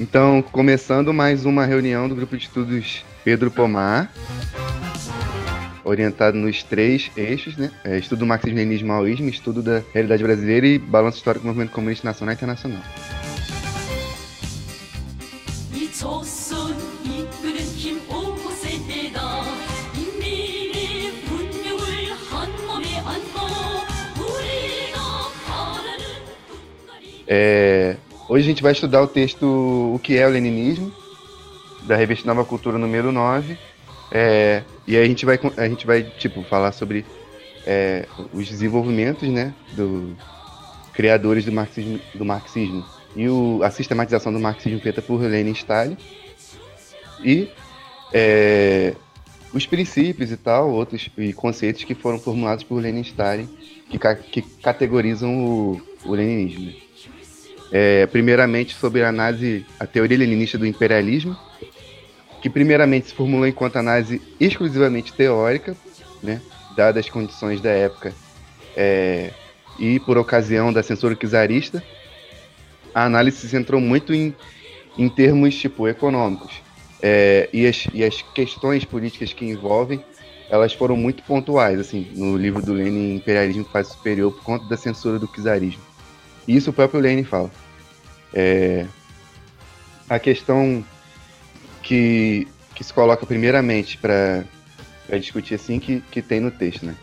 Então, começando mais uma reunião do grupo de estudos Pedro Pomar, orientado nos três eixos, né? É, estudo do marxismo-leninismo maoísmo, estudo da realidade brasileira e balanço histórico do movimento comunista nacional e internacional. É, hoje a gente vai estudar o texto O que é o Leninismo, da revista Nova Cultura número 9. É, e aí a gente vai, a gente vai tipo, falar sobre é, os desenvolvimentos né, do criadores do marxismo, do marxismo e o, a sistematização do marxismo feita por Lenin Stalin. E é, os princípios e tal, outros e conceitos que foram formulados por Lenin Stalin, que, que categorizam o, o leninismo. É, primeiramente sobre a análise, a teoria leninista do imperialismo, que primeiramente se formulou enquanto análise exclusivamente teórica, né, dadas as condições da época é, e por ocasião da censura czarista, a análise se centrou muito em, em termos tipo econômicos. É, e, as, e as questões políticas que envolvem elas foram muito pontuais assim no livro do Lenin Imperialismo Fase Superior por conta da censura do czarismo isso o próprio Lenin fala. É, a questão que, que se coloca primeiramente para discutir assim que, que tem no texto, né?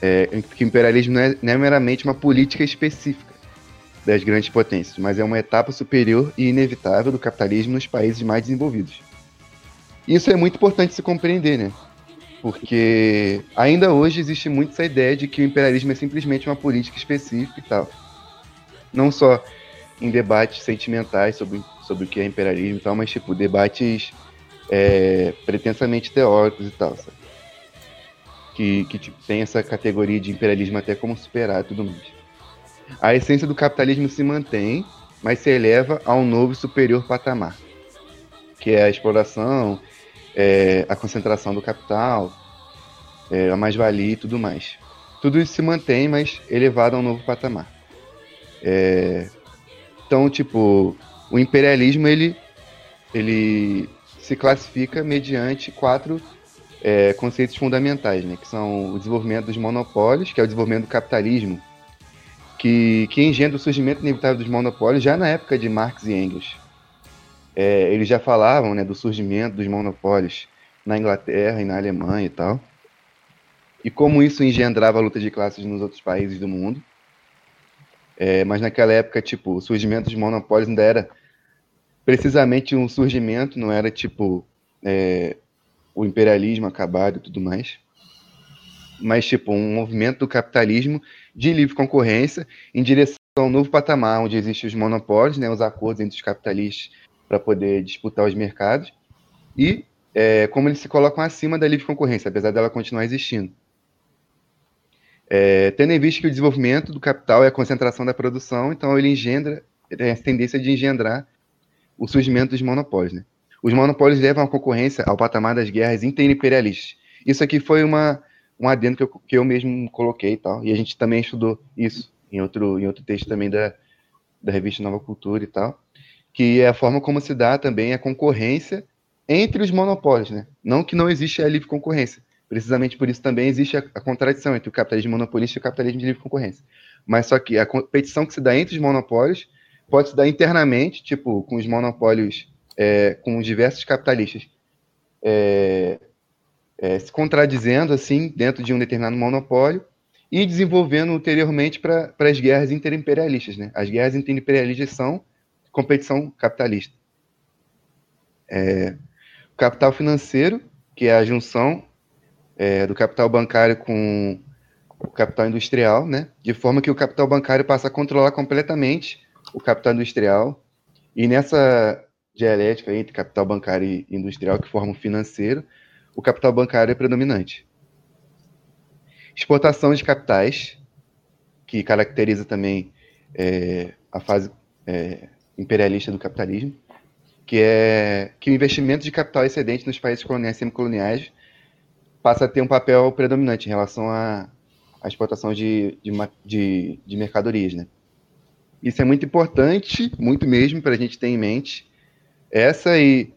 É, que o imperialismo não é, não é meramente uma política específica das grandes potências, mas é uma etapa superior e inevitável do capitalismo nos países mais desenvolvidos. Isso é muito importante se compreender, né? Porque ainda hoje existe muito essa ideia de que o imperialismo é simplesmente uma política específica e tal não só em debates sentimentais sobre, sobre o que é imperialismo e tal, mas tipo, debates é, pretensamente teóricos e tal, sabe? Que, que tipo, tem essa categoria de imperialismo até como superar e tudo mais. A essência do capitalismo se mantém, mas se eleva a um novo superior patamar, que é a exploração, é, a concentração do capital, é, a mais-valia e tudo mais. Tudo isso se mantém, mas elevado a um novo patamar. É, então, tipo, o imperialismo ele, ele se classifica mediante quatro é, conceitos fundamentais, né, que são o desenvolvimento dos monopólios, que é o desenvolvimento do capitalismo, que, que engendra o surgimento inevitável dos monopólios já na época de Marx e Engels. É, eles já falavam né, do surgimento dos monopólios na Inglaterra e na Alemanha e tal, e como isso engendrava a luta de classes nos outros países do mundo. É, mas naquela época, tipo, o surgimento dos monopólios ainda era precisamente um surgimento, não era tipo é, o imperialismo acabado e tudo mais. Mas, tipo, um movimento do capitalismo de livre concorrência em direção a um novo patamar, onde existem os monopólios, né, os acordos entre os capitalistas para poder disputar os mercados, e é, como eles se colocam acima da livre concorrência, apesar dela continuar existindo. É, tendo em vista que o desenvolvimento do capital é a concentração da produção, então ele engendra, tem essa tendência de engendrar o surgimento dos monopólios. Né? Os monopólios levam a concorrência ao patamar das guerras interimperialistas. Isso aqui foi uma, um adendo que eu, que eu mesmo coloquei e tal, e a gente também estudou isso em outro, em outro texto também da, da revista Nova Cultura e tal, que é a forma como se dá também a concorrência entre os monopólios, né? Não que não existe a livre concorrência, Precisamente por isso também existe a, a contradição entre o capitalismo monopolista e o capitalismo de livre concorrência. Mas só que a competição que se dá entre os monopólios pode se dar internamente, tipo, com os monopólios, é, com diversos capitalistas é, é, se contradizendo, assim, dentro de um determinado monopólio e desenvolvendo ulteriormente para as guerras interimperialistas, né? As guerras interimperialistas são competição capitalista. É, o capital financeiro, que é a junção é, do capital bancário com o capital industrial, né? De forma que o capital bancário passa a controlar completamente o capital industrial. E nessa dialética entre capital bancário e industrial, que forma o financeiro, o capital bancário é predominante. Exportação de capitais, que caracteriza também é, a fase é, imperialista do capitalismo, que é que o investimento de capital excedente nos países coloniais e semicoloniais passa a ter um papel predominante em relação à, à exportação de, de, de, de mercadorias, né? Isso é muito importante, muito mesmo, para a gente ter em mente, essa e,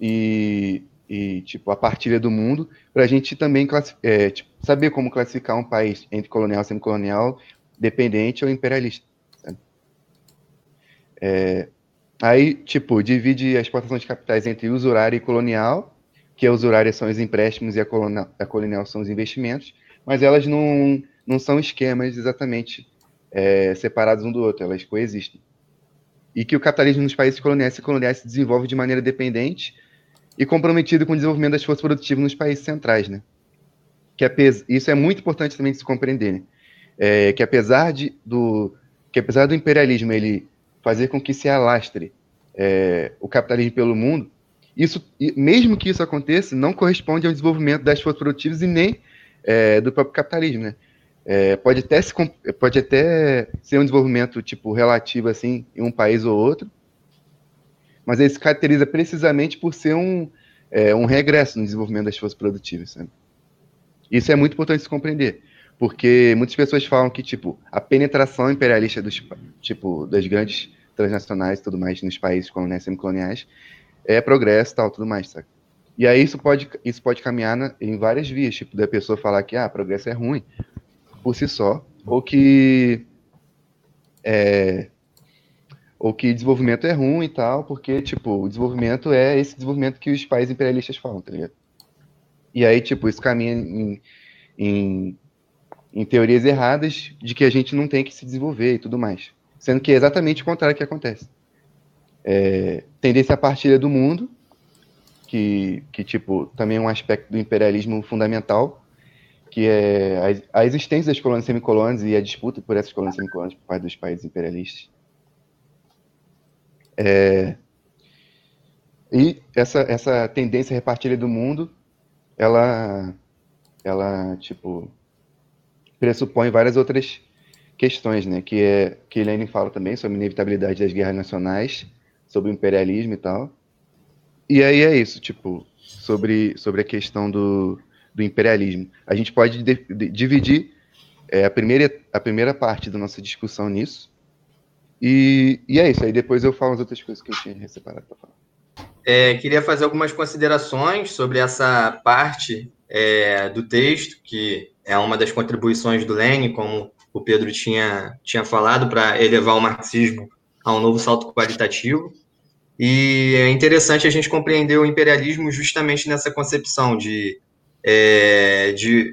e, e tipo, a partilha do mundo, para a gente também é, tipo, saber como classificar um país entre colonial, semicolonial, dependente ou imperialista. É, aí, tipo, divide a exportação de capitais entre usurária e colonial, que a usurária são os empréstimos e a colonial, a colonial são os investimentos, mas elas não, não são esquemas exatamente é, separados um do outro, elas coexistem. E que o capitalismo nos países coloniais e coloniais se desenvolve de maneira dependente e comprometido com o desenvolvimento das forças produtivas nos países centrais, né? Que isso é muito importante também de se compreender, né? É, que apesar de, do que apesar do imperialismo ele fazer com que se alastre é, o capitalismo pelo mundo, isso, mesmo que isso aconteça, não corresponde ao desenvolvimento das forças produtivas e nem é, do próprio capitalismo, né? É, pode, até se, pode até ser um desenvolvimento tipo relativo assim em um país ou outro, mas ele se caracteriza precisamente por ser um, é, um regresso no desenvolvimento das forças produtivas. Sabe? Isso é muito importante se compreender, porque muitas pessoas falam que tipo a penetração imperialista dos tipo das grandes transnacionais e tudo mais nos países coloniais e semicoloniais é progresso tal tudo mais, sabe? E aí isso pode isso pode caminhar na, em várias vias, tipo da pessoa falar que ah, progresso é ruim por si só, ou que é, ou que desenvolvimento é ruim e tal, porque, tipo, o desenvolvimento é esse desenvolvimento que os países imperialistas falam, tá ligado? E aí, tipo, isso caminha em, em, em teorias erradas de que a gente não tem que se desenvolver e tudo mais. Sendo que é exatamente o contrário que acontece. É, tendência à partilha do mundo, que, que, tipo, também é um aspecto do imperialismo fundamental, que é a, a existência das colônias semicolônias e a disputa por essas colônias semicolônias por parte dos países imperialistas. É, e essa, essa tendência repartida do mundo, ela, ela tipo, pressupõe várias outras questões, né? Que é que Lenin fala também sobre a inevitabilidade das guerras nacionais, sobre o imperialismo e tal. E aí é isso, tipo, sobre, sobre a questão do, do imperialismo. A gente pode de, de, dividir é, a, primeira, a primeira parte da nossa discussão nisso, e, e é isso, aí depois eu falo as outras coisas que eu tinha separado para falar. É, queria fazer algumas considerações sobre essa parte é, do texto, que é uma das contribuições do Lênin, como o Pedro tinha, tinha falado, para elevar o marxismo a um novo salto qualitativo. E é interessante a gente compreender o imperialismo justamente nessa concepção de, é, de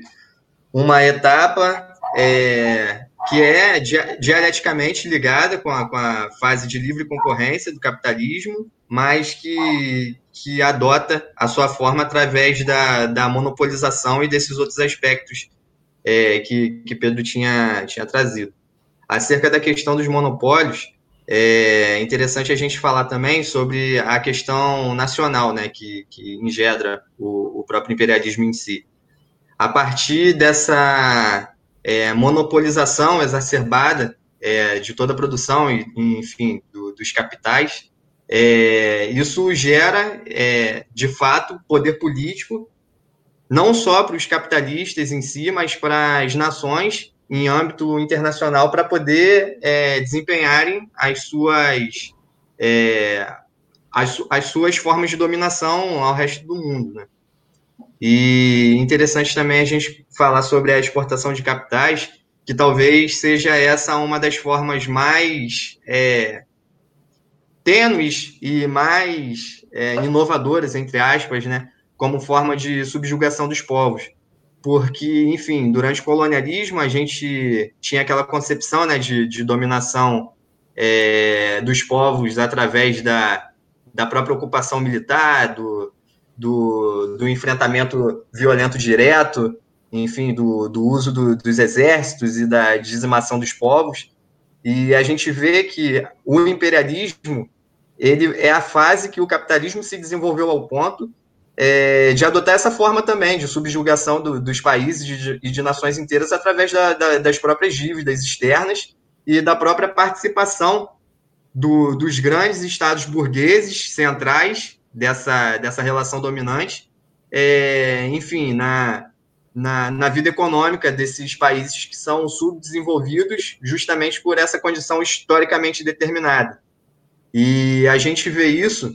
uma etapa é, que é dialeticamente ligada com a, com a fase de livre concorrência do capitalismo, mas que, que adota a sua forma através da, da monopolização e desses outros aspectos é, que, que Pedro tinha, tinha trazido. Acerca da questão dos monopólios, é interessante a gente falar também sobre a questão nacional, né, que, que engendra o, o próprio imperialismo em si. A partir dessa é, monopolização exacerbada é, de toda a produção e, enfim, do, dos capitais, é, isso gera, é, de fato, poder político, não só para os capitalistas em si, mas para as nações em âmbito internacional para poder é, desempenharem as suas, é, as, as suas formas de dominação ao resto do mundo. Né? E interessante também a gente falar sobre a exportação de capitais, que talvez seja essa uma das formas mais é, tênues e mais é, inovadoras, entre aspas, né, como forma de subjugação dos povos. Porque, enfim, durante o colonialismo a gente tinha aquela concepção né, de, de dominação é, dos povos através da, da própria ocupação militar, do, do, do enfrentamento violento direto, enfim, do, do uso do, dos exércitos e da dizimação dos povos. E a gente vê que o imperialismo ele é a fase que o capitalismo se desenvolveu ao ponto é, de adotar essa forma também de subjugação do, dos países e de, de, nações inteiras através da, da, das próprias dívidas externas e da própria participação do, dos grandes estados burgueses centrais dessa, dessa relação dominante, é, enfim, na, na, na vida econômica desses países que são subdesenvolvidos justamente por essa condição historicamente determinada. E a gente vê isso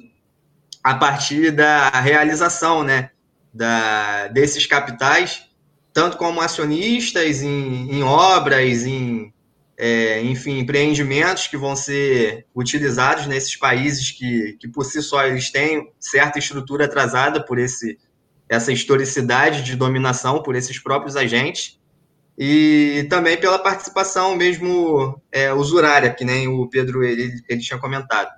a partir da realização né, da, desses capitais, tanto como acionistas em, em obras, em é, enfim, empreendimentos que vão ser utilizados nesses países que, que por si só eles têm certa estrutura atrasada por esse, essa historicidade de dominação por esses próprios agentes e também pela participação mesmo é, usurária, que nem o Pedro ele, ele tinha comentado.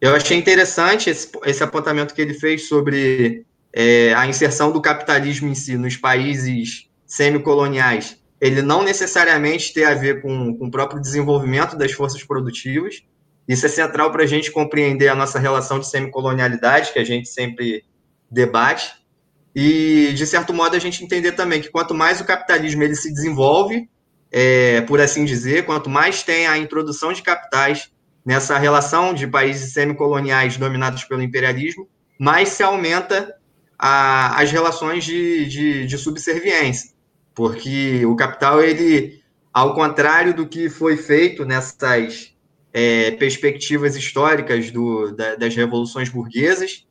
Eu achei interessante esse, esse apontamento que ele fez sobre é, a inserção do capitalismo em si nos países semicoloniais ele não necessariamente tem a ver com, com o próprio desenvolvimento das forças produtivas. Isso é central para a gente compreender a nossa relação de semicolonialidade, que a gente sempre debate. E, de certo modo, a gente entender também que quanto mais o capitalismo ele se desenvolve, é, por assim dizer, quanto mais tem a introdução de capitais nessa relação de países semicoloniais dominados pelo imperialismo, mais se aumenta a, as relações de, de, de subserviência porque o capital, ele, ao contrário do que foi feito nessas é, perspectivas históricas do, da, das revoluções burguesas,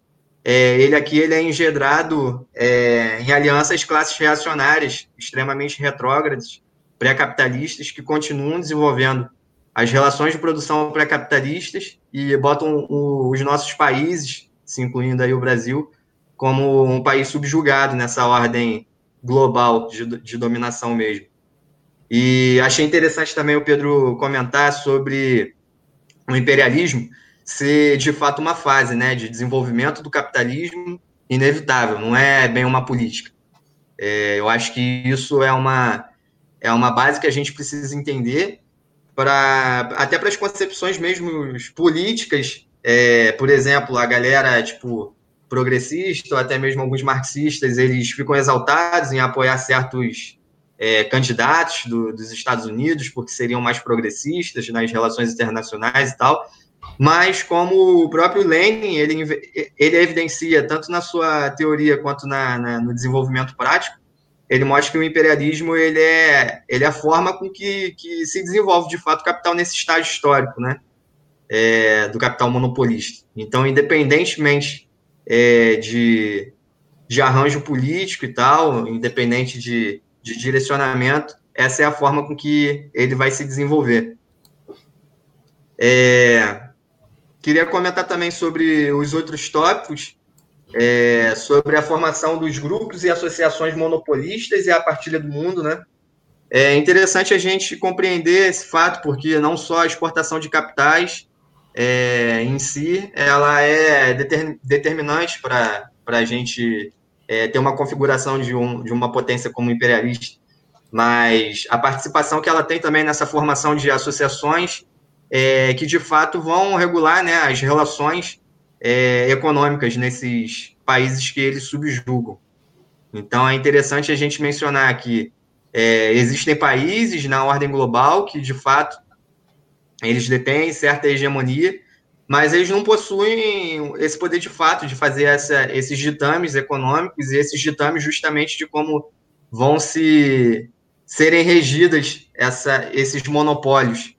é, ele aqui ele é engendrado é, em alianças classes reacionárias extremamente retrógradas, pré-capitalistas, que continuam desenvolvendo as relações de produção pré-capitalistas e botam os nossos países, se incluindo aí o Brasil, como um país subjugado nessa ordem global de, de dominação mesmo. E achei interessante também o Pedro comentar sobre o imperialismo ser de fato uma fase né, de desenvolvimento do capitalismo inevitável, não é bem uma política. É, eu acho que isso é uma, é uma base que a gente precisa entender para até para as concepções mesmo políticas. É, por exemplo, a galera tipo progressista, ou até mesmo alguns marxistas, eles ficam exaltados em apoiar certos é, candidatos do, dos Estados Unidos, porque seriam mais progressistas nas relações internacionais e tal. Mas como o próprio Lenin, ele, ele evidencia, tanto na sua teoria quanto na, na, no desenvolvimento prático, ele mostra que o imperialismo ele é, ele é a forma com que, que se desenvolve, de fato, o capital nesse estágio histórico, né? É, do capital monopolista. Então, independentemente é, de, de arranjo político e tal, independente de, de direcionamento, essa é a forma com que ele vai se desenvolver. É, queria comentar também sobre os outros tópicos, é, sobre a formação dos grupos e associações monopolistas e a partilha do mundo, né? É interessante a gente compreender esse fato, porque não só a exportação de capitais, é, em si, ela é determinante para a gente é, ter uma configuração de, um, de uma potência como imperialista, mas a participação que ela tem também nessa formação de associações é, que, de fato, vão regular né, as relações é, econômicas nesses países que eles subjugam. Então, é interessante a gente mencionar que é, existem países na ordem global que, de fato, eles detêm certa hegemonia, mas eles não possuem esse poder de fato de fazer essa, esses ditames econômicos e esses ditames justamente de como vão se serem regidas essa, esses monopólios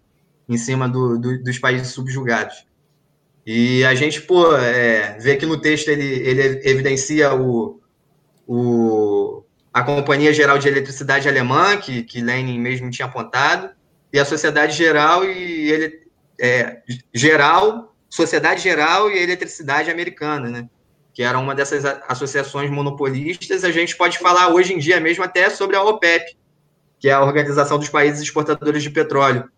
em cima do, do, dos países subjugados. E a gente pô, é, vê que no texto ele, ele evidencia o, o, a Companhia Geral de Eletricidade Alemã, que, que Lenin mesmo tinha apontado, e a sociedade geral e ele é, geral, sociedade geral e eletricidade americana, né? Que era uma dessas associações monopolistas. A gente pode falar hoje em dia mesmo até sobre a OPEP, que é a Organização dos Países Exportadores de Petróleo.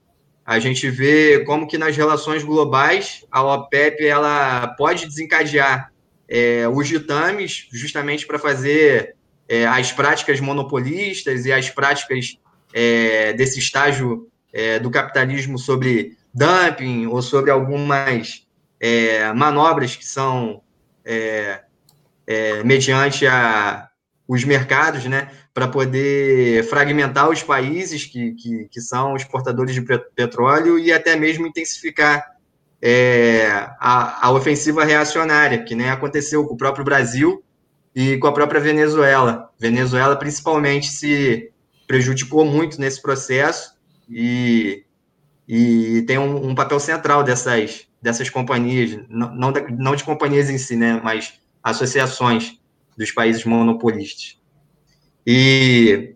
A gente vê como que nas relações globais a OPEP ela pode desencadear é, os ditames justamente para fazer é, as práticas monopolistas e as práticas é, desse estágio é, do capitalismo sobre dumping ou sobre algumas é, manobras que são é, mediante a, os mercados, né, para poder fragmentar os países que, que, que, são exportadores de petróleo e até mesmo intensificar é, a, a ofensiva reacionária, que nem aconteceu com o próprio Brasil e com a própria Venezuela. Venezuela, principalmente, se prejudicou muito nesse processo e, e tem um, um papel central dessas, dessas companhias, não, não, não de companhias em si, né, mas associações dos países monopolistas. E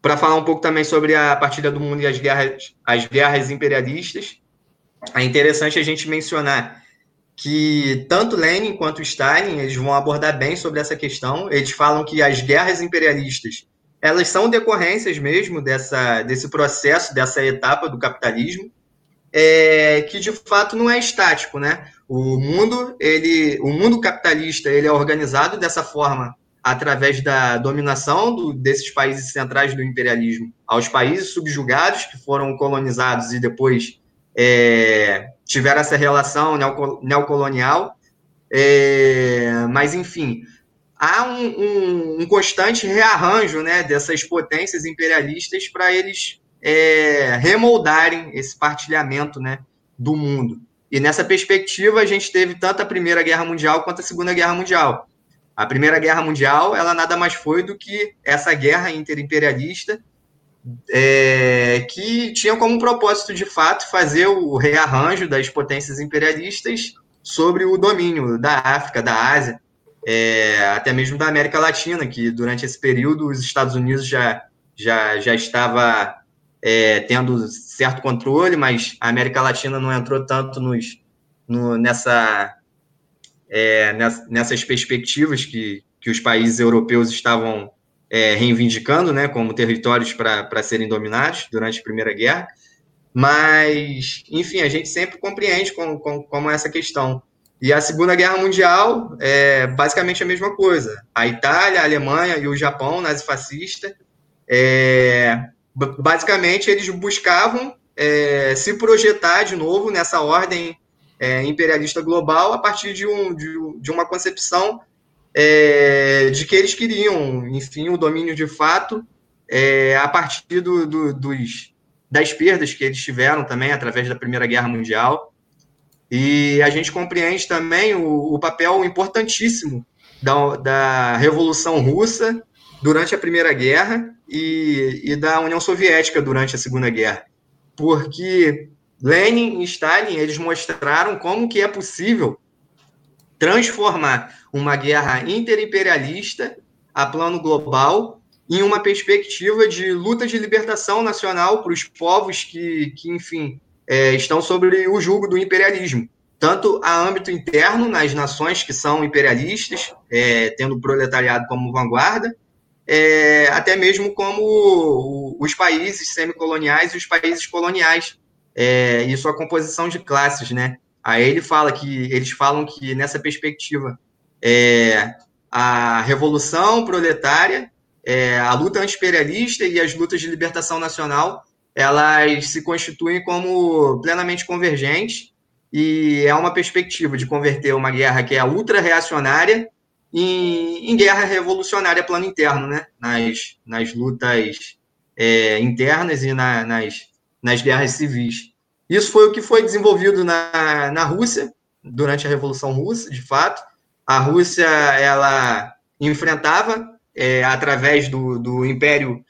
para falar um pouco também sobre a partilha do mundo e as guerras, as guerras imperialistas, é interessante a gente mencionar que tanto Lenin quanto Stalin eles vão abordar bem sobre essa questão. Eles falam que as guerras imperialistas elas são decorrências mesmo dessa, desse processo, dessa etapa do capitalismo, é, que de fato não é estático, né? O mundo, ele, o mundo capitalista, ele é organizado dessa forma através da dominação do, desses países centrais do imperialismo aos países subjugados que foram colonizados e depois é, tiveram essa relação neocolonial. É, mas, enfim, há um, um, um, constante rearranjo né, dessas potências imperialistas para eles é, remoldarem esse partilhamento né, do mundo. E nessa perspectiva, a gente teve tanto a Primeira Guerra Mundial quanto a Segunda Guerra Mundial. A Primeira Guerra Mundial, ela nada mais foi do que essa guerra interimperialista é, que tinha como propósito, de fato, fazer o rearranjo das potências imperialistas sobre o domínio da África, da Ásia, é, até mesmo da América Latina, que durante esse período os Estados Unidos já, já, já estava é, tendo certo controle, mas a América Latina não entrou tanto nos, no, nessa, é, nessas perspectivas que, que os países europeus estavam é, reivindicando, né, como territórios para serem dominados durante a Primeira Guerra. Mas, enfim, a gente sempre compreende como, como, como essa questão. E a Segunda Guerra Mundial é basicamente a mesma coisa. A Itália, a Alemanha e o Japão, nazifascista, é, basicamente eles buscavam é, se projetar de novo nessa ordem é, imperialista global a partir de, um, de, de uma concepção é, de que eles queriam, enfim, o domínio de fato é, a partir do, do, dos, das perdas que eles tiveram também através da Primeira Guerra Mundial. E a gente compreende também o, o papel importantíssimo da, da Revolução Russa durante a Primeira Guerra e, e da União Soviética durante a Segunda Guerra. Porque Lenin e Stalin eles mostraram como que é possível transformar uma guerra interimperialista a plano global em uma perspectiva de luta de libertação nacional para os povos que, que enfim, é, estão sobre o jugo do imperialismo, tanto a âmbito interno, nas nações que são imperialistas, é, tendo o proletariado como vanguarda, é, até mesmo como os países semicoloniais e os países coloniais, é, e sua composição de classes, né? Aí ele fala que eles falam que nessa perspectiva é, a revolução proletária, é, a luta anti-imperialista e as lutas de libertação nacional, elas se constituem como plenamente convergentes e é uma perspectiva de converter uma guerra que é ultra-reacionária em, em, guerra revolucionária plano interno, né? nas, nas lutas é, internas e na, nas, nas guerras civis. Isso foi o que foi desenvolvido na, na Rússia, durante a Revolução Russa, de fato, a Rússia ela enfrentava é, através do, do Império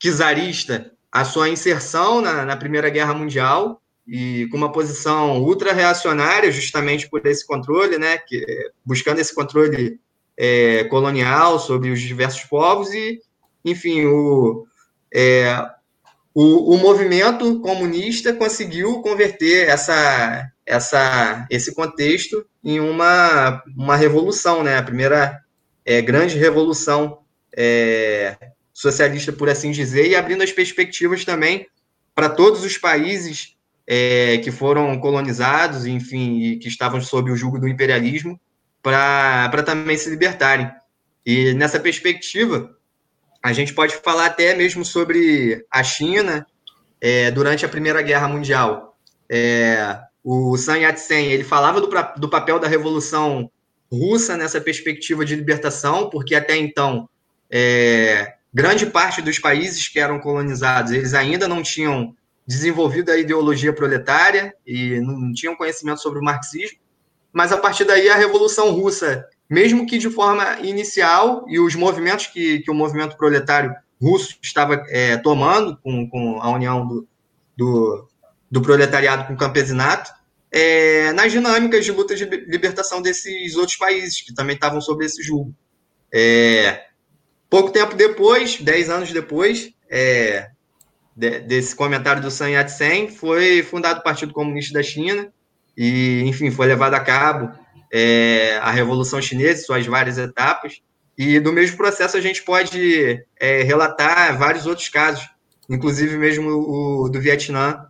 czarista a sua inserção na, na, Primeira Guerra Mundial e com uma posição ultra reacionária justamente por esse controle, né, que, buscando esse controle é, colonial sobre os diversos povos e, enfim, o, é, o, o movimento comunista conseguiu converter essa, essa, esse contexto em uma, uma revolução, né? A primeira é, grande revolução é, socialista, por assim dizer, e abrindo as perspectivas também para todos os países é, que foram colonizados, enfim, e que estavam sob o jugo do imperialismo, para também se libertarem. E nessa perspectiva, a gente pode falar até mesmo sobre a China é, durante a Primeira Guerra Mundial. É, o Sun Yat-sen, ele falava do, do papel da Revolução Russa nessa perspectiva de libertação, porque até então é, grande parte dos países que eram colonizados, eles ainda não tinham desenvolvido a ideologia proletária e não tinham conhecimento sobre o marxismo, mas a partir daí a Revolução Russa, mesmo que de forma inicial, e os movimentos que, que o movimento proletário russo estava é, tomando com, com a união do, do, do proletariado com o campesinato, é, nas dinâmicas de luta de libertação desses outros países que também estavam sob esse julgo. É, pouco tempo depois, dez anos depois é, de, desse comentário do Sun Yat-sen, foi fundado o Partido Comunista da China e, enfim, foi levado a cabo é, a Revolução Chinesa, suas várias etapas. E do mesmo processo a gente pode é, relatar vários outros casos, inclusive mesmo o do Vietnã,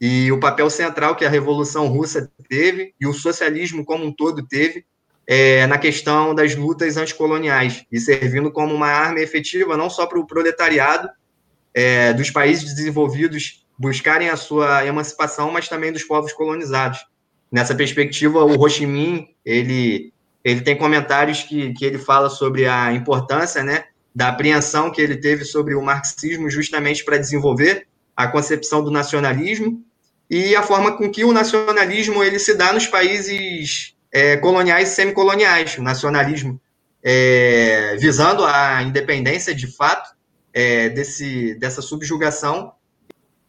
e o papel central que a Revolução Russa teve e o socialismo como um todo teve é, na questão das lutas anticoloniais e servindo como uma arma efetiva não só para o proletariado é, dos países desenvolvidos buscarem a sua emancipação, mas também dos povos colonizados. Nessa perspectiva, o Ho ele ele tem comentários que, que ele fala sobre a importância né, da apreensão que ele teve sobre o marxismo justamente para desenvolver a concepção do nacionalismo e a forma com que o nacionalismo ele se dá nos países é, coloniais e semicoloniais. O nacionalismo é, visando a independência de fato é, desse, dessa subjugação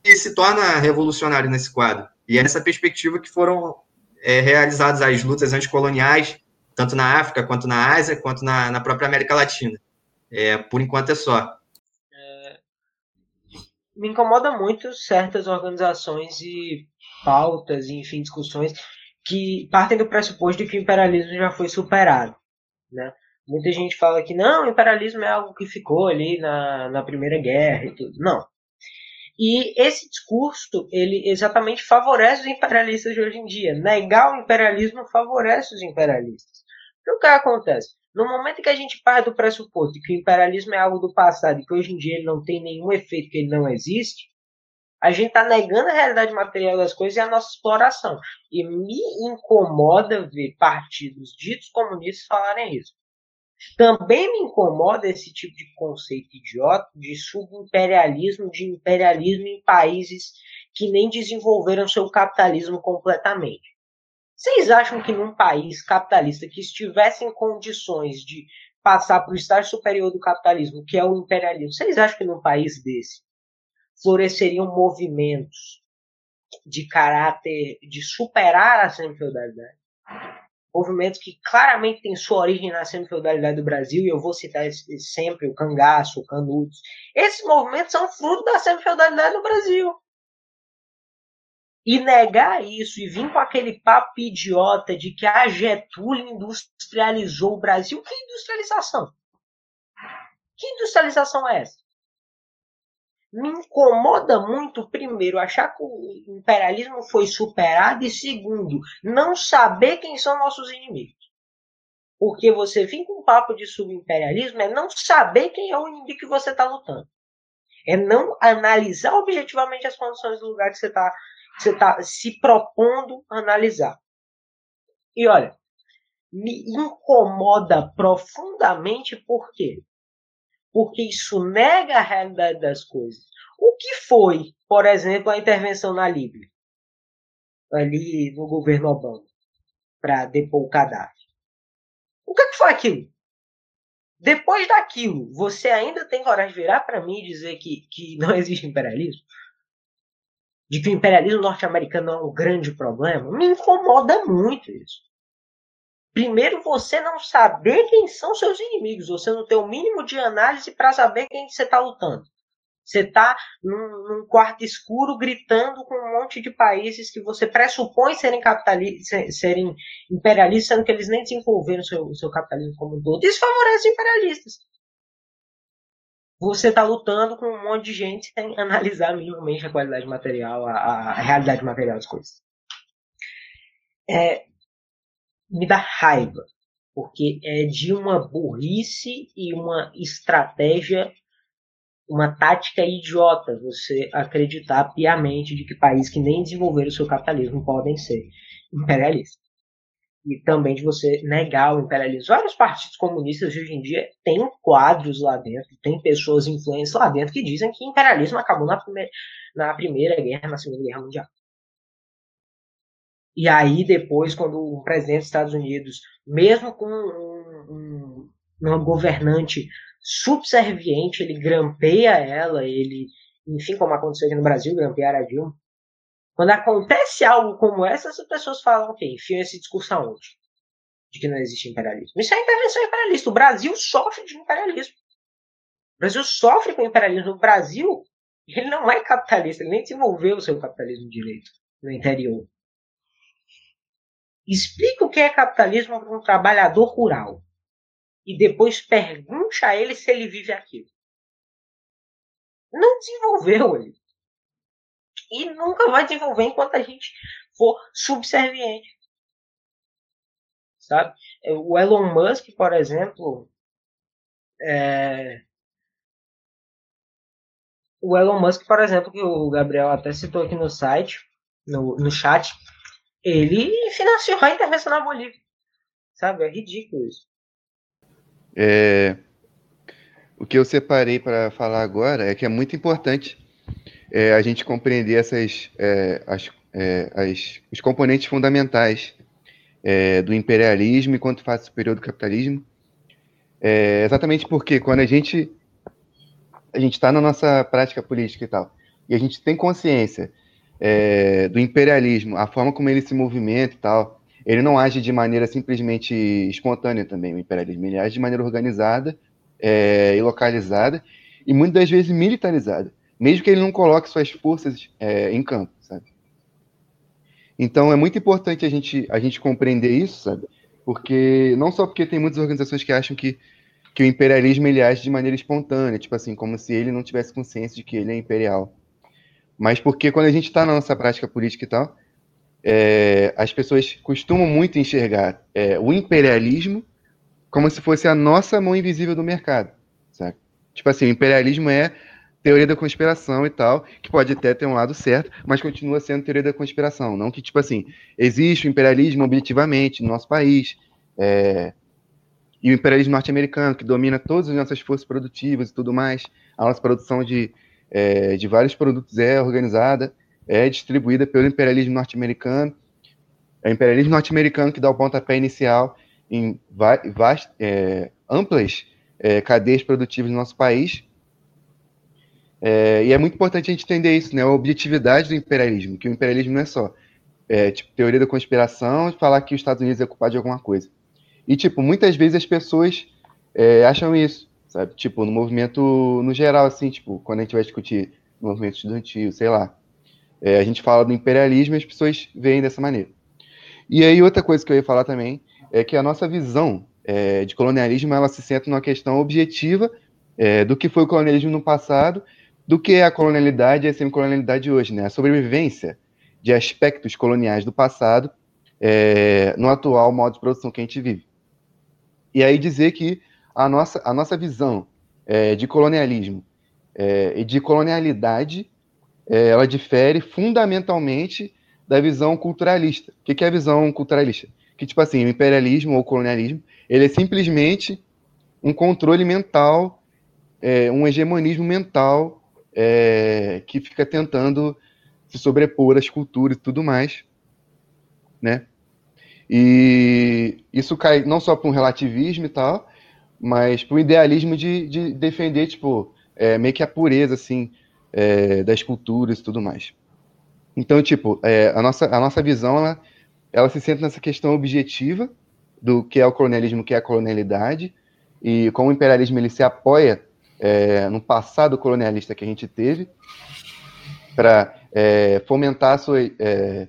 e se torna revolucionário nesse quadro. E é nessa perspectiva que foram é, realizadas as lutas anticoloniais, tanto na África, quanto na Ásia, quanto na, na própria América Latina. É, por enquanto é só. É, me incomoda muito certas organizações e pautas, e, enfim, discussões que partem do pressuposto de que o imperialismo já foi superado. Né? Muita gente fala que não, o imperialismo é algo que ficou ali na, na Primeira Guerra e tudo. Não. E esse discurso, ele exatamente favorece os imperialistas de hoje em dia. Negar o imperialismo favorece os imperialistas. Então, o que acontece? No momento que a gente parte do pressuposto que o imperialismo é algo do passado e que hoje em dia ele não tem nenhum efeito, que ele não existe, a gente está negando a realidade material das coisas e a nossa exploração. E me incomoda ver partidos ditos comunistas falarem isso. Também me incomoda esse tipo de conceito idiota de subimperialismo, de imperialismo em países que nem desenvolveram seu capitalismo completamente. Vocês acham que num país capitalista que estivesse em condições de passar para o estágio superior do capitalismo, que é o imperialismo, vocês acham que num país desse floresceriam movimentos de caráter de superar a semi-feudalidade? Movimentos que claramente têm sua origem na semi-feudalidade do Brasil, e eu vou citar sempre o cangaço, o canudos. Esses movimentos são fruto da semi-feudalidade no Brasil. E negar isso e vir com aquele papo idiota de que a Getúlio industrializou o Brasil, que industrialização? Que industrialização é essa? Me incomoda muito, primeiro, achar que o imperialismo foi superado e, segundo, não saber quem são nossos inimigos. Porque você vir com um papo de subimperialismo é não saber quem é o inimigo que você está lutando. É não analisar objetivamente as condições do lugar que você está tá se propondo analisar. E olha, me incomoda profundamente por quê? Porque isso nega a realidade das coisas. O que foi, por exemplo, a intervenção na Líbia, ali no governo Obama, para depor o Gaddafi? O que, é que foi aquilo? Depois daquilo, você ainda tem coragem de virar para mim e dizer que, que não existe imperialismo? De que o imperialismo norte-americano é um grande problema? Me incomoda muito isso. Primeiro, você não saber quem são seus inimigos, você não ter o mínimo de análise para saber quem você está lutando. Você está num, num, quarto escuro gritando com um monte de países que você pressupõe serem, capitalistas, serem imperialistas, sendo que eles nem desenvolveram o seu, seu capitalismo como um todo. Isso favorece imperialistas. Você está lutando com um monte de gente sem analisar minimamente a qualidade material, a, a realidade material das coisas. É, me dá raiva, porque é de uma burrice e uma estratégia, uma tática idiota você acreditar piamente de que países que nem desenvolveram o seu capitalismo podem ser imperialistas. E também de você negar o imperialismo. Vários partidos comunistas hoje em dia têm quadros lá dentro, tem pessoas influentes lá dentro que dizem que imperialismo acabou na primeira, na primeira guerra, na segunda guerra mundial. E aí, depois, quando o presidente dos Estados Unidos, mesmo com um, um, governante subserviente, ele grampeia ela, ele, enfim, como aconteceu aqui no Brasil, grampear a Dilma, Quando acontece algo como essa, as pessoas falam, ok, enfiam esse discurso aonde? De que não existe imperialismo. Isso é intervenção imperialista. O Brasil sofre de imperialismo. O Brasil sofre com imperialismo. O Brasil, ele não é capitalista, ele nem desenvolveu o seu capitalismo direito no interior. Explica o que é capitalismo para um trabalhador rural. E depois pergunte a ele se ele vive aquilo. Não desenvolveu ele. E nunca vai desenvolver enquanto a gente for subserviente. Sabe? O Elon Musk, por exemplo, é... o Elon Musk, por exemplo, que o Gabriel até citou aqui no site, no, no chat, ele financiou a intervenção na Bolívia. Sabe? É ridículo isso. É, o que eu separei para falar agora é que é muito importante é, a gente compreender essas, é, as, é, as, os componentes fundamentais é, do imperialismo enquanto fase superior do capitalismo. É, exatamente porque quando a gente a gente está na nossa prática política e tal, e a gente tem consciência é, do imperialismo, a forma como ele se movimenta e tal, ele não age de maneira simplesmente espontânea também, o imperialismo, ele age de maneira organizada é, e localizada, e muitas das vezes militarizada, mesmo que ele não coloque suas forças é, em campo, sabe? Então é muito importante a gente, a gente compreender isso, sabe? Porque, não só porque tem muitas organizações que acham que, que o imperialismo ele age de maneira espontânea, tipo assim, como se ele não tivesse consciência de que ele é imperial mas porque quando a gente está na nossa prática política e tal, é, as pessoas costumam muito enxergar é, o imperialismo como se fosse a nossa mão invisível do mercado? Tipo assim, o imperialismo é teoria da conspiração e tal, que pode até ter um lado certo, mas continua sendo teoria da conspiração. Não que, tipo assim, existe o imperialismo objetivamente no nosso país, é, e o imperialismo norte-americano, que domina todas as nossas forças produtivas e tudo mais, a nossa produção de é, de vários produtos é organizada, é distribuída pelo imperialismo norte-americano. É o imperialismo norte-americano que dá o pontapé inicial em vast, é, amplas é, cadeias produtivas no nosso país. É, e é muito importante a gente entender isso, né? A objetividade do imperialismo, que o imperialismo não é só é, tipo, teoria da conspiração falar que os Estados Unidos é culpado de alguma coisa. E, tipo, muitas vezes as pessoas é, acham isso sabe? Tipo, no movimento, no geral, assim, tipo, quando a gente vai discutir movimento estudantil, sei lá, é, a gente fala do imperialismo e as pessoas veem dessa maneira. E aí, outra coisa que eu ia falar também é que a nossa visão é, de colonialismo, ela se centra numa questão objetiva é, do que foi o colonialismo no passado, do que é a colonialidade e a semicolonialidade hoje, né? A sobrevivência de aspectos coloniais do passado é, no atual modo de produção que a gente vive. E aí dizer que a nossa, a nossa visão é, de colonialismo é, e de colonialidade, é, ela difere fundamentalmente da visão culturalista. O que, que é a visão culturalista? Que, tipo assim, o imperialismo ou colonialismo, ele é simplesmente um controle mental, é, um hegemonismo mental é, que fica tentando se sobrepor às culturas e tudo mais, né? E isso cai não só para um relativismo e tal, mas para o idealismo de, de defender, tipo, é, meio que a pureza, assim, é, das culturas e tudo mais. Então, tipo, é, a, nossa, a nossa visão, ela, ela se centra nessa questão objetiva do que é o colonialismo, o que é a colonialidade, e como o imperialismo ele se apoia é, no passado colonialista que a gente teve, para é, fomentar a sua, é,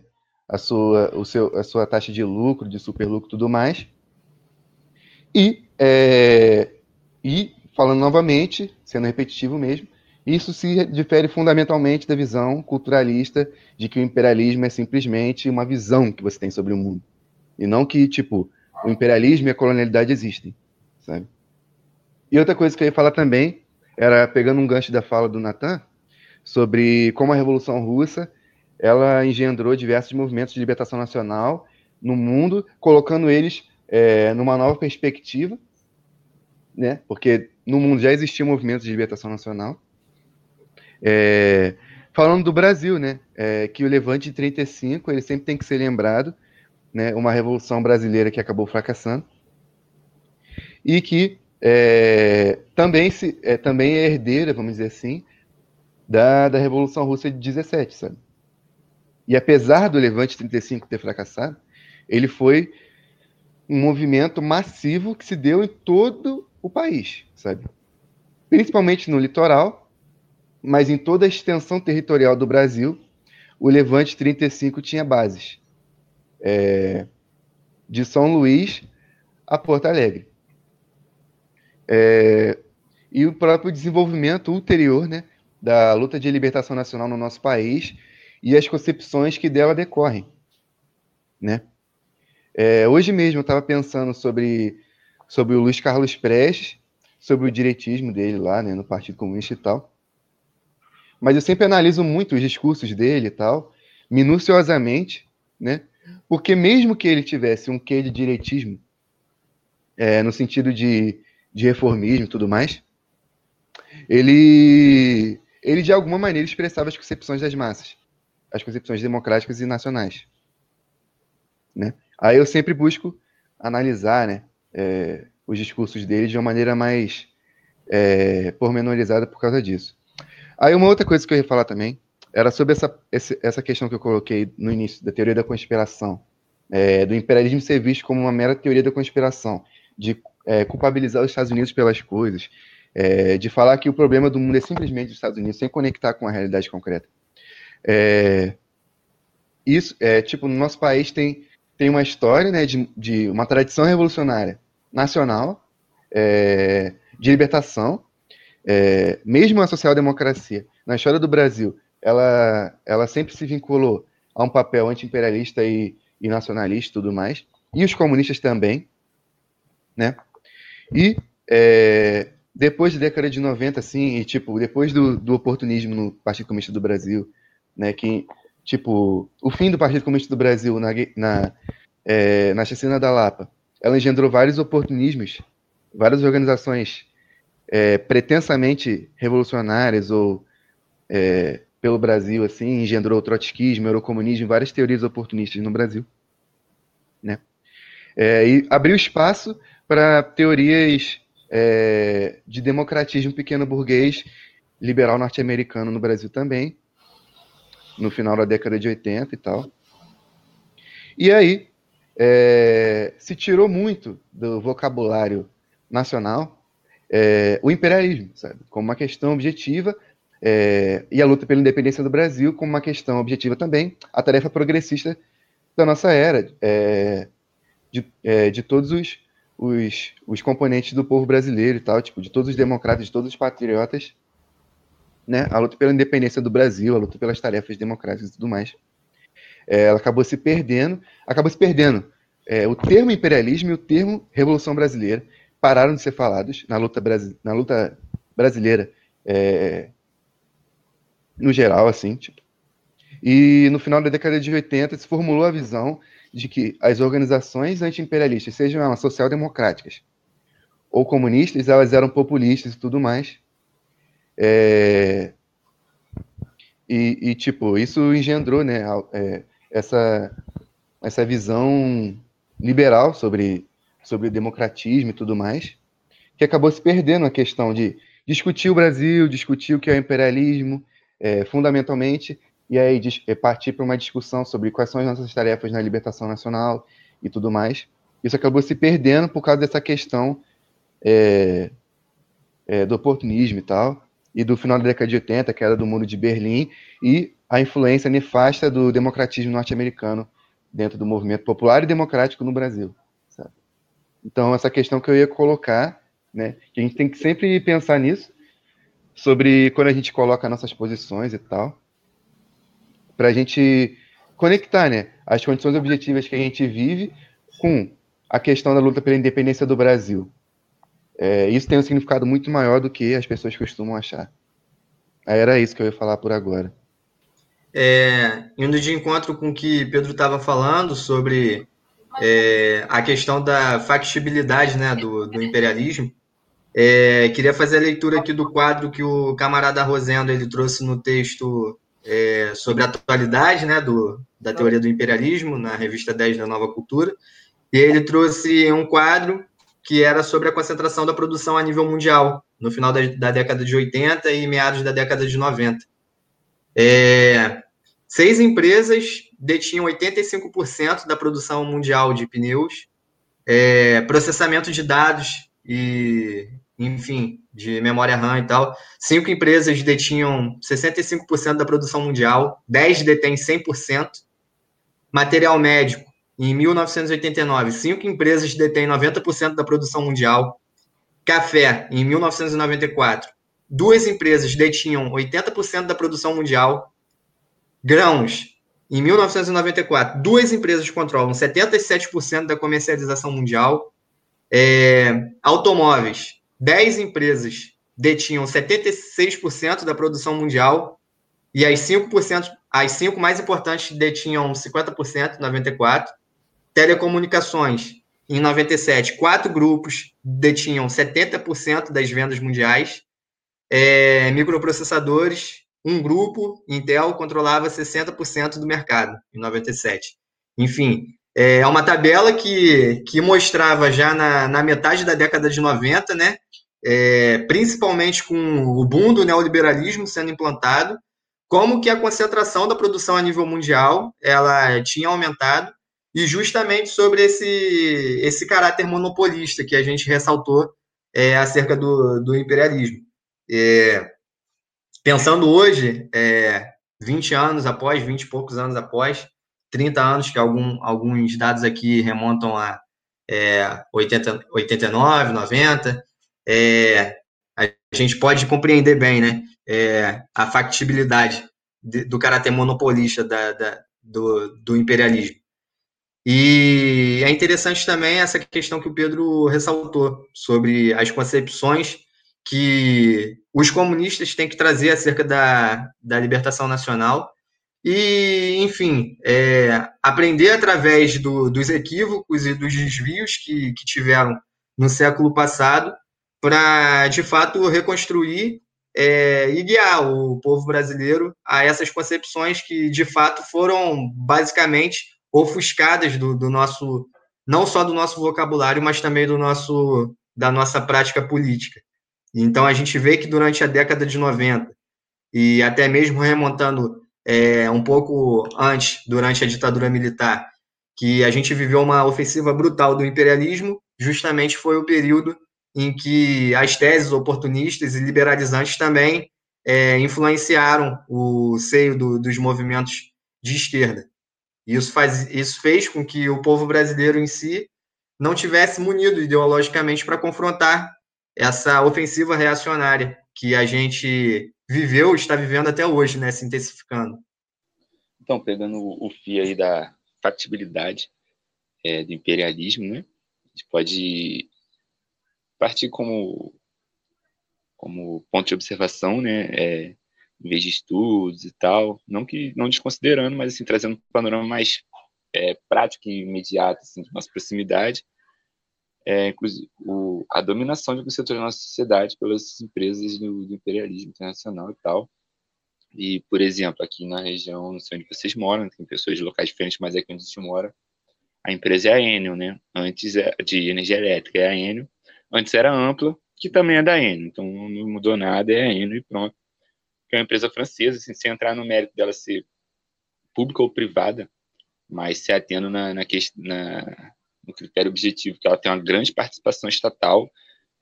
a, sua, o seu, a sua taxa de lucro, de superlucro e tudo mais. E é, e, falando novamente, sendo repetitivo mesmo, isso se difere fundamentalmente da visão culturalista de que o imperialismo é simplesmente uma visão que você tem sobre o mundo. E não que, tipo, o imperialismo e a colonialidade existem, sabe? E outra coisa que eu ia falar também, era pegando um gancho da fala do Natan, sobre como a Revolução Russa ela engendrou diversos movimentos de libertação nacional no mundo, colocando eles é, numa nova perspectiva, né? Porque no mundo já existia um movimento de libertação nacional. É, falando do Brasil, né? É, que o Levante de 35 ele sempre tem que ser lembrado, né? Uma revolução brasileira que acabou fracassando e que é, também se é, também é herdeira, vamos dizer assim, da, da Revolução Russa de 17, sabe? E apesar do Levante 35 ter fracassado, ele foi um movimento massivo que se deu em todo o país, sabe? Principalmente no litoral, mas em toda a extensão territorial do Brasil, o Levante 35 tinha bases. É, de São Luís a Porto Alegre. É, e o próprio desenvolvimento ulterior né, da luta de libertação nacional no nosso país e as concepções que dela decorrem. Né? É, hoje mesmo eu estava pensando sobre, sobre o Luiz Carlos Prestes, sobre o direitismo dele lá né, no Partido Comunista e tal. Mas eu sempre analiso muito os discursos dele e tal, minuciosamente, né? Porque mesmo que ele tivesse um quê de direitismo, é, no sentido de, de reformismo e tudo mais, ele, ele de alguma maneira expressava as concepções das massas, as concepções democráticas e nacionais. Né? Aí eu sempre busco analisar né, é, os discursos dele de uma maneira mais é, pormenorizada por causa disso. Aí uma outra coisa que eu ia falar também era sobre essa, essa questão que eu coloquei no início, da teoria da conspiração, é, do imperialismo ser visto como uma mera teoria da conspiração, de é, culpabilizar os Estados Unidos pelas coisas, é, de falar que o problema do mundo é simplesmente os Estados Unidos, sem conectar com a realidade concreta. É, isso, é, tipo, no nosso país tem, tem uma história né, de, de uma tradição revolucionária nacional, é, de libertação, é, mesmo a social-democracia, na história do Brasil, ela, ela sempre se vinculou a um papel anti-imperialista e, e nacionalista e tudo mais, e os comunistas também, né? E é, depois da década de 90, assim, e, tipo, depois do, do oportunismo no Partido Comunista do Brasil, né, que, tipo, o fim do Partido Comunista do Brasil na, na, é, na chacina da Lapa, ela engendrou vários oportunismos, várias organizações é, pretensamente revolucionárias ou é, pelo Brasil, assim, engendrou o trotskismo, eurocomunismo, várias teorias oportunistas no Brasil, né? É, e abriu espaço para teorias é, de democratismo pequeno burguês liberal norte-americano no Brasil também, no final da década de 80 e tal. E aí, é, se tirou muito do vocabulário nacional é, o imperialismo, sabe? Como uma questão objetiva é, e a luta pela independência do Brasil como uma questão objetiva também, a tarefa progressista da nossa era, é, de, é, de todos os, os, os, componentes do povo brasileiro e tal, tipo, de todos os democratas, de todos os patriotas, né, a luta pela independência do Brasil, a luta pelas tarefas democráticas e tudo mais. É, ela acabou se perdendo, acabou se perdendo. É, o termo imperialismo e o termo Revolução Brasileira pararam de ser falados na luta, na luta brasileira é, no geral, assim, tipo. E no final da década de 80 se formulou a visão de que as organizações anti-imperialistas, sejam elas social-democráticas ou comunistas, elas eram populistas e tudo mais. É... E, e, tipo, isso engendrou, né, é, essa, essa visão liberal sobre, sobre democratismo e tudo mais, que acabou se perdendo a questão de discutir o Brasil, discutir o que é o imperialismo, é, fundamentalmente, e aí é, partir para uma discussão sobre quais são as nossas tarefas na libertação nacional e tudo mais. Isso acabou se perdendo por causa dessa questão é, é, do oportunismo e tal, e do final da década de 80, que era do Muro de Berlim, e a influência nefasta do democratismo norte-americano dentro do movimento popular e democrático no Brasil. Sabe? Então, essa questão que eu ia colocar, né, que a gente tem que sempre pensar nisso, sobre quando a gente coloca nossas posições e tal, para a gente conectar, né, as condições objetivas que a gente vive com a questão da luta pela independência do Brasil. É, isso tem um significado muito maior do que as pessoas costumam achar. Era isso que eu ia falar por agora. É, indo de encontro com o que Pedro estava falando sobre é, a questão da factibilidade né, do, do imperialismo, é, queria fazer a leitura aqui do quadro que o camarada Rosendo ele trouxe no texto é, sobre a atualidade né, do, da teoria do imperialismo, na revista 10 da Nova Cultura. E ele trouxe um quadro que era sobre a concentração da produção a nível mundial, no final da, da década de 80 e meados da década de 90. É, seis empresas detinham 85% da produção mundial de pneus, é, processamento de dados e, enfim, de memória RAM e tal. Cinco empresas detinham 65% da produção mundial, 10 detêm 100%. Material médico, em 1989, cinco empresas detêm 90% da produção mundial. Café, em 1994, duas empresas detinham 80% da produção mundial. Grãos, em 1994, duas empresas controlam 77% da comercialização mundial. É, automóveis, 10 empresas detinham 76% da produção mundial e as 5%, as cinco mais importantes detinham 50%, 94. Telecomunicações, em 97, quatro grupos detinham 70% das vendas mundiais. É, microprocessadores, um grupo, Intel, controlava 60% do mercado, em 97. Enfim, é uma tabela que, que mostrava já na, na metade da década de 90, né, é, principalmente com o boom do neoliberalismo sendo implantado, como que a concentração da produção a nível mundial ela tinha aumentado e justamente sobre esse, esse caráter monopolista que a gente ressaltou é, acerca do, do imperialismo. É, pensando hoje, é, 20 anos após, 20 e poucos anos após, 30 anos, que algum, alguns dados aqui remontam a é, 80, 89, 90, é, a gente pode compreender bem né, é, a factibilidade de, do caráter monopolista da, da, do, do imperialismo. E é interessante também essa questão que o Pedro ressaltou sobre as concepções que os comunistas têm que trazer acerca da, da libertação nacional. E, enfim, é, aprender através do, dos equívocos e dos desvios que, que tiveram no século passado para, de fato, reconstruir é, e guiar o povo brasileiro a essas concepções que, de fato, foram basicamente ofuscadas do, do nosso, não só do nosso vocabulário, mas também do nosso, da nossa prática política. Então, a gente vê que durante a década de 90, e até mesmo remontando é, um pouco antes, durante a ditadura militar, que a gente viveu uma ofensiva brutal do imperialismo, justamente foi o período em que as teses oportunistas e liberalizantes também é, influenciaram o seio do, dos movimentos de esquerda. Isso, faz, isso fez com que o povo brasileiro em si não tivesse munido ideologicamente para confrontar essa ofensiva reacionária que a gente viveu e está vivendo até hoje, né, se intensificando. Então, pegando o fio aí da factibilidade é, do imperialismo, né, a gente pode partir como como ponto de observação, né, é, em vez de estudos e tal, não que não desconsiderando, mas assim trazendo um panorama mais é, prático e imediato, assim, de nossa proximidade, é, o, a dominação de alguns setores da nossa sociedade pelas empresas do, do, imperialismo internacional e tal. E, por exemplo, aqui na região, não sei onde vocês moram, tem pessoas de locais diferentes, mas aqui onde a gente mora, a empresa é a Enel, né? Antes é, de energia elétrica é a Enel, antes era Ampla, que também é da Enel, então não mudou nada, é a Enel e pronto que é uma empresa francesa, assim, sem entrar no mérito dela ser pública ou privada, mas se atendo na, na, na, no critério objetivo, que ela tem uma grande participação estatal.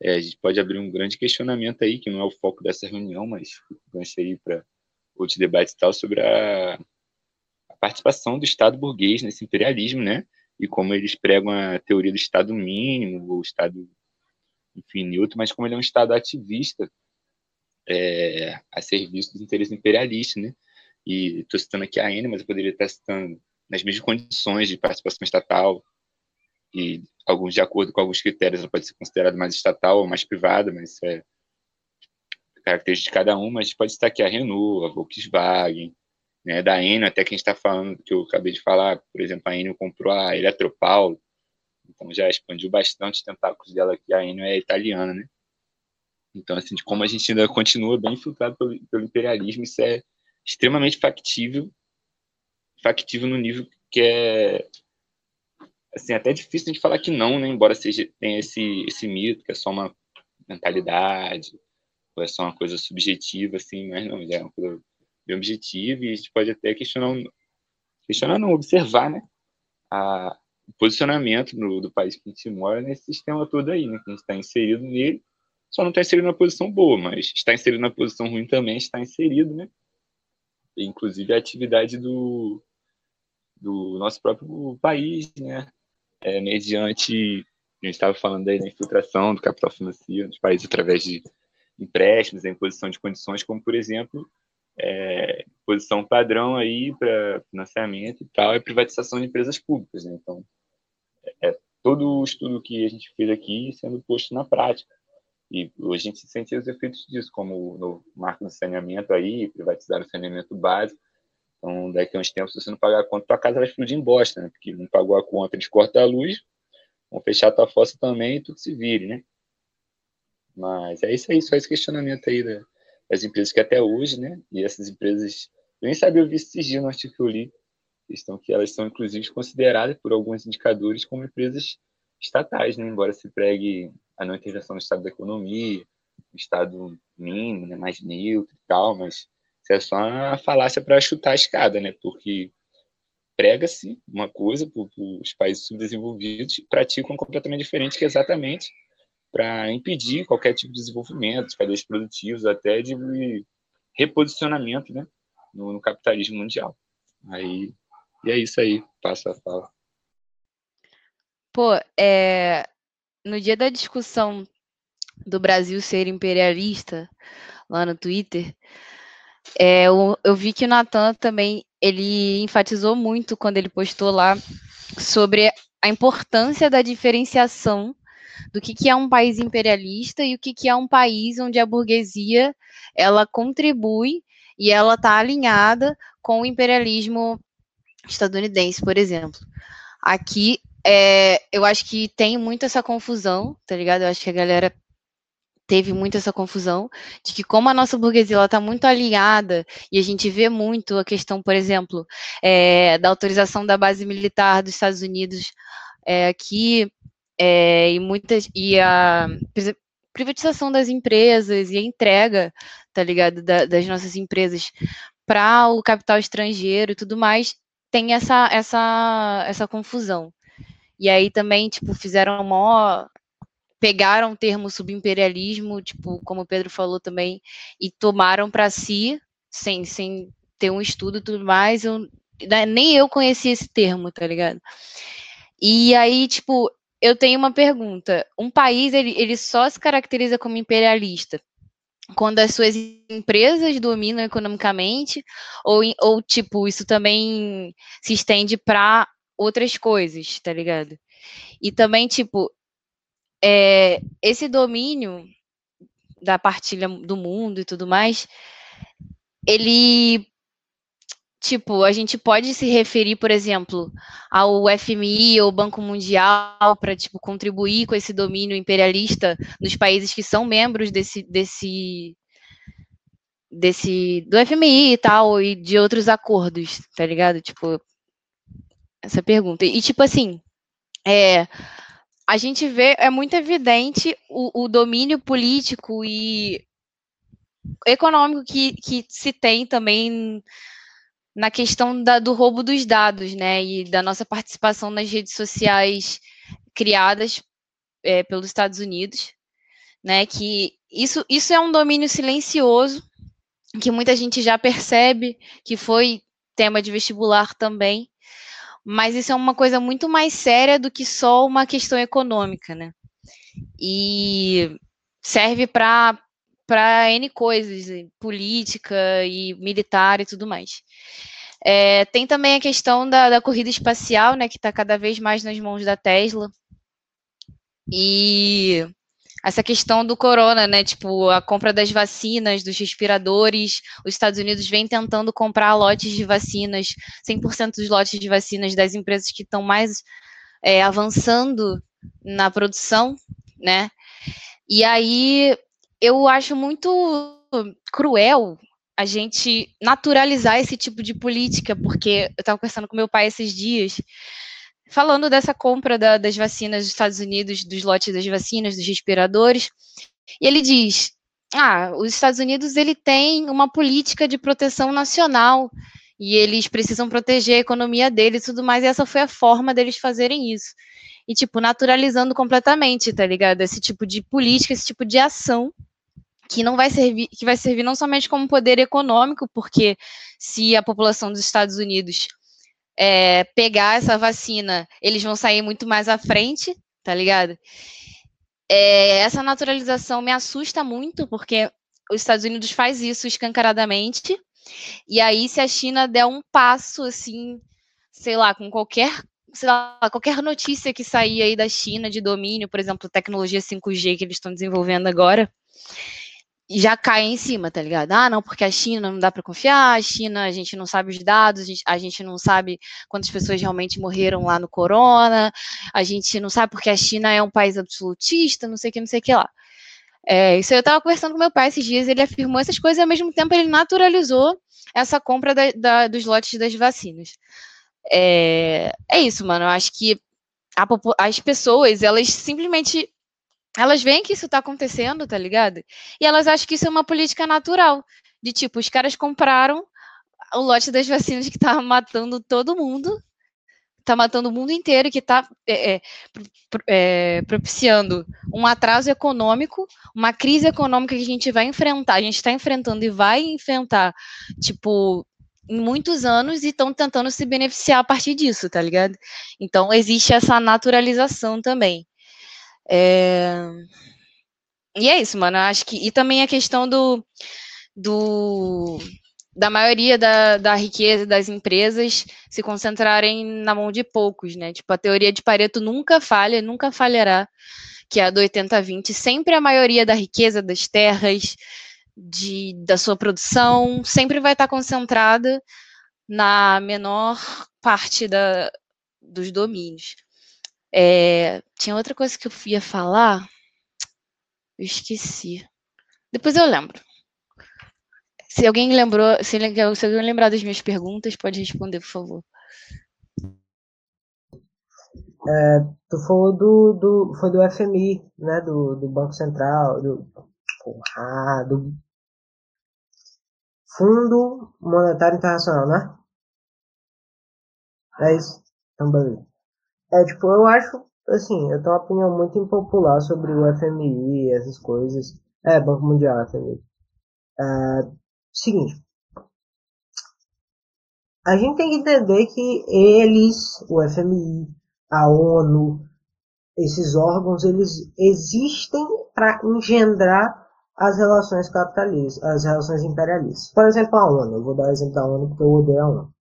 É, a gente pode abrir um grande questionamento aí, que não é o foco dessa reunião, mas gancho aí para outros debates e tal, sobre a, a participação do Estado burguês nesse imperialismo, né? E como eles pregam a teoria do Estado mínimo, ou Estado infinito, mas como ele é um Estado ativista, é, a serviço dos interesses imperialistas, né? E estou citando aqui a N, mas eu poderia estar citando nas mesmas condições de participação estatal e alguns de acordo com alguns critérios ela pode ser considerada mais estatal ou mais privada, mas isso é característica de cada um, mas pode estar aqui a Renault, a Volkswagen, né, da Enel, até que a gente está falando, que eu acabei de falar, por exemplo, a Enel comprou a Eletropaulo, então já expandiu bastante os tentáculos dela aqui, a Enel é italiana, né? Então, assim, de como a gente ainda continua bem infiltrado pelo, pelo imperialismo, isso é extremamente factível, factível no nível que é assim, até difícil de falar que não, né? Embora seja tenha esse esse mito que é só uma mentalidade, ou é só uma coisa subjetiva assim, mas não, já é uma coisa bem objetiva e a gente pode até questionar, questionar não, observar, né, a, o posicionamento do, do país que a gente mora nesse sistema todo aí, né, que a gente está inserido nele, só não está inserido na posição boa, mas está inserido na posição ruim também, está inserido, né, inclusive a atividade do, do nosso próprio país, né, é, mediante, a gente estava falando aí da infiltração do capital financeiro dos países através de empréstimos, a imposição de condições, como, por exemplo, é, posição padrão aí para financiamento e tal, é privatização de empresas públicas. Né? Então, é todo o estudo que a gente fez aqui sendo posto na prática. E hoje a gente sente os efeitos disso, como no marco do saneamento aí, privatizar o saneamento básico. Então, daqui a uns tempos, se você não pagar a conta, tua casa vai explodir em bosta, né? Porque não pagou a conta, eles cortam a luz, vão fechar a tua fossa também e tudo se vire, né? Mas é isso aí, só esse questionamento aí das empresas que até hoje, né? E essas empresas, eu nem sabia, eu vi esses no artigo que eu li, estão que elas são inclusive consideradas por alguns indicadores como empresas estatais, né? Embora se pregue a não intervenção no estado da economia, no estado mínimo, né? mais neutro e tal, mas isso é só uma falácia para chutar a escada, né? Porque prega-se uma coisa para os países subdesenvolvidos e praticam completamente diferente, que é exatamente para impedir qualquer tipo de desenvolvimento, de cadeias produtivos, até de reposicionamento né, no, no, capitalismo mundial. Aí, e é isso aí, passa a fala. Pô, é, no dia da discussão do Brasil ser imperialista, lá no Twitter, é, eu, eu vi que o Natan também ele enfatizou muito quando ele postou lá sobre a importância da diferenciação do que, que é um país imperialista e o que, que é um país onde a burguesia ela contribui e ela está alinhada com o imperialismo estadunidense, por exemplo. Aqui, é, eu acho que tem muito essa confusão, tá ligado? Eu acho que a galera teve muito essa confusão de que como a nossa burguesia ela está muito alinhada e a gente vê muito a questão, por exemplo, é, da autorização da base militar dos Estados Unidos é, aqui é, e muitas e a privatização das empresas e a entrega, tá ligado, da, das nossas empresas para o capital estrangeiro e tudo mais, tem essa essa essa confusão. E aí também, tipo, fizeram uma pegaram o termo subimperialismo, tipo, como o Pedro falou também, e tomaram para si, sem, sem ter um estudo e tudo mais, eu, né, nem eu conhecia esse termo, tá ligado? E aí, tipo, eu tenho uma pergunta. Um país, ele, ele só se caracteriza como imperialista quando as suas empresas dominam economicamente, ou, ou tipo, isso também se estende para outras coisas, tá ligado? E também, tipo, é, esse domínio da partilha do mundo e tudo mais, ele Tipo, a gente pode se referir, por exemplo, ao FMI ou Banco Mundial para tipo contribuir com esse domínio imperialista nos países que são membros desse desse desse do FMI e tal e de outros acordos, tá ligado? Tipo, essa pergunta. E tipo assim, é, a gente vê, é muito evidente o, o domínio político e econômico que, que se tem também na questão da, do roubo dos dados, né, e da nossa participação nas redes sociais criadas é, pelos Estados Unidos, né, que isso, isso é um domínio silencioso, que muita gente já percebe, que foi tema de vestibular também, mas isso é uma coisa muito mais séria do que só uma questão econômica, né, e serve para para N coisas, política e militar e tudo mais. É, tem também a questão da, da corrida espacial, né, que está cada vez mais nas mãos da Tesla. E essa questão do corona, né? Tipo, a compra das vacinas, dos respiradores. Os Estados Unidos vem tentando comprar lotes de vacinas, 100% dos lotes de vacinas das empresas que estão mais é, avançando na produção, né? E aí eu acho muito cruel a gente naturalizar esse tipo de política, porque eu estava conversando com meu pai esses dias, falando dessa compra da, das vacinas dos Estados Unidos, dos lotes das vacinas, dos respiradores, e ele diz: ah, os Estados Unidos ele tem uma política de proteção nacional e eles precisam proteger a economia deles e tudo mais, e essa foi a forma deles fazerem isso. E, tipo, naturalizando completamente, tá ligado? Esse tipo de política, esse tipo de ação que não vai servir, que vai servir não somente como poder econômico, porque se a população dos Estados Unidos é, pegar essa vacina, eles vão sair muito mais à frente, tá ligado? É, essa naturalização me assusta muito, porque os Estados Unidos faz isso escancaradamente, e aí se a China der um passo assim, sei lá, com qualquer sei lá, qualquer notícia que sair aí da China de domínio, por exemplo, tecnologia 5G que eles estão desenvolvendo agora, já cai em cima, tá ligado? Ah, não, porque a China não dá para confiar, a China a gente não sabe os dados, a gente, a gente, não sabe quantas pessoas realmente morreram lá no corona, a gente não sabe porque a China é um país absolutista, não sei o que, não sei o que lá. É, isso eu estava conversando com meu pai esses dias, ele afirmou essas coisas e ao mesmo tempo ele naturalizou essa compra da, da, dos lotes das vacinas. É, é isso, mano. Eu acho que a, as pessoas, elas simplesmente elas veem que isso tá acontecendo, tá ligado? E elas acham que isso é uma política natural. De tipo, os caras compraram o lote das vacinas que tava matando todo mundo, tá matando o mundo inteiro, que tá é, é, é, propiciando um atraso econômico, uma crise econômica que a gente vai enfrentar, a gente está enfrentando e vai enfrentar, tipo, em muitos anos e estão tentando se beneficiar a partir disso, tá ligado? Então existe essa naturalização também. É... E é isso, mano. acho que. E também a questão do. do da maioria da, da riqueza das empresas se concentrarem na mão de poucos, né? Tipo, a teoria de Pareto nunca falha, nunca falhará, que é a do 80-20. Sempre a maioria da riqueza das terras, de, da sua produção, sempre vai estar concentrada na menor parte da, dos domínios. É, tinha outra coisa que eu ia falar, eu esqueci. Depois eu lembro. Se alguém lembrou, se, se alguém lembrar das minhas perguntas, pode responder, por favor. É, tu falou do, do, foi do FMI, né, do, do Banco Central, do, porra, do Fundo Monetário Internacional, né? É isso? Então, beleza. É, tipo, eu acho, assim, eu tenho uma opinião muito impopular sobre o FMI, essas coisas. É, Banco Mundial, FMI. É, seguinte. A gente tem que entender que eles, o FMI, a ONU, esses órgãos, eles existem para engendrar as relações capitalistas, as relações imperialistas. Por exemplo, a ONU. Eu vou dar o exemplo da ONU porque eu odeio a ONU.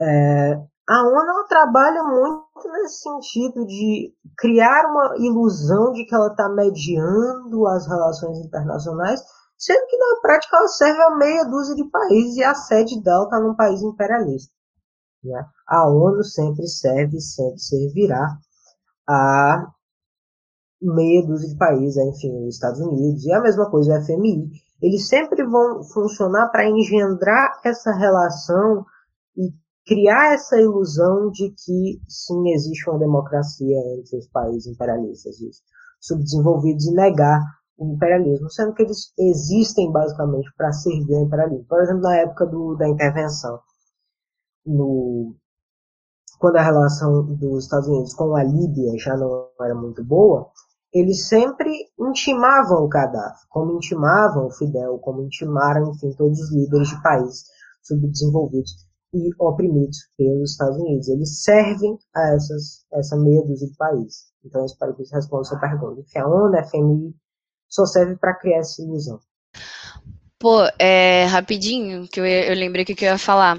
É, a ONU trabalha muito nesse sentido de criar uma ilusão de que ela está mediando as relações internacionais, sendo que na prática ela serve a meia dúzia de países e a sede dela está num país imperialista. Né? A ONU sempre serve, sempre servirá a meia dúzia de países, enfim, os Estados Unidos, e a mesma coisa o FMI. Eles sempre vão funcionar para engendrar essa relação criar essa ilusão de que sim existe uma democracia entre os países imperialistas os subdesenvolvidos e negar o imperialismo, sendo que eles existem basicamente para servir ao imperialismo. Por exemplo, na época do, da intervenção, no, quando a relação dos Estados Unidos com a Líbia já não era muito boa, eles sempre intimavam o Gaddafi, como intimavam o Fidel, como intimaram, enfim, todos os líderes de países subdesenvolvidos e oprimidos pelos Estados Unidos. Eles servem a essas, essa meia dúzia de países. Então, eu espero que isso responda a sua pergunta. Enfim, a ONU, a FMI, só serve para criar essa ilusão. Pô, é, rapidinho, que eu, eu lembrei o que eu ia falar.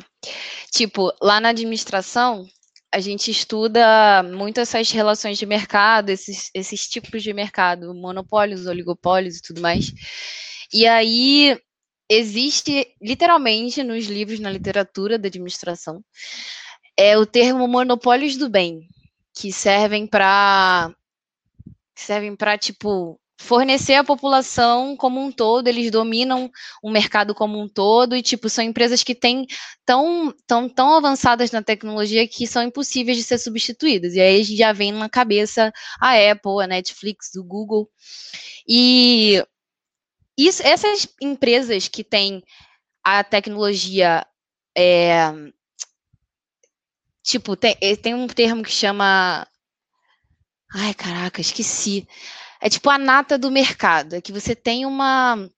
Tipo, lá na administração, a gente estuda muito essas relações de mercado, esses, esses tipos de mercado, monopólios, oligopólios e tudo mais. E aí, existe literalmente nos livros, na literatura da administração, é o termo monopólios do bem, que servem para servem para tipo fornecer a população como um todo, eles dominam o mercado como um todo e tipo são empresas que têm tão tão tão avançadas na tecnologia que são impossíveis de ser substituídas. E aí já vem na cabeça a Apple, a Netflix, o Google. E isso, essas empresas que têm a tecnologia. É, tipo, tem, eh, tem um termo que chama. Ai, caraca, esqueci. É tipo a nata do mercado. É que você tem uma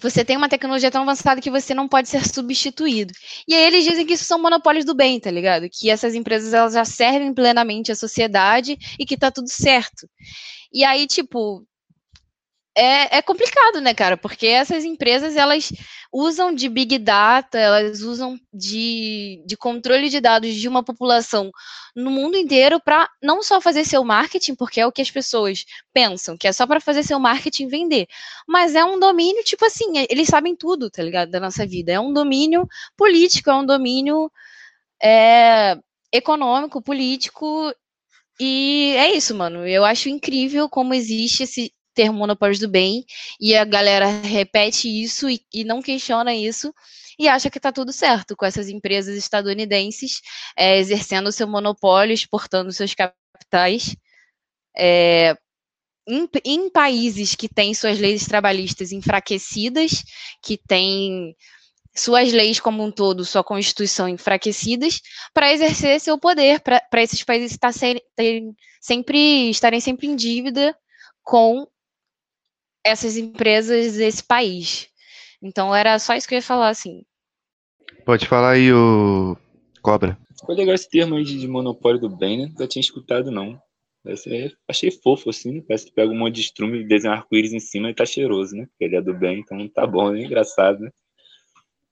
você tem uma tecnologia tão avançada que você não pode ser substituído. E aí eles dizem que isso são monopólios do bem, tá ligado? Que essas empresas elas já servem plenamente à sociedade e que tá tudo certo. E aí, tipo, é, é complicado, né, cara? Porque essas empresas, elas usam de big data, elas usam de, de controle de dados de uma população no mundo inteiro para não só fazer seu marketing, porque é o que as pessoas pensam, que é só para fazer seu marketing vender, mas é um domínio, tipo assim, eles sabem tudo, tá ligado? Da nossa vida. É um domínio político, é um domínio é, econômico, político. E é isso, mano. Eu acho incrível como existe esse, termo monopólios do bem, e a galera repete isso e, e não questiona isso, e acha que está tudo certo com essas empresas estadunidenses é, exercendo seu monopólio, exportando seus capitais. É, em, em, países que têm suas leis trabalhistas enfraquecidas, que têm suas leis como um todo, sua constituição enfraquecidas, para exercer seu poder, para esses países estar sempre, estarem sempre em dívida com essas empresas desse país. Então era só isso que eu ia falar, assim. Pode falar aí, o Cobra. Foi legal esse termo aí de monopólio do bem, né? Não tinha escutado, não. É, achei fofo, assim, né? Parece que pega um monte de estrume e desenha arco-íris em cima e tá cheiroso, né? Porque ele é do bem, então tá bom, é engraçado, né?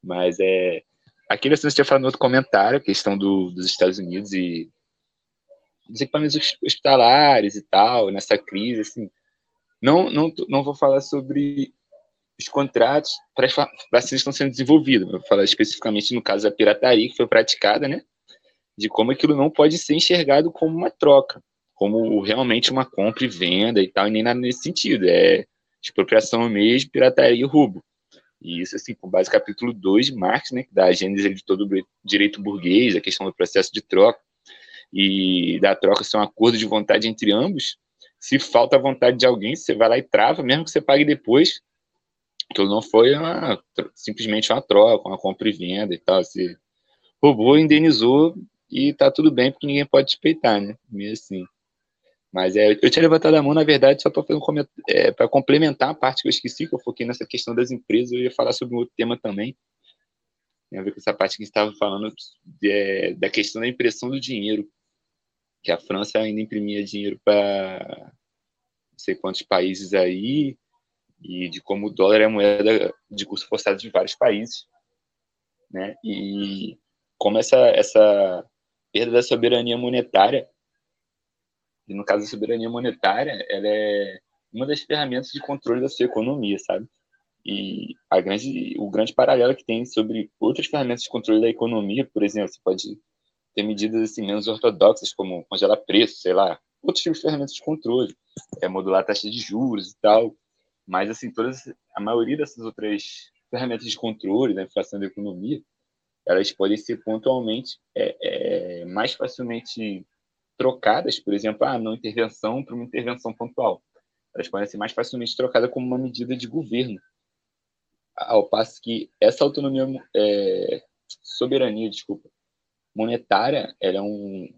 Mas é. Aquele assim, você tinha falado no outro comentário, a questão do, dos Estados Unidos e dos equipamentos hospitalares e tal, nessa crise, assim. Não, não, não vou falar sobre os contratos para as vacinas que estão sendo desenvolvidas. Vou falar especificamente no caso da pirataria que foi praticada, né? De como aquilo não pode ser enxergado como uma troca, como realmente uma compra e venda e tal, e nem nada nesse sentido. É expropriação mesmo, pirataria e roubo. E isso, assim, com base no capítulo 2 de Marx, né, da gênese de todo o direito burguês, a questão do processo de troca, e da troca ser um acordo de vontade entre ambos, se falta vontade de alguém, você vai lá e trava, mesmo que você pague depois. Aquilo não foi uma, simplesmente uma troca, uma compra e venda e tal. Você roubou, indenizou e tá tudo bem, porque ninguém pode despeitar, né? Meio assim. Mas é, eu tinha levantado a mão, na verdade, só para um é, complementar a parte que eu esqueci, que eu foquei nessa questão das empresas, eu ia falar sobre um outro tema também. Tem a ver com essa parte que estava falando de, é, da questão da impressão do dinheiro que a França ainda imprimia dinheiro para não sei quantos países aí, e de como o dólar é moeda de curso forçado de vários países, né? E como essa, essa perda da soberania monetária, e no caso da soberania monetária, ela é uma das ferramentas de controle da sua economia, sabe? E a grande, o grande paralelo que tem sobre outras ferramentas de controle da economia, por exemplo, você pode ter medidas assim, menos ortodoxas, como congelar preço, sei lá, outros tipos de ferramentas de controle, é, modular a taxa de juros e tal. Mas, assim, todas, a maioria dessas outras ferramentas de controle da inflação da economia, elas podem ser pontualmente é, é, mais facilmente trocadas, por exemplo, a não intervenção para uma intervenção pontual. Elas podem ser mais facilmente trocadas como uma medida de governo. Ao passo que essa autonomia, é, soberania, desculpa, monetária, ela é um,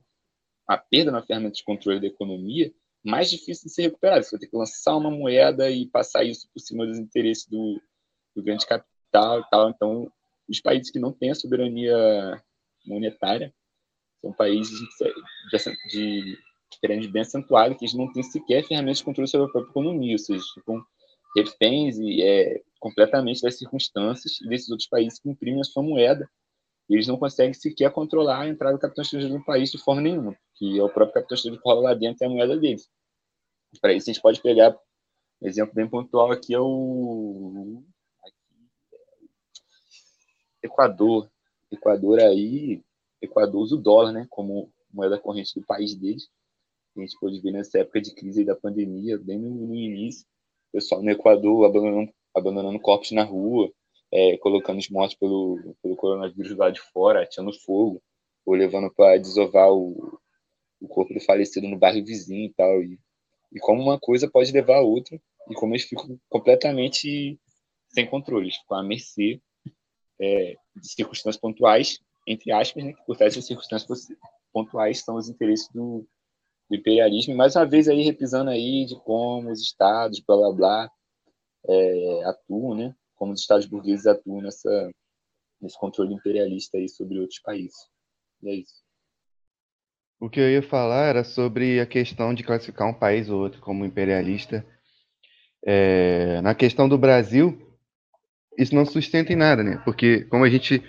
a perda na ferramenta de controle da economia mais difícil de ser recuperada. Você vai ter que lançar uma moeda e passar isso por cima dos interesses do, do grande capital tal. Então, os países que não têm a soberania monetária são países de, de, de bem acentuado, que eles não têm sequer ferramentas de controle sobre a própria economia, ou seja, ficam reféns e, é, completamente das circunstâncias desses outros países que imprimem a sua moeda e eles não conseguem sequer controlar a entrada do capital estrangeiro no país de forma nenhuma, que é o próprio capital estrangeiro que rola lá dentro e a moeda deles. Para isso, a gente pode pegar um exemplo bem pontual aqui é o Equador. Equador aí, Equador usa o dólar, né, como moeda corrente do país deles. A gente pode ver nessa época de crise da pandemia, bem no início, o pessoal no Equador abandonando, abandonando corpos na rua, é, colocando os mortos pelo, pelo coronavírus lá de fora, atirando fogo, ou levando para desovar o, o corpo do falecido no bairro vizinho e tal. E, e como uma coisa pode levar a outra, e como eles ficam completamente sem controle, ficam à mercê é, de circunstâncias pontuais, entre aspas, né, que por trás das circunstâncias pontuais são os interesses do, do imperialismo, e mais uma vez aí repisando aí de como os estados, blá blá blá, é, atuam, né, como os estados burgueses atuam nessa, nesse controle imperialista aí sobre outros países. E é isso. O que eu ia falar era sobre a questão de classificar um país ou outro como imperialista. É, na questão do Brasil, isso não sustenta em nada, né? Porque, como a gente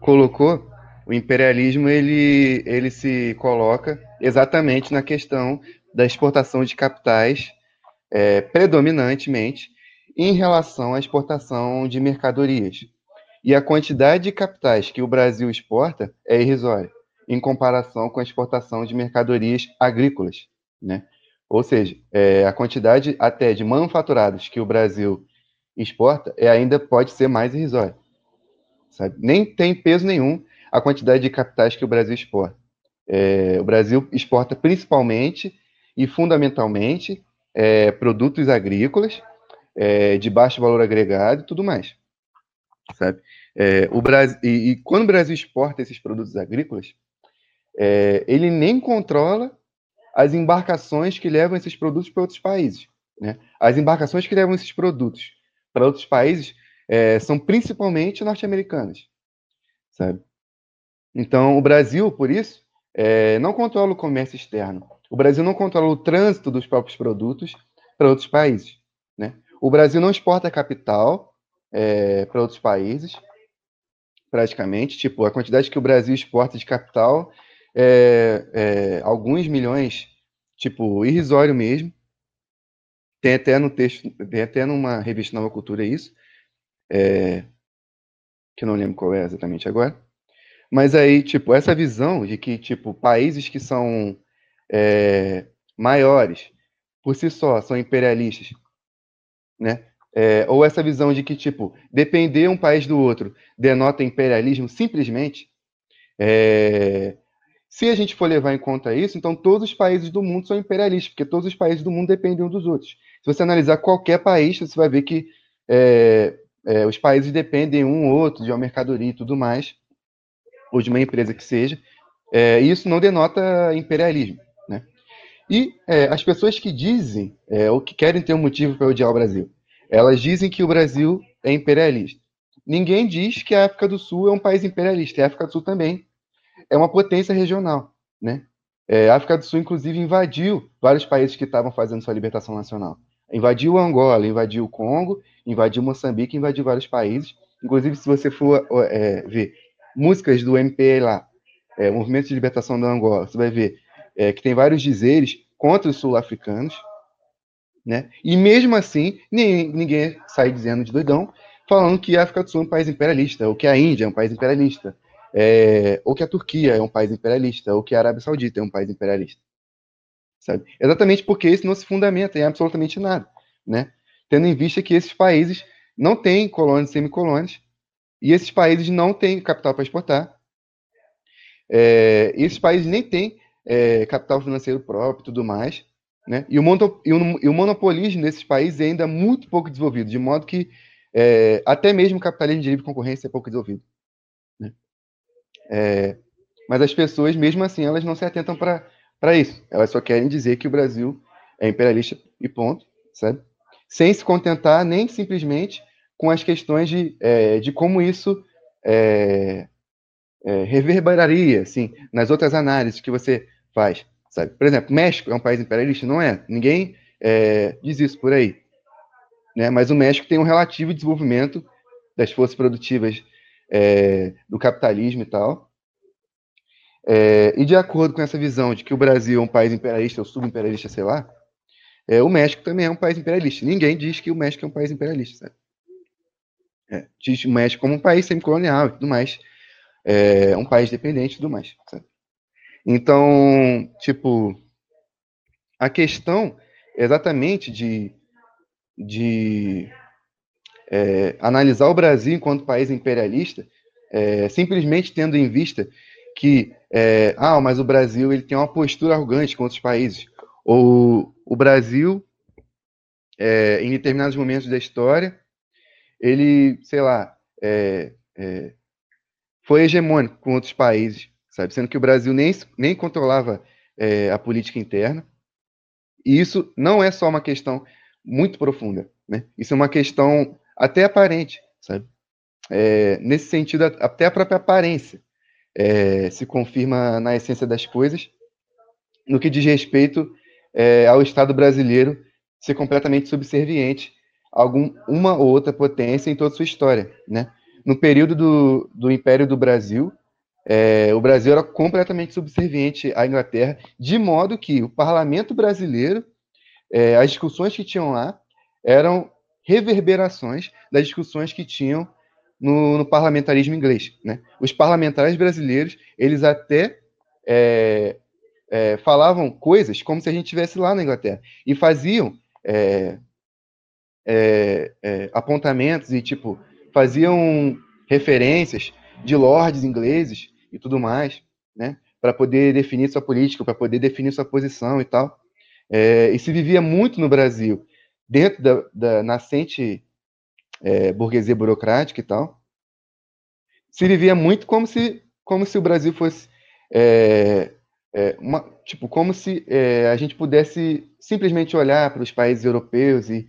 colocou, o imperialismo ele, ele se coloca exatamente na questão da exportação de capitais, é, predominantemente em relação à exportação de mercadorias. E a quantidade de capitais que o Brasil exporta é irrisória em comparação com a exportação de mercadorias agrícolas, né? Ou seja, é, a quantidade até de manufaturados que o Brasil exporta é, ainda pode ser mais irrisória. Sabe? Nem tem peso nenhum a quantidade de capitais que o Brasil exporta. É, o Brasil exporta principalmente e fundamentalmente é, produtos agrícolas é, de baixo valor agregado e tudo mais. Sabe? É, o Brasil, e, e, quando o Brasil exporta esses produtos agrícolas, é, ele nem controla as embarcações que levam esses produtos para outros países. Né? As embarcações que levam esses produtos para outros países é, são principalmente norte-americanas, sabe? Então, o Brasil, por isso, é, não controla o comércio externo. O Brasil não controla o trânsito dos próprios produtos para outros países. Né? O Brasil não exporta capital é, para outros países, praticamente. Tipo, a quantidade que o Brasil exporta de capital é, é, alguns milhões, tipo, irrisório mesmo. Tem até no texto, tem até numa revista Nova Cultura isso, é, que eu não lembro qual é exatamente agora. Mas aí, tipo, essa visão de que, tipo, países que são é, maiores, por si só, são imperialistas, né? É, ou essa visão de que, tipo, depender um país do outro denota imperialismo simplesmente, é, se a gente for levar em conta isso, então todos os países do mundo são imperialistas, porque todos os países do mundo dependem um dos outros. Se você analisar qualquer país, você vai ver que é, é, os países dependem um ou outro de uma mercadoria e tudo mais, ou de uma empresa que seja. É, isso não denota imperialismo. E é, as pessoas que dizem, é, ou que querem ter um motivo para odiar o Brasil, elas dizem que o Brasil é imperialista. Ninguém diz que a África do Sul é um país imperialista, a África do Sul também é uma potência regional, né? É, a África do Sul, inclusive, invadiu vários países que estavam fazendo sua libertação nacional. Invadiu Angola, invadiu o Congo, invadiu Moçambique, invadiu vários países. Inclusive, se você for é, ver músicas do MPA lá, é, Movimento de Libertação da Angola, você vai ver é, que tem vários dizeres contra os sul-africanos, né? E mesmo assim, ninguém, ninguém sai dizendo de doidão, falando que a África do Sul é um país imperialista, ou que a Índia é um país imperialista, é, ou que a Turquia é um país imperialista, ou que a Arábia Saudita é um país imperialista. Sabe? Exatamente porque isso não se fundamenta em absolutamente nada, né? Tendo em vista que esses países não têm colônias e semicolônias, e esses países não têm capital para exportar, é, esses países nem têm é, capital financeiro próprio e tudo mais, né? E o, mono, e, o, e o, monopolismo desses países é ainda muito pouco desenvolvido, de modo que é, até mesmo o capitalismo de livre concorrência é pouco desenvolvido. É, mas as pessoas, mesmo assim, elas não se atentam para isso. Elas só querem dizer que o Brasil é imperialista e ponto, sabe? Sem se contentar nem simplesmente com as questões de, é, de como isso é, é, reverberaria, assim, nas outras análises que você faz, sabe? Por exemplo, México é um país imperialista? Não é. Ninguém é, diz isso por aí. Né? Mas o México tem um relativo desenvolvimento das forças produtivas é, do capitalismo e tal. É, e de acordo com essa visão de que o Brasil é um país imperialista ou subimperialista, sei lá, é, o México também é um país imperialista. Ninguém diz que o México é um país imperialista, sabe? É, diz o México como um país semicolonial e tudo mais. É um país dependente e tudo mais, sabe? Então, tipo, a questão exatamente de, de é, analisar o Brasil enquanto país imperialista, é, simplesmente tendo em vista que, é, ah, mas o Brasil ele tem uma postura arrogante com outros países, ou o Brasil é, em determinados momentos da história, ele, sei lá, é, é, foi hegemônico com outros países, sabe? Sendo que o Brasil nem, nem controlava é, a política interna. E isso não é só uma questão muito profunda, né? Isso é uma questão até aparente, sabe? É, nesse sentido, até a própria aparência é, se confirma na essência das coisas, no que diz respeito é, ao Estado brasileiro ser completamente subserviente a algum, uma ou outra potência em toda a sua história, né? No período do, do Império do Brasil, é, o Brasil era completamente subserviente à Inglaterra, de modo que o parlamento brasileiro, é, as discussões que tinham lá, eram reverberações das discussões que tinham no, no parlamentarismo inglês. Né? Os parlamentares brasileiros, eles até é, é, falavam coisas como se a gente estivesse lá na Inglaterra, e faziam é, é, apontamentos e, tipo, faziam referências de lords ingleses e tudo mais, né? Para poder definir sua política, para poder definir sua posição e tal. É, e se vivia muito no Brasil, dentro da, da nascente é, burguesia burocrática e tal, se vivia muito como se, como se o Brasil fosse é, é, uma, tipo, como se é, a gente pudesse simplesmente olhar para os países europeus e,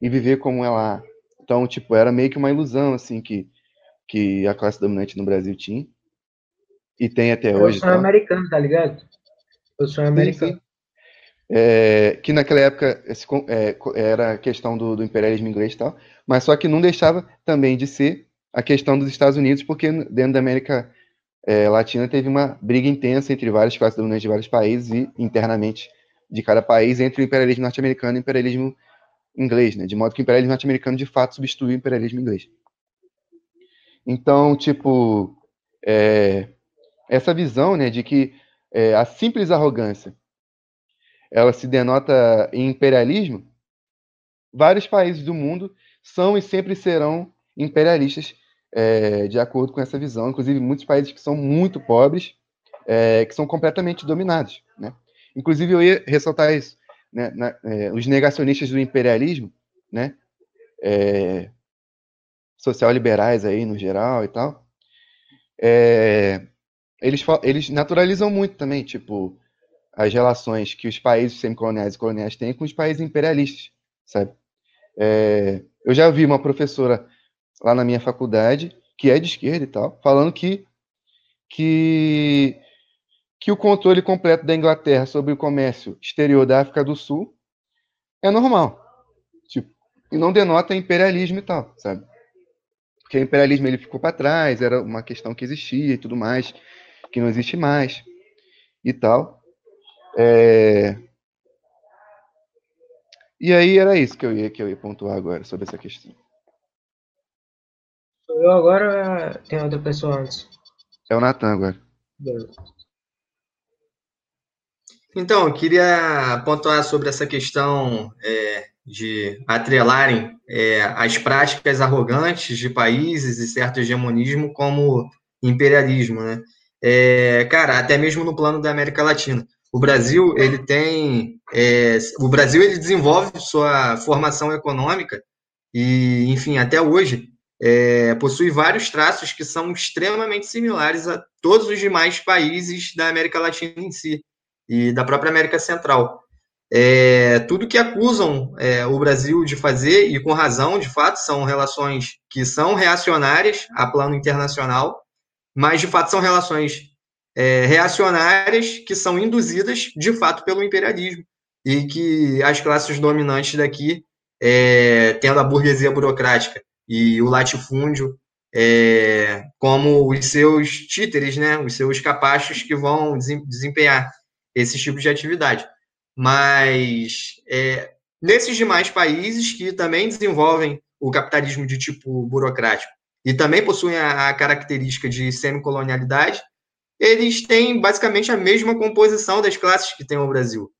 e viver como é lá. Então, tipo, era meio que uma ilusão, assim, que, que a classe dominante no Brasil tinha. E tem até hoje. Eu sou tá? americano, tá ligado? Eu sou americano. É, que naquela época esse, é, era a questão do, do, imperialismo inglês e tal, mas só que não deixava também de ser a questão dos Estados Unidos, porque dentro da América é, Latina teve uma briga intensa entre várias classes dominantes de vários países e internamente de cada país entre o imperialismo norte-americano e o imperialismo inglês, né? De modo que o imperialismo norte-americano de fato substitui o imperialismo inglês. Então, tipo, é, essa visão, né, de que é, a simples arrogância ela se denota em imperialismo, vários países do mundo são e sempre serão imperialistas é, de acordo com essa visão. Inclusive, muitos países que são muito pobres, é, que são completamente dominados. Né? Inclusive, eu ia ressaltar isso. Né? Na, os negacionistas do imperialismo, né? É, social-liberais aí no geral e tal, é, eles, eles naturalizam muito também, tipo, as relações que os países semicoloniais e coloniais têm com os países imperialistas, sabe? É, eu já vi uma professora lá na minha faculdade, que é de esquerda e tal, falando que, que, que o controle completo da Inglaterra sobre o comércio exterior da África do Sul é normal. Tipo, e não denota imperialismo e tal, sabe? Porque o imperialismo ele ficou para trás, era uma questão que existia e tudo mais, que não existe mais e tal. É... E aí era isso que eu ia que eu ia pontuar agora sobre essa questão. Eu agora ou tem outra pessoa antes? É o Natan agora. Então, eu queria pontuar sobre essa questão é, de atrelarem é, as práticas arrogantes de países e certo hegemonismo como imperialismo, né? É, cara, até mesmo no plano da América Latina. O Brasil, ele tem... É, o Brasil, ele desenvolve sua formação econômica e, enfim, até hoje, é, possui vários traços que são extremamente similares a todos os demais países da América Latina em si e da própria América Central. É, tudo que acusam é, o Brasil de fazer, e com razão, de fato, são relações que são reacionárias a plano internacional, mas de fato são relações é, reacionárias que são induzidas de fato pelo imperialismo e que as classes dominantes daqui, é, tendo a burguesia burocrática e o latifúndio é, como os seus títeres, né, os seus capachos que vão desempenhar esse tipo de atividade. Mas é, nesses demais países que também desenvolvem o capitalismo de tipo burocrático e também possuem a, característica de semicolonialidade, eles têm basicamente a mesma composição das classes que tem o Brasil.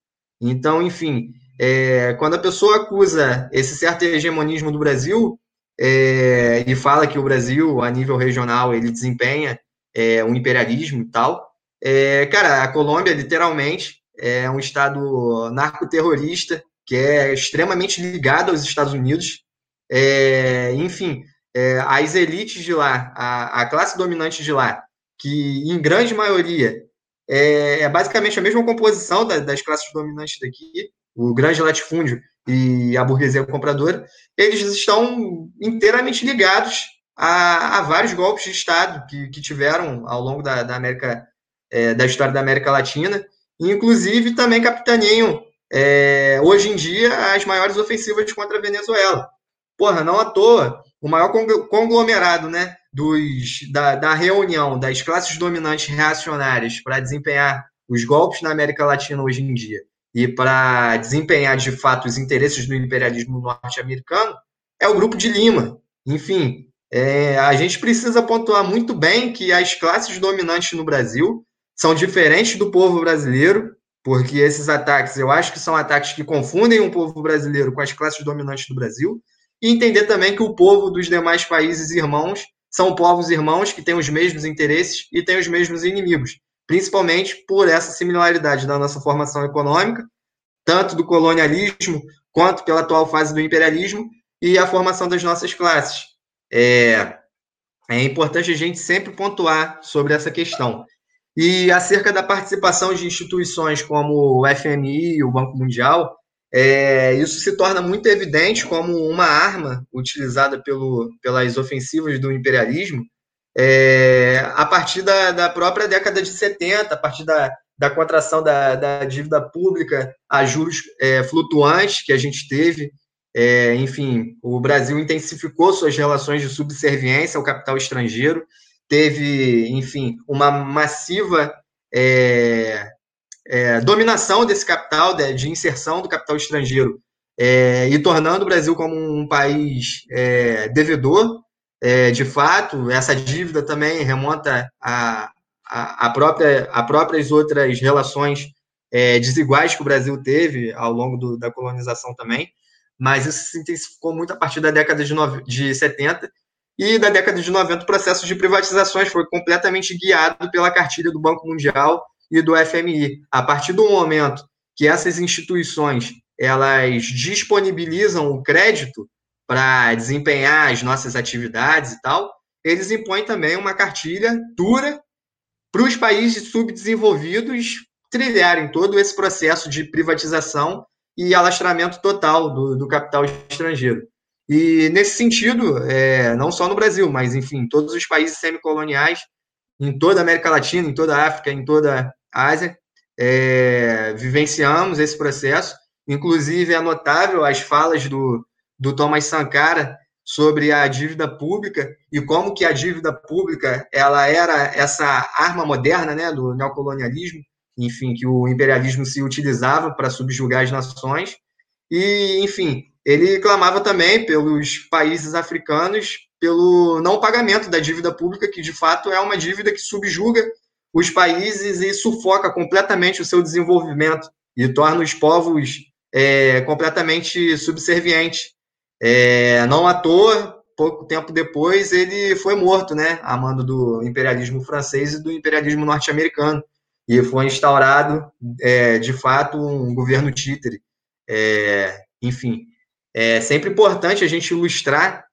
Então, enfim, é, quando a pessoa acusa esse certo hegemonismo do Brasil, é, e fala que o Brasil, a nível regional, ele desempenha é, um imperialismo e tal. É, cara, a Colômbia, literalmente, é um estado narcoterrorista que é extremamente ligado aos Estados Unidos. É, enfim, é, as elites de lá, a, a, classe dominante de lá, que em grande maioria é, é basicamente a mesma composição da, das classes dominantes daqui, o grande latifúndio e a burguesia compradora, eles estão inteiramente ligados a, a vários golpes de Estado que, que tiveram ao longo da, da América, é, da história da América Latina, inclusive também capitaneiam é, hoje em dia as maiores ofensivas contra a Venezuela. Porra, não à toa, o maior conglomerado né, dos, da, da reunião das classes dominantes reacionárias para desempenhar os golpes na América Latina hoje em dia e para desempenhar de fato os interesses do imperialismo norte-americano é o Grupo de Lima. Enfim, é, a gente precisa pontuar muito bem que as classes dominantes no Brasil são diferentes do povo brasileiro, porque esses ataques, eu acho que são ataques que confundem o povo brasileiro com as classes dominantes do Brasil, e entender também que o povo dos demais países irmãos são povos irmãos que têm os mesmos interesses e têm os mesmos inimigos, principalmente por essa similaridade da nossa formação econômica, tanto do colonialismo quanto pela atual fase do imperialismo e a formação das nossas classes. É, é importante a gente sempre pontuar sobre essa questão. E acerca da participação de instituições como o FMI o Banco Mundial, é, isso se torna muito evidente como uma arma utilizada pelo, pelas ofensivas do imperialismo é, a partir da, da, própria década de 70, a partir da, da contração da, da dívida pública a juros é, flutuantes que a gente teve, é, enfim, o Brasil intensificou suas relações de subserviência ao capital estrangeiro, teve, enfim, uma massiva é, dominação desse capital, de, de, inserção do capital estrangeiro, é, e tornando o Brasil como um país é, devedor, é, de fato. Essa dívida também remonta a, a, a, própria, a próprias outras relações é, desiguais que o Brasil teve ao longo do, da colonização também mas isso se intensificou muito a partir da década de, no... de 70 e da década de 90 o processo de privatizações foi completamente guiado pela cartilha do Banco Mundial e do FMI. A partir do momento que essas instituições elas disponibilizam o crédito para desempenhar as nossas atividades e tal, eles impõem também uma cartilha dura para os países subdesenvolvidos trilharem todo esse processo de privatização e alastramento total do, do capital estrangeiro. E nesse sentido, é, não só no Brasil, mas enfim, todos os países semicoloniais, em toda a América Latina, em toda a África, em toda Ásia, é, vivenciamos esse processo. Inclusive, é notável as falas do, do Thomas Sankara sobre a dívida pública e como que a dívida pública ela era essa arma moderna né, do neocolonialismo enfim, que o imperialismo se utilizava para subjugar as nações. E, enfim, ele clamava também pelos países africanos pelo não pagamento da dívida pública, que de fato é uma dívida que subjuga os países e sufoca completamente o seu desenvolvimento e torna os povos é, completamente subservientes. É, não à toa, pouco tempo depois, ele foi morto, né, a mando do imperialismo francês e do imperialismo norte-americano e foi instaurado, é, de fato, um governo títere. É, enfim, é sempre importante a gente ilustrar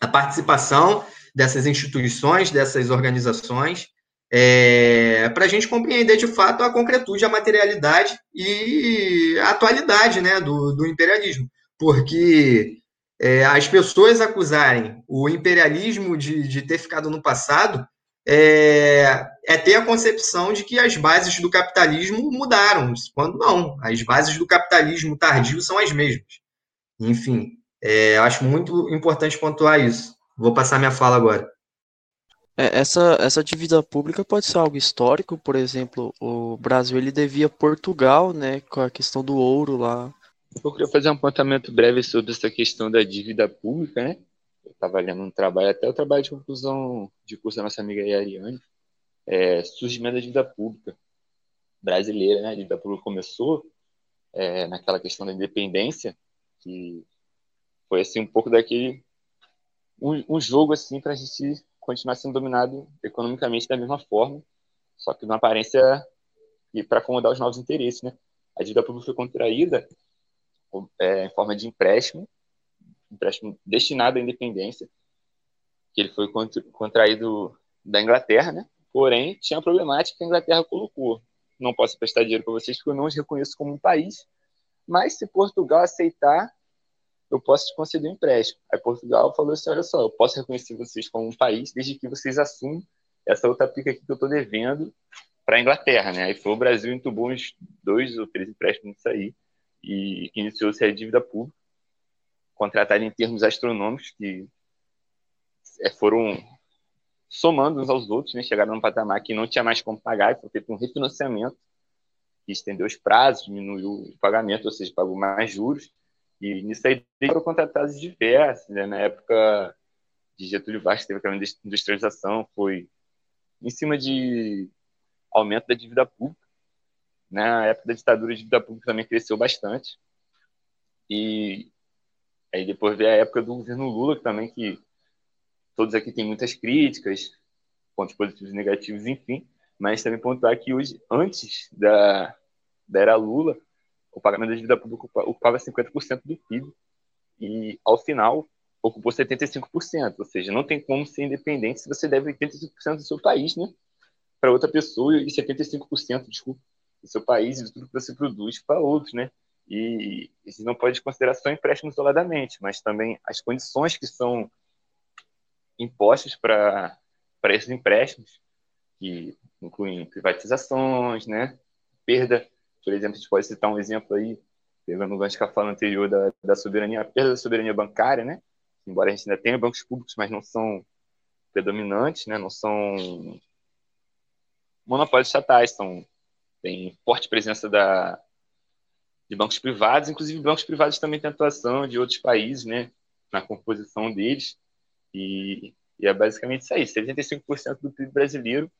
a participação dessas instituições, dessas organizações, é, para a gente compreender de fato a concretude, a materialidade e a atualidade né, do, do imperialismo. Porque é, as pessoas acusarem o imperialismo de, de ter ficado no passado é, é, ter a concepção de que as bases do capitalismo mudaram, quando não. As bases do capitalismo tardio são as mesmas. Enfim, é, acho muito importante pontuar isso. Vou passar minha fala agora. É, essa, essa dívida pública pode ser algo histórico, por exemplo, o Brasil ele devia Portugal, né, com a questão do ouro lá. Eu queria fazer um apontamento breve sobre essa questão da dívida pública, né? eu estava lendo um trabalho, até o trabalho de conclusão de curso da nossa amiga Ariane, é, surgimento da dívida pública brasileira, né? A dívida pública começou é, naquela questão da independência, que foi assim um pouco daquele um, um jogo assim para a gente continuar sendo dominado economicamente da mesma forma, só que numa aparência e para acomodar os novos interesses, né? A dívida pública foi contraída é, em forma de empréstimo, empréstimo destinado à independência, que ele foi contraído da Inglaterra, né? Porém, tinha a problemática que a Inglaterra colocou. Não posso prestar dinheiro para vocês porque eu não os reconheço como um país, mas se Portugal aceitar, eu posso te conceder um empréstimo. Aí Portugal falou assim, olha só, eu posso reconhecer vocês como um país desde que vocês assumam essa outra pica aqui que eu estou devendo para a Inglaterra, né? Aí foi o Brasil entubou uns dois ou três empréstimos aí e iniciou-se a dívida pública, contratada em termos astronômicos que é, foram somando uns aos outros, né? Chegaram num patamar que não tinha mais como pagar, foi feito um refinanciamento que estendeu os prazos, diminuiu o pagamento, ou seja, pagou mais juros. E nisso aí foram contratados diversos, né? Na época de Getúlio Vargas teve aquela industrialização, foi em cima de aumento da dívida pública. Né? Na época da ditadura, a dívida pública também cresceu bastante. E aí depois veio a época do governo Lula, que também que todos aqui têm muitas críticas, pontos positivos e negativos, enfim, mas também pontuar que hoje, antes da, da era Lula, o pagamento da dívida pública ocupava 50% do PIB e, ao final, ocupou 75%, ou seja, não tem como ser independente se você deve 85% do seu país, né, para outra pessoa e 75%, desculpa, do seu país e de tudo que você produz para outros, né? E isso não pode considerar só empréstimo isoladamente, mas também as condições que são impostas para esses empréstimos, que incluem privatizações, né? Perda, por exemplo, a gente pode citar um exemplo aí, pegando o gancho que a fala anterior da, da soberania, a perda da soberania bancária, né? embora a gente ainda tenha bancos públicos, mas não são predominantes, né? não são monopólios estatais, são, tem forte presença da, de bancos privados, inclusive bancos privados também têm atuação de outros países né? na composição deles, e, e é basicamente isso aí, 75% do PIB brasileiro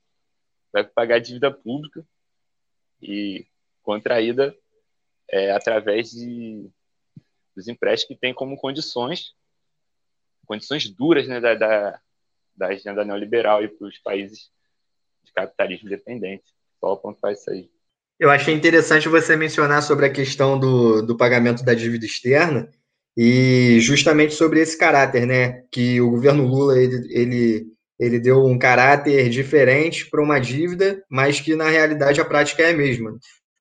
vai pagar dívida pública e contraída é, através de, dos empréstimos que tem como condições condições duras né, da, da, da agenda neoliberal para os países de capitalismo dependente. Só apontar isso aí. Eu achei interessante você mencionar sobre a questão do, do pagamento da dívida externa e justamente sobre esse caráter, né? Que o governo Lula ele, ele, ele deu um caráter diferente para uma dívida, mas que na realidade a prática é a mesma.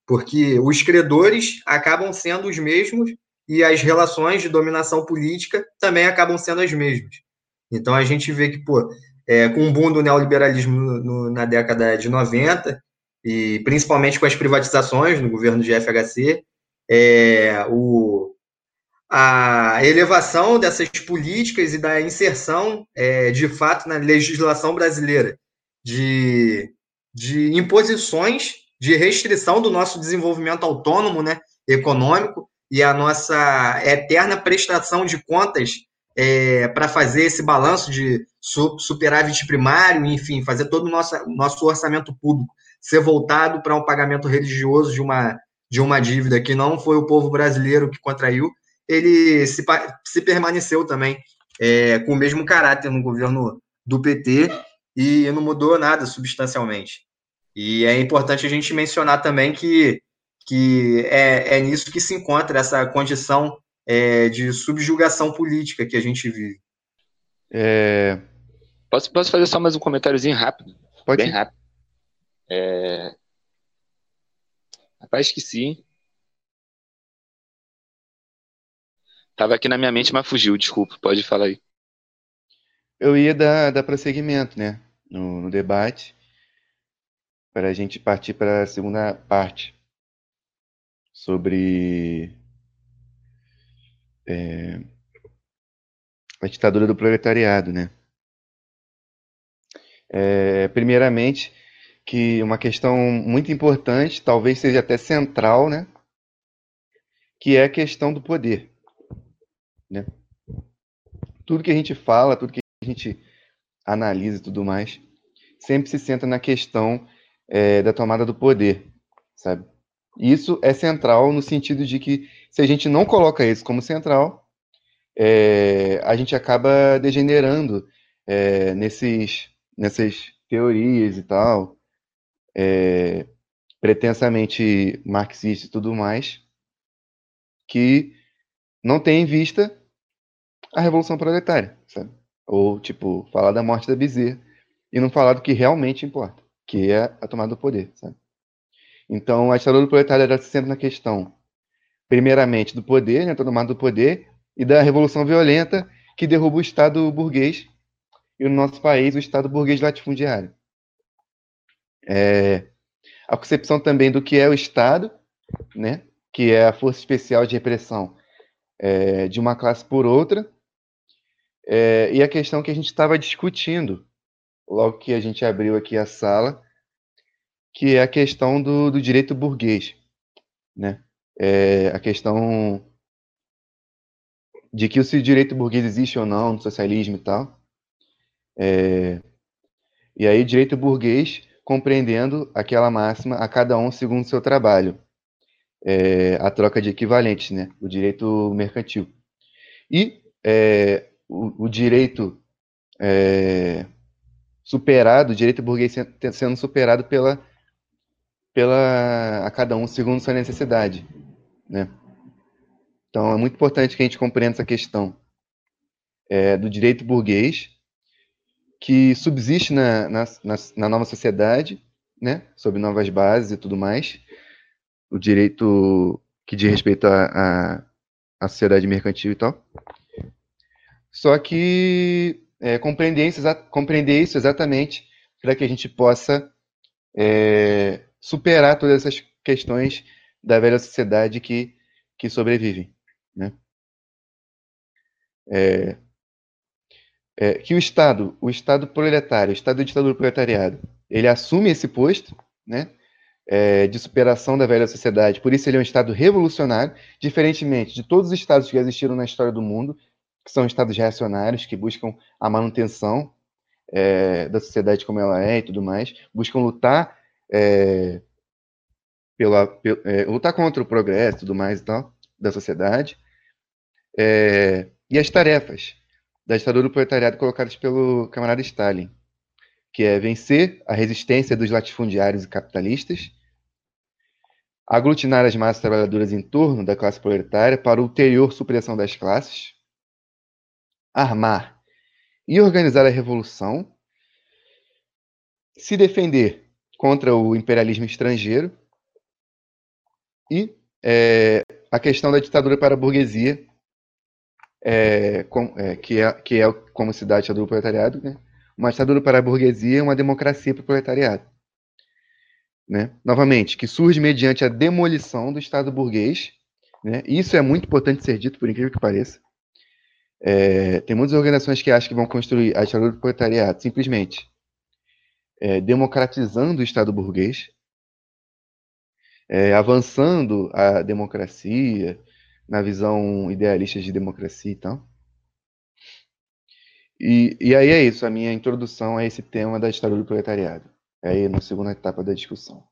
Porque os credores acabam sendo os mesmos e as relações de dominação política também acabam sendo as mesmas. Então a gente vê que, pô, é, com o boom do neoliberalismo no, no, na década de 90, e principalmente com as privatizações no governo de FHC, é, o, a elevação dessas políticas e da inserção, é, de fato, na legislação brasileira de, de imposições de restrição do nosso desenvolvimento autônomo, né, econômico, e a nossa eterna prestação de contas é, para fazer esse balanço de superávit primário, enfim, fazer todo o nosso, nosso orçamento público ser voltado para um pagamento religioso de uma, de uma dívida que não foi o povo brasileiro que contraiu, ele se, se permaneceu também é, com o mesmo caráter no governo do PT e não mudou nada substancialmente. E é importante a gente mencionar também que que é, é nisso que se encontra essa condição é, de subjugação política que a gente vive. É... Posso, posso fazer só mais um comentáriozinho rápido? Pode. Bem rápido. É... Rapaz, esqueci. Tava aqui na minha mente, mas fugiu, desculpa. Pode falar aí. Eu ia dar, dar prosseguimento, né? No, no debate. Para a gente partir para a segunda parte sobre é, a ditadura do proletariado, né? É, primeiramente, que uma questão muito importante, talvez seja até central, né? Que é a questão do poder, né? Tudo que a gente fala, tudo que a gente analisa e tudo mais, sempre se centra na questão é, da tomada do poder, sabe? Isso é central no sentido de que se a gente não coloca isso como central, é, a gente acaba degenerando é, nesses, nessas teorias e tal, é, pretensamente marxistas e tudo mais, que não tem em vista a Revolução Proletária, sabe? Ou, tipo, falar da morte da Bezerra e não falar do que realmente importa, que é a tomada do poder, sabe? Então, a ditadura do proletário era sempre na questão, primeiramente, do poder, né, tomada do poder, e da revolução violenta que derruba o Estado burguês, e no nosso país, o Estado burguês latifundiário. É, a concepção também do que é o Estado, né, que é a força especial de repressão é, de uma classe por outra, é, e a questão que a gente estava discutindo, logo que a gente abriu aqui a sala, que é a questão do, do direito burguês, né? É, a questão de que se o direito burguês existe ou não no socialismo e tal. É, e aí, direito burguês compreendendo aquela máxima a cada um segundo seu trabalho, é, a troca de equivalentes, né? O direito mercantil. E é, o, o, direito é, superado, o direito burguês sendo superado pela, pela a cada um segundo sua necessidade, né? Então é muito importante que a gente compreenda essa questão é, do direito burguês que subsiste na, na, na, na nova sociedade, né? Sob novas bases e tudo mais, o direito que diz respeito à sociedade mercantil e tal. Só que é, compreender, isso, compreender isso exatamente para que a gente possa é, superar todas essas questões da velha sociedade que, que sobrevivem. Né? É, é, que o Estado, o Estado proletário, o Estado do ditadura proletariado, ele assume esse posto, né? é, de superação da velha sociedade. Por isso ele é um Estado revolucionário, diferentemente de todos os Estados que existiram na história do mundo, que são Estados reacionários, que buscam a manutenção é, da sociedade como ela é e tudo mais, buscam lutar é, pela, é, lutar contra o progresso e tudo mais e tal da sociedade. E as tarefas da ditadura do proletariado colocadas pelo camarada Stalin, que é vencer a resistência dos latifundiários e capitalistas, aglutinar as massas trabalhadoras em torno da classe proletária para ulterior supressão das classes, armar e organizar a revolução, se defender contra o imperialismo estrangeiro e é, a questão da ditadura para a burguesia, é, com, é, que, é, que é como se dá a ditadura do proletariado, né? uma ditadura para a burguesia e uma democracia para o proletariado né? novamente, que surge mediante a demolição do Estado burguês. Né? Isso é muito importante ser dito, por incrível que pareça. É, tem muitas organizações que acham que vão construir a ditadura do proletariado simplesmente é, democratizando o Estado burguês, é, avançando a democracia, na visão idealista de democracia e tal. E, e aí é isso, a minha introdução a esse tema da ditadura do proletariado aí na segunda etapa da discussão.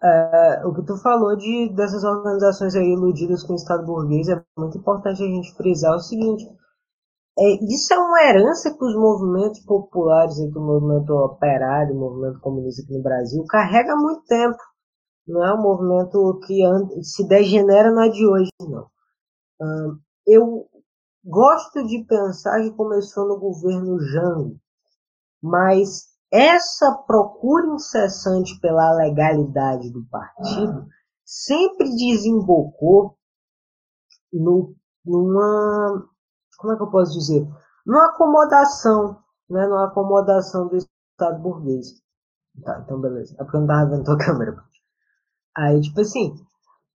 É, o que tu falou de dessas organizações aí iludidas com o Estado burguês é muito importante a gente frisar o seguinte: é, isso é uma herança que os movimentos populares, aqui, o movimento operário, o movimento comunista aqui no Brasil, carrega há muito tempo. Não é um movimento que se degenera não é de hoje, não. eu gosto de pensar que começou no governo Jango, mas essa procura incessante pela legalidade do partido sempre desembocou no, numa. Como é que eu posso dizer? Numa acomodação, né? Numa acomodação do Estado burguês. Tá, então beleza. É porque eu não tava vendo tua câmera. Aí, tipo assim,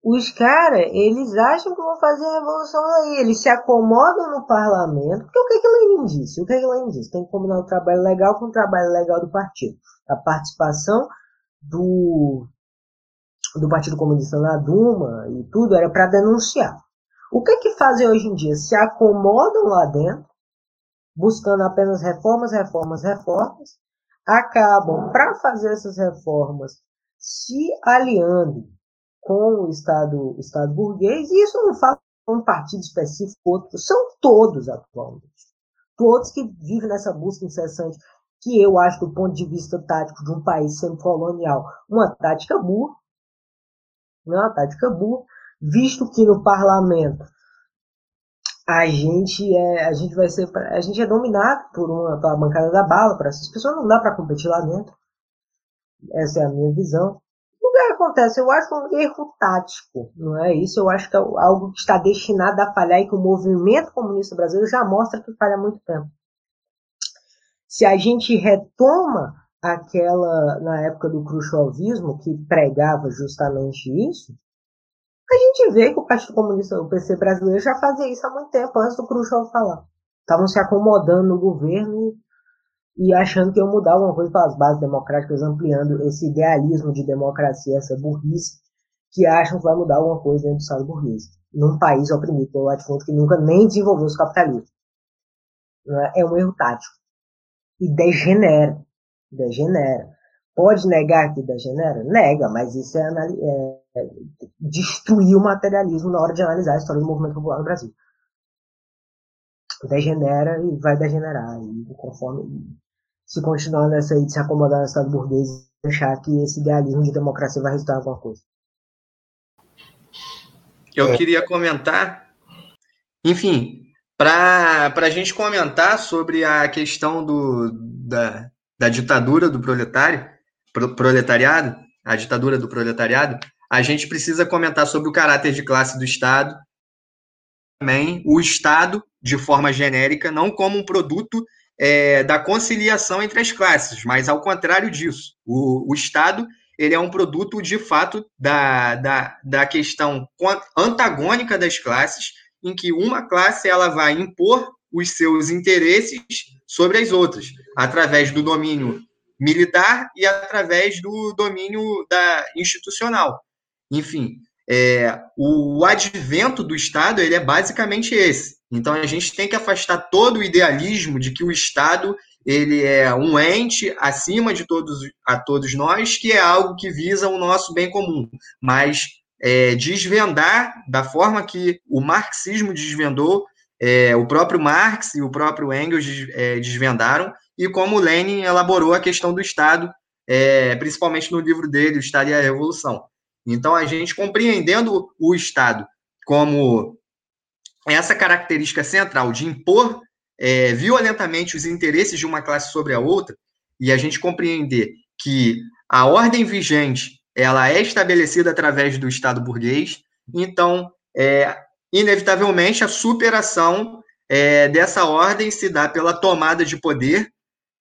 os caras, eles acham que vão fazer a revolução aí. Eles se acomodam no parlamento. Porque o que, que Lenin disse? O que, que Lenin disse? Tem que combinar o trabalho legal com o trabalho legal do partido. A participação do, do Partido Comunista na Duma e tudo era para denunciar. O que, que fazem hoje em dia? Se acomodam lá dentro, buscando apenas reformas, reformas, reformas. Acabam, para fazer essas reformas, se aliando com o Estado, Estado burguês, e isso não fala um partido específico, outro, são todos atualmente. Todos que vivem nessa busca incessante, que eu acho, do ponto de vista tático de um país semi-colonial, uma tática burra, né, uma tática burra, visto que no parlamento a gente é a gente vai ser a gente é dominado por uma pela bancada da bala para essas pessoas não dá para competir lá dentro. Essa é a minha visão que acontece? Eu acho um erro tático não é isso? Eu acho que é algo que está destinado a falhar e que o movimento comunista brasileiro já mostra que falha há muito tempo. Se a gente retoma aquela na época do khrushchevismo que pregava justamente isso a gente vê que o Partido Comunista, o PC brasileiro, já fazia isso há muito tempo, antes do Khrushchev falar. Estavam se acomodando no governo e, achando que iam mudar alguma coisa para as bases democráticas, ampliando esse idealismo de democracia, essa burrice, que acham que vai mudar alguma coisa dentro do Estado burguês. Num país oprimido pelo latifúndio que nunca nem desenvolveu os capitalismos. É? é um erro tático. E degenera. Degenera. Pode negar que degenera? Nega, mas isso é, é, é, destruir o materialismo na hora de analisar a história do movimento popular no Brasil. Degenera e vai degenerar. E conforme se continuar nessa aí de se acomodar no Estado burguês e achar que esse idealismo de democracia vai resultar em alguma coisa. Eu é. queria comentar, enfim, para a gente comentar sobre a questão do, da, da ditadura do proletário, proletariado, a ditadura do proletariado, a gente precisa comentar sobre o caráter de classe do Estado, também o Estado, de forma genérica, não como um produto é, da conciliação entre as classes, mas ao contrário disso. O, o Estado ele é um produto, de fato, da, da, da questão antagônica das classes, em que uma classe ela vai impor os seus interesses sobre as outras, através do domínio militar e através do domínio da institucional. Enfim, é, o advento do Estado ele é basicamente esse. Então a gente tem que afastar todo o idealismo de que o Estado ele é um ente acima de todos a todos nós, que é algo que visa o nosso bem comum, mas é, desvendar da forma que o marxismo desvendou, é, o próprio Marx e o próprio Engels é, desvendaram, e como Lenin elaborou a questão do Estado, é, principalmente no livro dele, O Estado e a Revolução. Então, a gente compreendendo o Estado como essa característica central de impor é, violentamente os interesses de uma classe sobre a outra, e a gente compreender que a ordem vigente ela é estabelecida através do Estado burguês, então, é, inevitavelmente, a superação é, dessa ordem se dá pela tomada de poder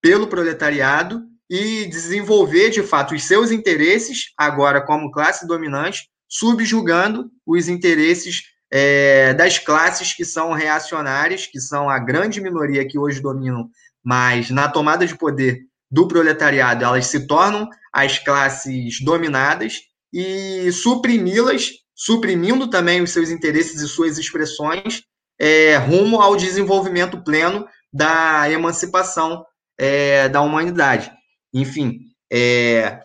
pelo proletariado e desenvolver, de fato, os seus interesses, agora como classe dominante, subjugando os interesses é, das classes que são reacionárias, que são a grande minoria que hoje dominam, mas na tomada de poder do proletariado, elas se tornam as classes dominadas e suprimi-las, suprimindo também os seus interesses e suas expressões, é, rumo ao desenvolvimento pleno da emancipação é, da humanidade. Enfim, é,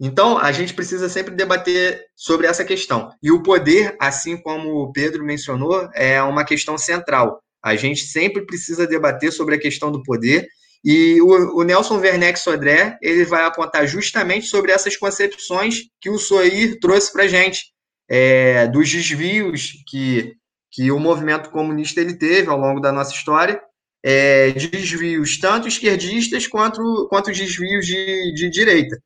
então a gente precisa sempre debater sobre essa questão. E o poder, assim como o Pedro mencionou, é uma questão central. A gente sempre precisa debater sobre a questão do poder. E o, o Nelson Werneck Sodré ele vai apontar justamente sobre essas concepções que o Soir trouxe para a gente, é, dos desvios que, que o movimento comunista ele teve ao longo da nossa história é, desvios tanto esquerdistas quanto, quanto desvios de, de direita,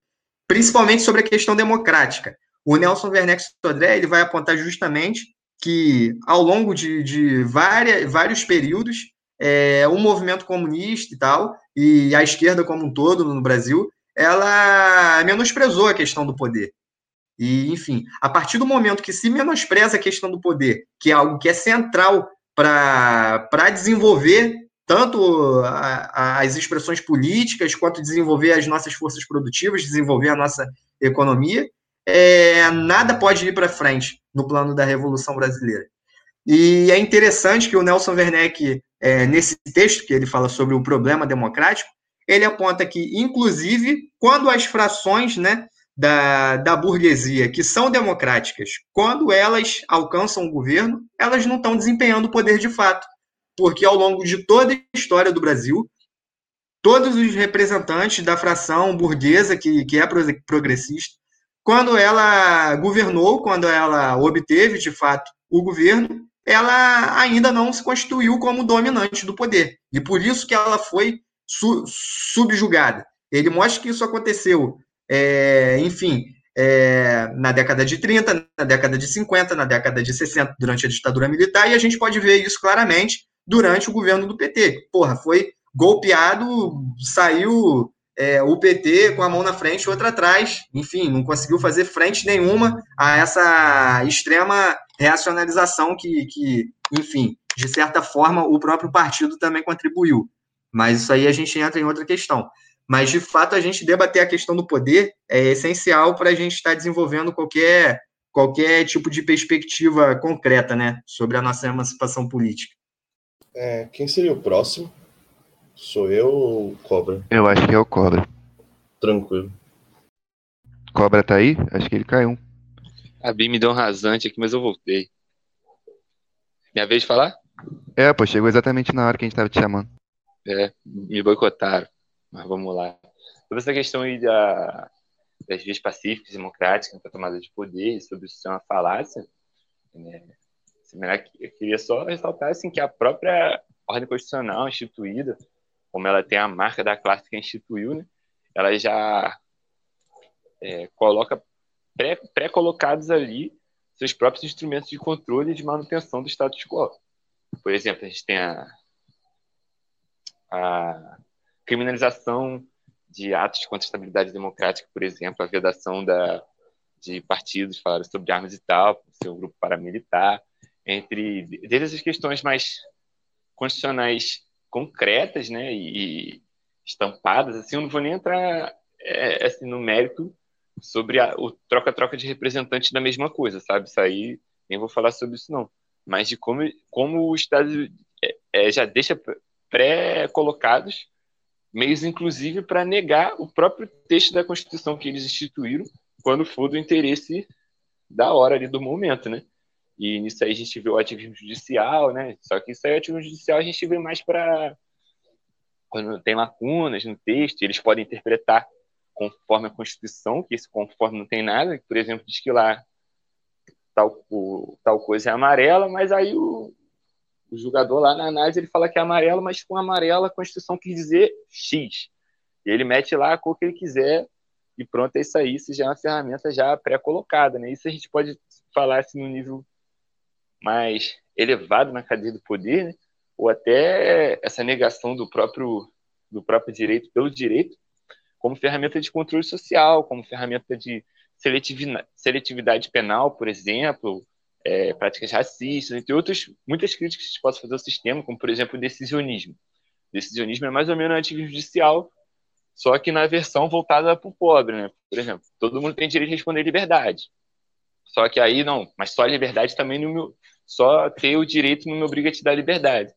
principalmente sobre a questão democrática. O Nelson Werneck Sodré ele vai apontar justamente que, ao longo de, de várias, vários períodos, é, o movimento comunista e tal, e a esquerda como um todo no Brasil, ela menosprezou a questão do poder. E, enfim, a partir do momento que se menospreza a questão do poder, que é algo que é central para desenvolver tanto a, as expressões políticas, quanto desenvolver as nossas forças produtivas, desenvolver a nossa economia, é, nada pode ir para frente no plano da Revolução Brasileira. E é interessante que o Nelson Werneck, é, nesse texto que ele fala sobre o problema democrático, ele aponta que, inclusive, quando as frações né, da, da burguesia, que são democráticas, quando elas alcançam o governo, elas não estão desempenhando o poder de fato porque ao longo de toda a história do Brasil, todos os representantes da fração burguesa, que, que é progressista, quando ela governou, quando ela obteve de fato o governo, ela ainda não se constituiu como dominante do poder. E por isso que ela foi su subjugada. Ele mostra que isso aconteceu, é, enfim, é, na década de 30, na década de 50, na década de 60, durante a ditadura militar, e a gente pode ver isso claramente durante o governo do PT. Porra, foi golpeado, saiu é, o PT com a mão na frente outra atrás, enfim, não conseguiu fazer frente nenhuma a essa extrema reacionalização que, que, enfim, de certa forma, o próprio partido também contribuiu. Mas isso aí a gente entra em outra questão. Mas, de fato, a gente debater a questão do poder é essencial para a gente estar desenvolvendo qualquer, qualquer tipo de perspectiva concreta né, sobre a nossa emancipação política. É, quem seria o próximo? Sou eu ou o Cobra? Eu acho que é o Cobra. Tranquilo. Cobra tá aí? Acho que ele caiu. A Bim me deu um rasante aqui, mas eu voltei. Minha vez de falar? É, pô, chegou exatamente na hora que a gente tava te chamando. É, me boicotaram. Mas vamos lá. Sobre essa questão aí da, das vias pacíficas, democráticas para tomada de poder, sobre isso ser uma falácia, né? Eu queria só ressaltar assim, que a própria ordem constitucional instituída, como ela tem a marca da classe que instituiu, né? ela já é, coloca pré-colocados pré ali seus próprios instrumentos de controle e de manutenção do status quo. Por exemplo, a gente tem a, a criminalização de atos contra a estabilidade democrática, por exemplo, a vedação da, de partidos falando sobre armas e tal, seu grupo paramilitar, entre desde essas questões mais constitucionais concretas, né, e estampadas, assim, eu não vou nem entrar é, assim, no mérito sobre a, o troca-troca de representantes da mesma coisa, sabe? Isso aí, nem vou falar sobre isso não, mas de como, como o Estado é, é, já deixa pré-colocados meios, inclusive, para negar o próprio texto da Constituição que eles instituíram quando for do interesse da hora ali do momento, né? E nisso aí a gente vê o ativismo judicial, né? Só que isso aí, o ativismo judicial, a gente vê mais para quando tem lacunas no texto, eles podem interpretar conforme a Constituição, que esse conforme não tem nada, por exemplo, diz que lá tal, o, tal coisa é amarela, mas aí o, o jogador lá na análise ele fala que é amarelo, mas com amarelo a Constituição quis dizer X. E ele mete lá a cor que ele quiser e pronto, é isso aí. Isso já é uma ferramenta já pré-colocada, né? Isso a gente pode falar assim no nível mais elevado na cadeia do poder, né? ou até essa negação do próprio do próprio direito pelo direito, como ferramenta de controle social, como ferramenta de seletividade penal, por exemplo, é, práticas racistas, entre outras, muitas críticas que se possa fazer ao sistema, como, por exemplo, o decisionismo. O decisionismo é mais ou menos um judicial, só que na versão voltada para o pobre, né? Por exemplo, todo mundo tem direito de responder liberdade. Só que aí, não, mas só a liberdade também não me, só ter o direito não me obriga a te dar liberdade.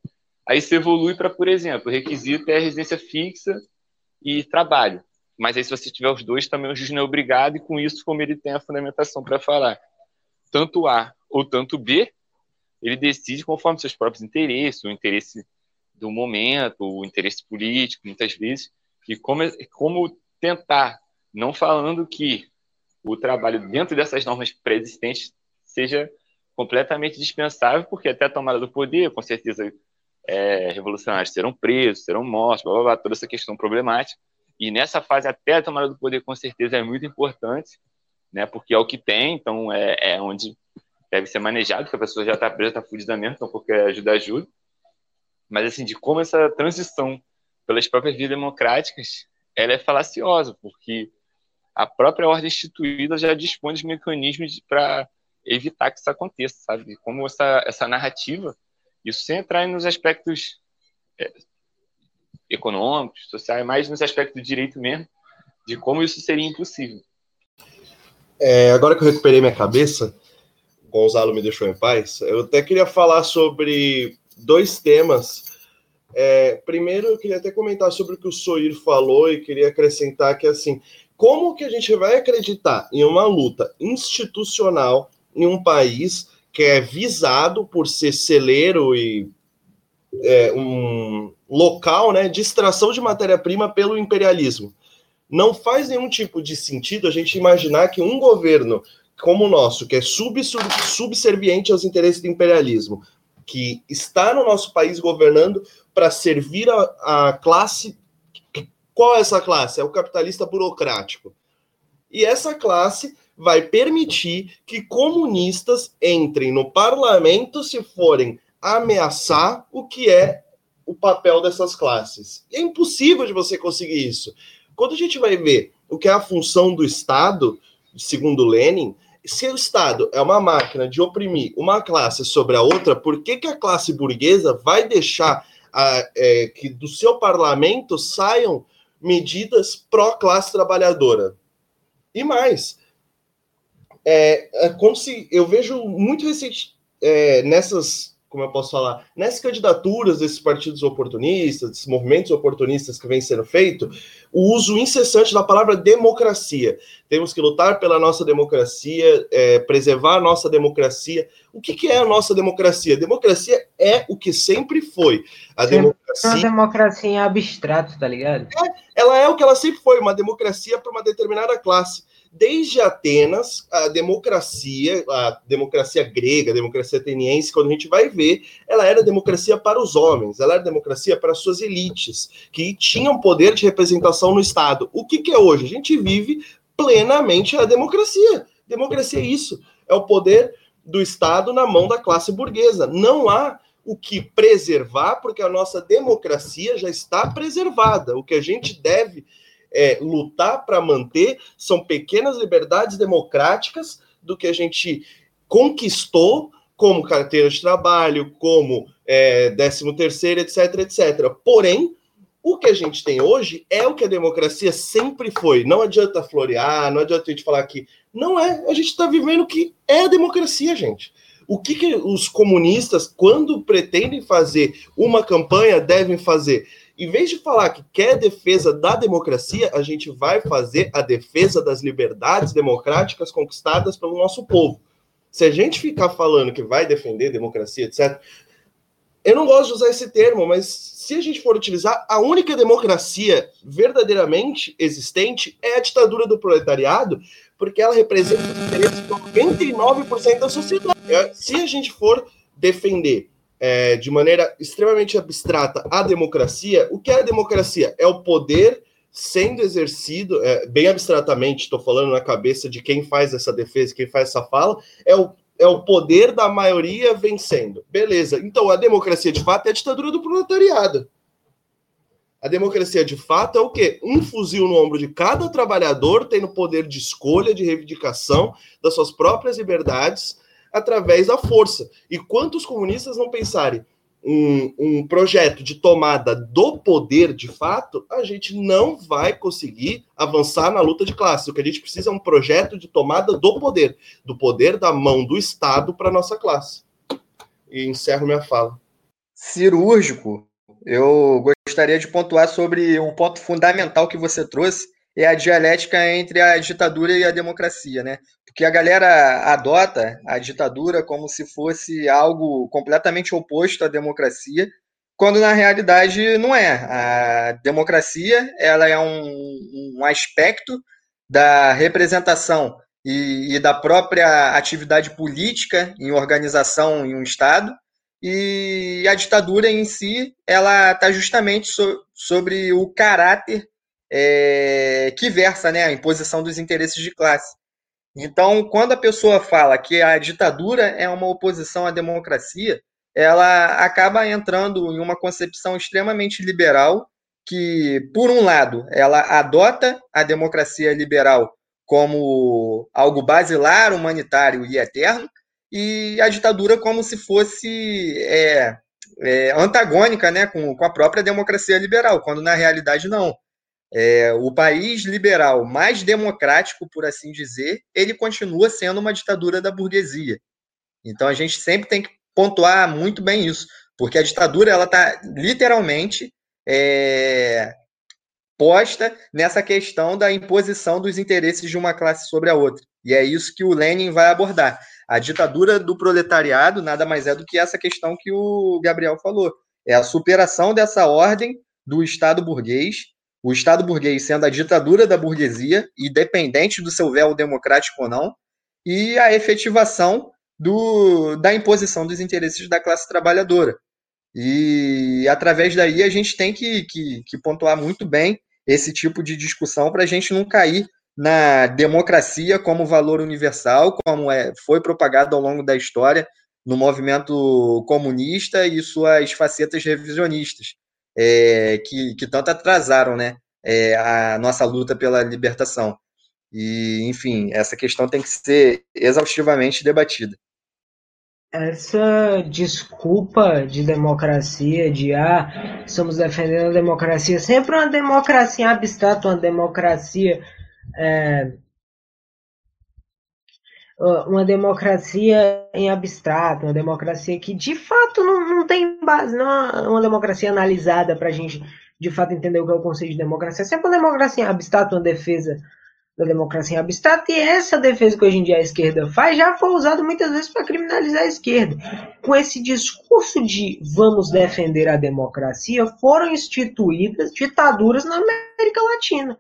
Aí você evolui para, por exemplo, o requisito é residência fixa e trabalho. Mas aí, se você tiver os dois, também o juiz não é obrigado, e com isso, como ele tem a fundamentação para falar, tanto A ou tanto B, ele decide conforme seus próprios interesses, o interesse do momento, o interesse político, muitas vezes, e como, como tentar, não falando que o trabalho dentro dessas normas pré-existentes seja completamente dispensável, porque até a tomada do poder, com certeza, é, revolucionários serão presos, serão mortos, blá, blá, blá, toda essa questão problemática. E nessa fase, até a tomada do poder, com certeza, é muito importante, né, porque é o que tem, então é, é onde deve ser manejado, porque a pessoa já está presa, está fudida mesmo, então qualquer ajuda ajuda. Mas, assim, de como essa transição pelas próprias vias democráticas, ela é falaciosa, porque a própria ordem instituída já dispõe de mecanismos para evitar que isso aconteça, sabe? Como essa, essa narrativa, isso sem entrar nos aspectos é, econômicos, sociais, mais nos aspectos do direito mesmo, de como isso seria impossível. É, agora que eu recuperei minha cabeça, Gonzalo me deixou em paz, eu até queria falar sobre dois temas. É, primeiro, eu queria até comentar sobre o que o Soir falou e queria acrescentar que, assim, como que a gente vai acreditar em uma luta institucional em um país que é visado por ser celeiro e é, um local né, de extração de matéria-prima pelo imperialismo? Não faz nenhum tipo de sentido a gente imaginar que um governo como o nosso, que é sub, sub, subserviente aos interesses do imperialismo, que está no nosso país governando para servir a, a classe. Qual é essa classe? É o capitalista burocrático. E essa classe vai permitir que comunistas entrem no parlamento se forem ameaçar o que é o papel dessas classes. É impossível de você conseguir isso. Quando a gente vai ver o que é a função do Estado, segundo Lenin, se o Estado é uma máquina de oprimir uma classe sobre a outra, por que, que a classe burguesa vai deixar a, é, que do seu parlamento saiam medidas pró-classe trabalhadora? E mais, é, é como se eu vejo muito recente é, nessas como eu posso falar, nessas candidaturas desses partidos oportunistas, desses movimentos oportunistas que vem sendo feito, o uso incessante da palavra democracia. Temos que lutar pela nossa democracia, é, preservar a nossa democracia. O que, que, é a nossa democracia? Democracia é o que sempre foi. A democracia. Uma democracia em abstrato, tá ligado? É, ela é o que ela sempre foi, uma democracia para uma determinada classe desde Atenas, a democracia, a democracia grega, a democracia ateniense, quando a gente vai ver, ela era democracia para os homens, ela era democracia para suas elites, que tinham poder de representação no Estado. O que, que é hoje? A gente vive plenamente a democracia. Democracia é isso, é o poder do Estado na mão da classe burguesa. Não há o que preservar, porque a nossa democracia já está preservada. O que a gente deve é, lutar para manter são pequenas liberdades democráticas do que a gente conquistou como carteira de trabalho, como é, 13 terceiro, etc, etc. Porém, o que a gente tem hoje é o que a democracia sempre foi. Não adianta florear, não adianta a gente falar que não é. A gente está vivendo o que é a democracia, gente. O que, que os comunistas, quando pretendem fazer uma campanha, devem fazer? Em vez de falar que quer defesa da democracia, a gente vai fazer a defesa das liberdades democráticas conquistadas pelo nosso povo. Se a gente ficar falando que vai defender democracia, etc., eu não gosto de usar esse termo, mas se a gente for utilizar, a única democracia verdadeiramente existente é a ditadura do proletariado, porque ela representa os interesses de 99% da sociedade. Se a gente for defender é, de maneira extremamente abstrata a democracia, o que é a democracia? É o poder sendo exercido, é, bem abstratamente, estou falando na cabeça de quem faz essa defesa, quem faz essa fala, é o, é o poder da maioria vencendo. Beleza. Então, a democracia de fato é a ditadura do proletariado. A democracia de fato é o quê? Um fuzil no ombro de cada trabalhador, tendo poder de escolha, de reivindicação das suas próprias liberdades, através da força. E quantos comunistas não pensarem um, um projeto de tomada do poder de fato, a gente não vai conseguir avançar na luta de classe. O que a gente precisa é um projeto de tomada do poder, do poder da mão do Estado para nossa classe. E encerro minha fala. Cirúrgico. Eu gostaria de pontuar sobre um ponto fundamental que você trouxe, é a dialética entre a ditadura e a democracia, né? Porque a galera adota a ditadura como se fosse algo completamente oposto à democracia, quando na realidade não é. A democracia ela é um, um aspecto da representação e, e, da própria atividade política em organização em um Estado, e a ditadura em si ela está justamente so, sobre o caráter é, que versa né, a imposição dos interesses de classe. Então, quando a pessoa fala que a ditadura é uma oposição à democracia, ela acaba entrando em uma concepção extremamente liberal, que, por um lado, ela adota a democracia liberal como algo basilar, humanitário e eterno, e a ditadura como se fosse é, é, antagônica né, com, com a própria democracia liberal, quando na realidade não. É, o país liberal mais democrático, por assim dizer, ele continua sendo uma ditadura da burguesia. Então a gente sempre tem que pontuar muito bem isso, porque a ditadura ela está literalmente é, posta nessa questão da imposição dos interesses de uma classe sobre a outra. E é isso que o Lenin vai abordar. A ditadura do proletariado nada mais é do que essa questão que o Gabriel falou. É a superação dessa ordem do Estado burguês o Estado burguês sendo a ditadura da burguesia, independente do seu véu democrático ou não, e a efetivação do, da imposição dos interesses da classe trabalhadora. E através daí a gente tem que, que, que pontuar muito bem esse tipo de discussão para a gente não cair na democracia como valor universal, como é, foi propagado ao longo da história no movimento comunista e suas facetas revisionistas, é, que, que tanto atrasaram né, é, a nossa luta pela libertação. E, enfim, essa questão tem que ser exaustivamente debatida. Essa desculpa de democracia, de ah, estamos defendendo a democracia, sempre uma democracia abstrata, uma democracia é, uma democracia em abstrato, uma democracia que de fato não, não tem base, não é uma democracia analisada para a gente de fato entender o que é o conceito de democracia. É sempre uma democracia em abstrato, uma defesa da democracia em abstrato, e essa defesa que hoje em dia a esquerda faz já foi usada muitas vezes para criminalizar a esquerda. Com esse discurso de vamos defender a democracia, foram instituídas ditaduras na América Latina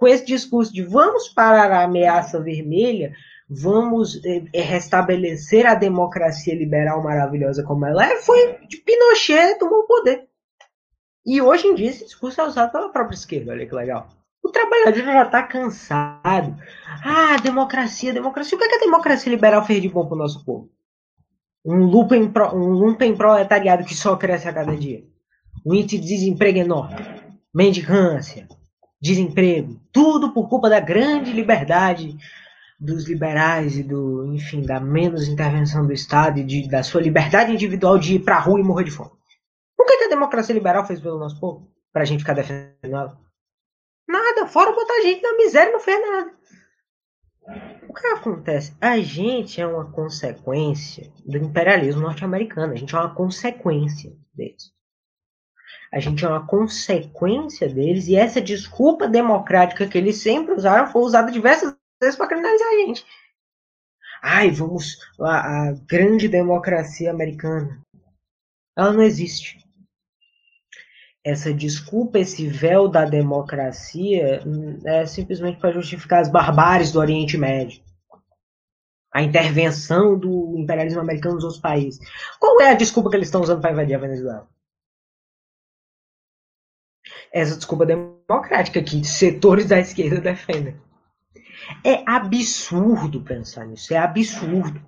com esse discurso de vamos parar a ameaça vermelha, vamos é, restabelecer a democracia liberal maravilhosa como ela é, foi de Pinochet tomou o poder. E hoje em dia esse discurso é usado pela própria esquerda, olha que legal. O trabalhador já está cansado. Ah, democracia, democracia. O que, é que a democracia liberal fez de bom para o nosso povo? Um lumpen, pro, um lumpen proletariado que só cresce a cada dia. Um índice de desemprego enorme. Mendicância desemprego, tudo por culpa da grande liberdade dos liberais e do, enfim, da menos intervenção do Estado e de, da sua liberdade individual de ir para a rua e morrer de fome. O que, que a democracia liberal fez pelo nosso povo? Para a gente ficar defendendo ela? Nada, fora botar a gente na miséria não fez nada. O que acontece? A gente é uma consequência do imperialismo norte-americano. A gente é uma consequência deles. A gente é uma consequência deles e essa desculpa democrática que eles sempre usaram foi usada diversas vezes para criminalizar a gente. Ai, vamos. A, a grande democracia americana. Ela não existe. Essa desculpa, esse véu da democracia, é simplesmente para justificar as barbáries do Oriente Médio a intervenção do imperialismo americano nos outros países. Qual é a desculpa que eles estão usando para invadir a Venezuela? essa desculpa democrática que setores da esquerda defendem. É absurdo pensar nisso, é absurdo.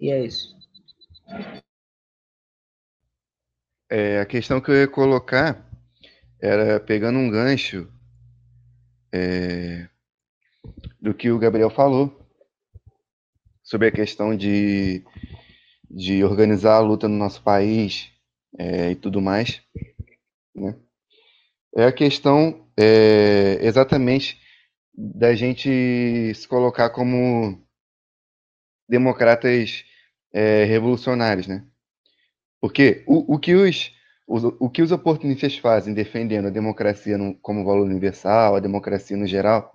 E é isso. É, a questão que eu ia colocar era pegando um gancho é, do que o Gabriel falou sobre a questão de, de organizar a luta no nosso país é, e tudo mais. Né? É a questão é, exatamente da gente se colocar como democratas é, revolucionários, né? Porque o, o, que os, o, o que os oportunistas fazem defendendo a democracia no, como valor universal, a democracia no geral,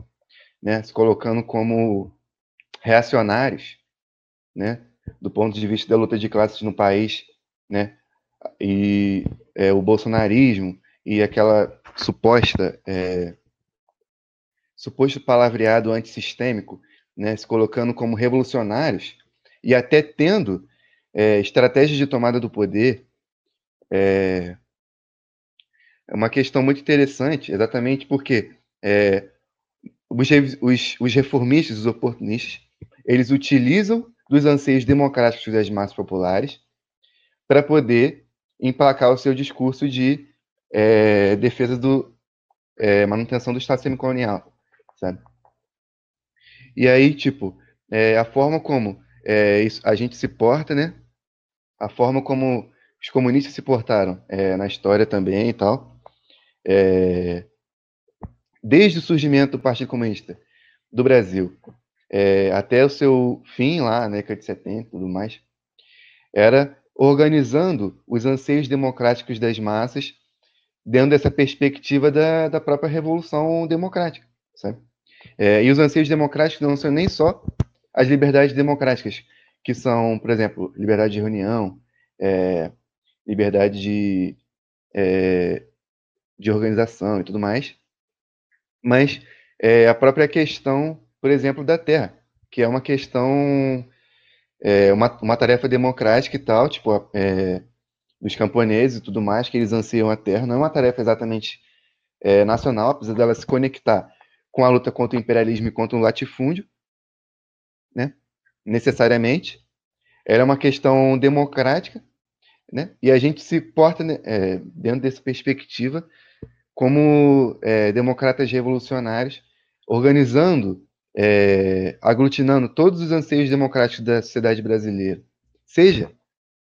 né, se colocando como reacionários, né, do ponto de vista da luta de classes no país, né, e é, o bolsonarismo e aquela suposta é, suposto palavreado antissistêmico, né, se colocando como revolucionários e até tendo é, estratégias de tomada do poder, é, é uma questão muito interessante, exatamente porque é, os, os, os reformistas, os oportunistas, eles utilizam dos anseios democráticos das massas populares para poder emplacar o seu discurso de é, defesa do é, manutenção do Estado semicolonial, sabe? E aí, tipo, é, a forma como é, isso, a gente se porta, né? A forma como os comunistas se portaram é, na história também e tal. É, desde o surgimento do Partido Comunista do Brasil até o seu fim lá, na década de 70 e tudo mais, era organizando os anseios democráticos das massas dentro dessa perspectiva da, da própria revolução democrática, sabe? É, e os anseios democráticos não são nem só as liberdades democráticas, que são, por exemplo, liberdade de reunião, é, liberdade de, é, de organização e tudo mais, mas é, a própria questão, por exemplo, da terra, que é uma questão, é, uma, uma tarefa democrática e tal, tipo, é, dos camponeses e tudo mais, que eles anseiam a terra, não é uma tarefa exatamente é, nacional, apesar dela se conectar com a luta contra o imperialismo e contra o latifúndio, né? necessariamente. Ela é uma questão democrática, né? e a gente se porta né, é, dentro dessa perspectiva como é, democratas revolucionários, organizando, é, aglutinando todos os anseios democráticos da sociedade brasileira, seja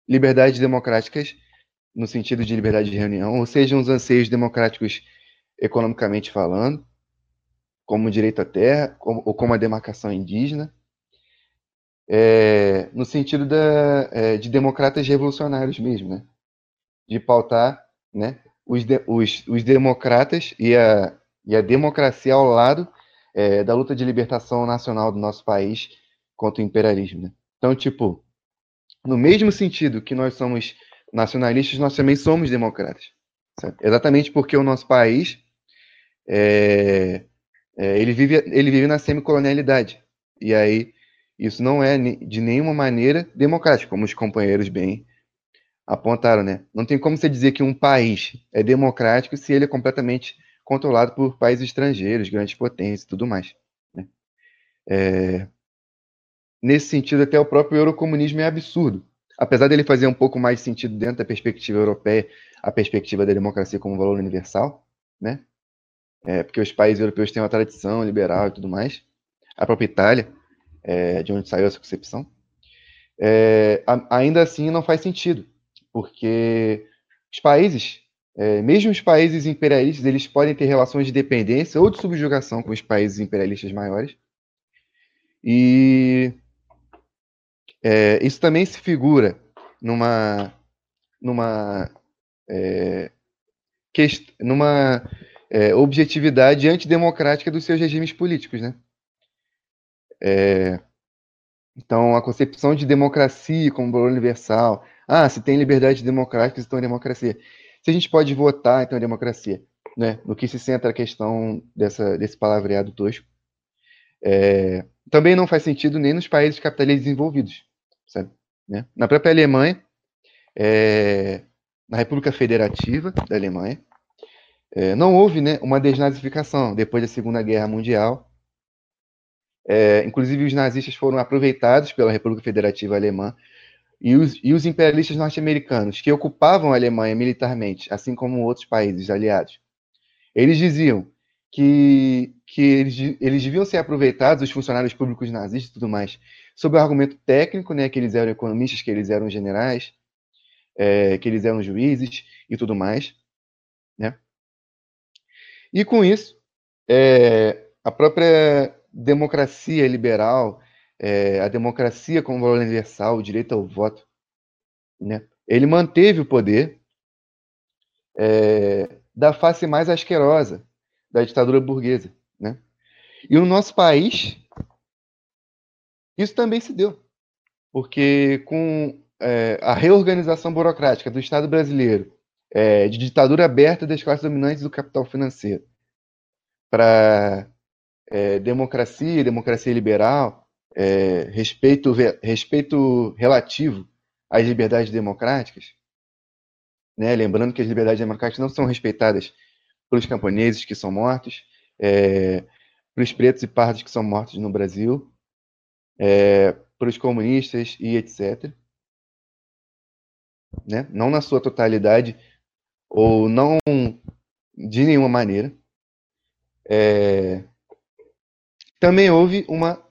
liberdades democráticas no sentido de liberdade de reunião, ou sejam os anseios democráticos economicamente falando, como o direito à terra, como, ou como a demarcação indígena, é, no sentido da, é, de democratas revolucionários mesmo, né? de pautar né, os, de, os, os democratas e a, e a democracia ao lado é, da luta de libertação nacional do nosso país contra o imperialismo. Né? Então, tipo, no mesmo sentido que nós somos nacionalistas, nós também somos democratas. Exatamente porque o nosso país é, é, ele, vive, ele vive na semicolonialidade. E aí, isso não é de nenhuma maneira democrático, como os companheiros bem apontaram, né? Não tem como você dizer que um país é democrático se ele é completamente controlado por países estrangeiros, grandes potências e tudo mais. Né? É... Nesse sentido, até o próprio eurocomunismo é absurdo. Apesar dele fazer um pouco mais sentido dentro da perspectiva europeia, a perspectiva da democracia como valor universal, né? É, porque os países europeus têm uma tradição liberal e tudo mais. A própria Itália, é, de onde saiu essa concepção. É, a, ainda assim, não faz sentido, porque os países, é, mesmo os países imperialistas, eles podem ter relações de dependência ou de subjugação com os países imperialistas maiores. E é, isso também se figura numa, numa, é, numa é, objetividade antidemocrática dos seus regimes políticos, né? É, então, a concepção de democracia como valor universal. Ah, se tem liberdade democrática, então é democracia. Se a gente pode votar, então é democracia. Né? No que se centra a questão dessa, desse palavreado tosco. É, também não faz sentido nem nos países capitalistas desenvolvidos. Sabe? Né? Na própria Alemanha, é, na República Federativa da Alemanha, é, não houve né, uma desnazificação depois da Segunda Guerra Mundial. É, inclusive, os nazistas foram aproveitados pela República Federativa Alemã e os, e os imperialistas norte-americanos, que ocupavam a Alemanha militarmente, assim como outros países aliados. Eles diziam que, que eles, eles deviam ser aproveitados, os funcionários públicos nazistas e tudo mais, sob o argumento técnico, né, que eles eram economistas, que eles eram generais, é, que eles eram juízes e tudo mais, né? E com isso, é, a própria democracia liberal, é, a democracia como valor universal, o direito ao voto, né? ele manteve o poder é, da face mais asquerosa da ditadura burguesa. Né? E no nosso país, isso também se deu, porque com é, a reorganização burocrática do Estado brasileiro é, de ditadura aberta das classes dominantes do capital financeiro para é, democracia, democracia liberal, é, respeito, respeito relativo às liberdades democráticas, né? lembrando que as liberdades democráticas não são respeitadas pelos camponeses que são mortos, é, pelos pretos e pardos que são mortos no Brasil, é, pelos comunistas e etc. Né? Não na sua totalidade, ou não de nenhuma maneira. É... Também houve uma,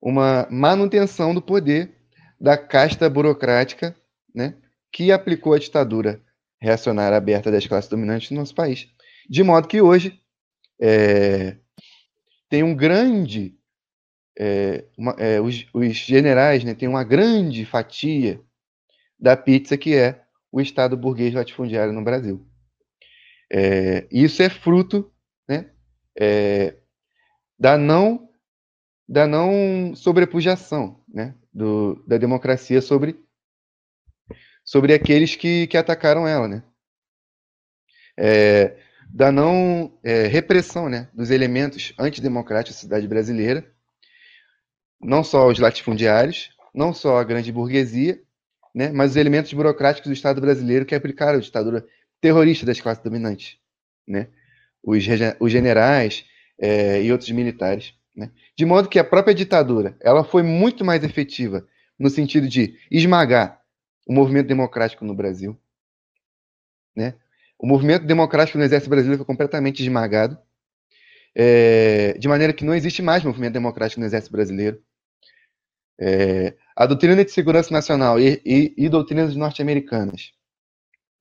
uma manutenção do poder da casta burocrática né, que aplicou a ditadura reacionária aberta das classes dominantes no nosso país. De modo que hoje é, tem um grande. É, uma, é, os, os, generais né, têm uma grande fatia da pizza que é o Estado burguês latifundiário no Brasil. É, isso é fruto né, é, da não da não sobrepujação né, do, da democracia sobre, sobre aqueles que, que atacaram ela, né? É, da não é, repressão né, dos elementos antidemocráticos da sociedade brasileira não só os latifundiários, não só a grande burguesia, né, mas os elementos burocráticos do Estado brasileiro que aplicaram a ditadura terrorista das classes dominantes, né, os, os generais é, e outros militares. Né, de modo que a própria ditadura ela foi muito mais efetiva no sentido de esmagar o movimento democrático no Brasil. Né? O movimento democrático no Exército Brasileiro foi completamente esmagado, é, de maneira que não existe mais movimento democrático no Exército Brasileiro. É, a doutrina de segurança nacional e, e, e doutrinas norte-americanas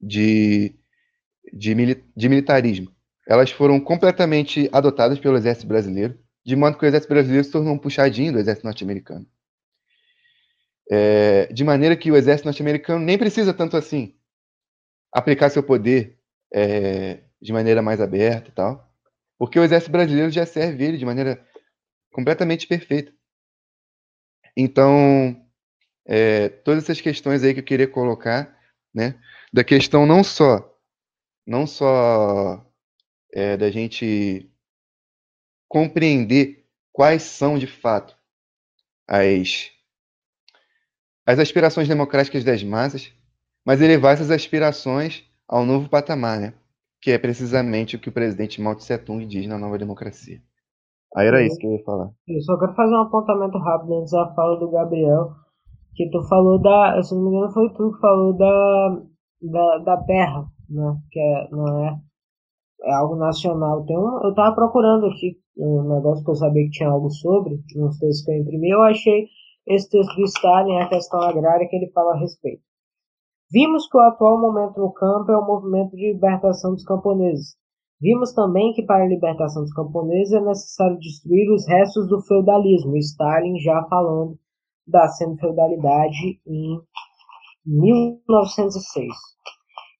de, de, de militarismo, elas foram completamente adotadas pelo Exército Brasileiro, de modo que o Exército Brasileiro se tornou um puxadinho do Exército norte-americano. É, de maneira que o exército norte-americano nem precisa tanto assim aplicar seu poder é, de maneira mais aberta e tal, porque o exército brasileiro já serve ele de maneira completamente perfeita. Então, é, todas essas questões aí que eu queria colocar, né, da questão não só, não só é, da gente compreender quais são de fato as as aspirações democráticas das massas, mas elevar essas aspirações ao novo patamar, né? que é precisamente o que o presidente Mao Tse Tung diz na nova democracia. Aí era isso que eu ia falar. Eu só quero fazer um apontamento rápido antes da fala do Gabriel, que tu falou da, se não me engano foi tu que falou da, da, da terra, né? Que é, não é, é algo nacional. Tem um, eu tava procurando aqui um negócio que eu sabia que tinha algo sobre, uns textos que eu imprimi, eu achei esse texto do Stalin a questão agrária que ele fala a respeito. Vimos que o atual momento no campo é o movimento de libertação dos camponeses. Vimos também que para a libertação dos camponeses é necessário destruir os restos do feudalismo. Stalin já falando da semi-feudalidade em 1906.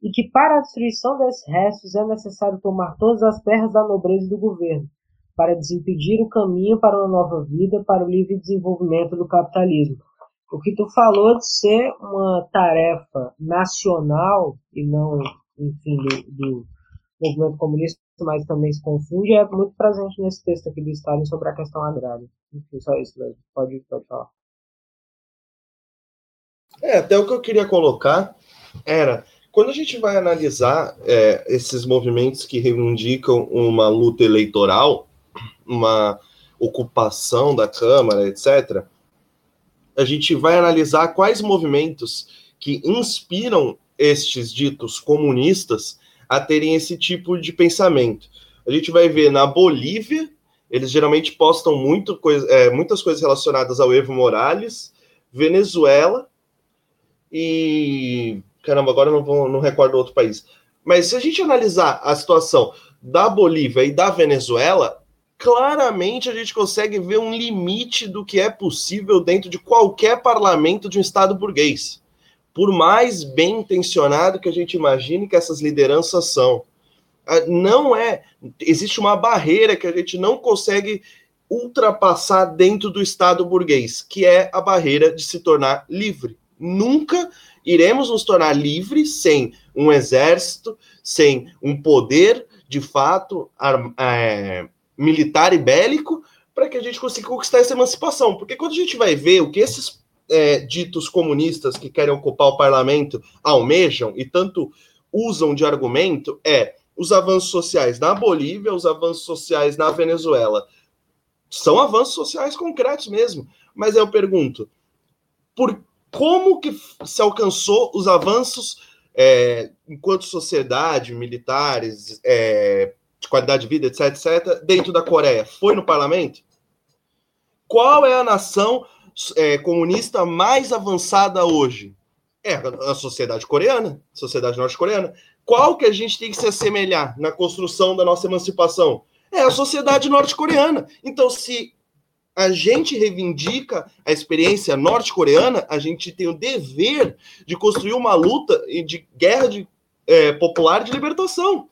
E que para a destruição desses restos é necessário tomar todas as terras da nobreza e do governo, para desimpedir o caminho para uma nova vida, para o livre desenvolvimento do capitalismo. O que tu falou de ser uma tarefa nacional e não, enfim, do, do movimento comunista, mas também se confunde, é muito presente nesse texto aqui do Stalin sobre a questão agrária. Enfim, só isso mesmo. Pode, pode falar. É, até o que eu queria colocar era quando a gente vai analisar é, esses movimentos que reivindicam uma luta eleitoral, uma ocupação da Câmara, etc., a gente vai analisar quais movimentos que inspiram estes ditos comunistas a terem esse tipo de pensamento. A gente vai ver na Bolívia, eles geralmente postam muito coisa, é, muitas coisas relacionadas ao Evo Morales, Venezuela e. Caramba, agora não, vou, não recordo outro país. Mas se a gente analisar a situação da Bolívia e da Venezuela, claramente a gente consegue ver um limite do que é possível dentro de qualquer parlamento de um Estado burguês. Por mais bem intencionado que a gente imagine que essas lideranças são. Ah, não é. Existe uma barreira que a gente não consegue ultrapassar dentro do Estado burguês, que é a barreira de se tornar livre. Nunca iremos nos tornar livres sem um exército, sem um poder de fato é, militar e bélico para que a gente consiga conquistar essa emancipação. Porque quando a gente vai ver o que esses é, ditos comunistas que querem ocupar o parlamento almejam e tanto usam de argumento é os avanços sociais na Bolívia, os avanços sociais na Venezuela. São avanços sociais concretos mesmo. Mas eu pergunto, por como que se alcançou os avanços é, enquanto sociedade, militares, é, de qualidade de vida, etc, etc, dentro da Coreia, foi no parlamento? Qual é a nação é, comunista mais avançada hoje? É a sociedade coreana, sociedade norte-coreana. Qual que a gente tem que se assemelhar na construção da nossa emancipação? É a sociedade norte-coreana. Então, se a gente reivindica a experiência norte-coreana, a gente tem o dever de construir uma luta de guerra de, é, popular de libertação.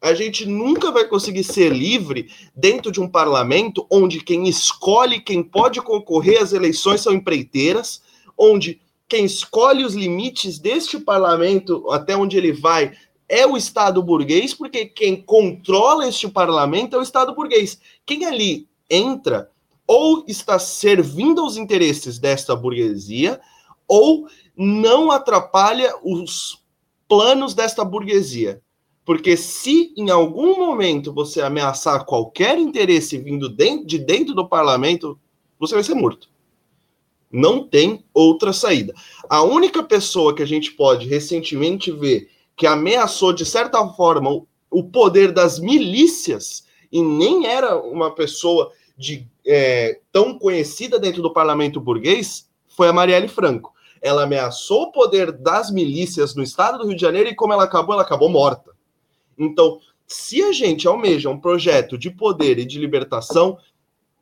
A gente nunca vai conseguir ser livre dentro de um parlamento onde quem escolhe quem pode concorrer às eleições são empreiteiras, onde quem escolhe os limites deste parlamento, até onde ele vai, é o Estado burguês, porque quem controla este parlamento é o Estado burguês. Quem ali entra ou está servindo aos interesses desta burguesia, ou não atrapalha os planos desta burguesia. Porque se em algum momento você ameaçar qualquer interesse vindo de dentro do parlamento, você vai ser morto. Não tem outra saída. A única pessoa que a gente pode recentemente ver que ameaçou, de certa forma, o poder das milícias, e nem era uma pessoa de, é, tão conhecida dentro do parlamento burguês, foi a Marielle Franco. Ela ameaçou o poder das milícias no estado do Rio de Janeiro e como ela acabou, ela acabou morta. Então, se a gente almeja um projeto de poder e de libertação,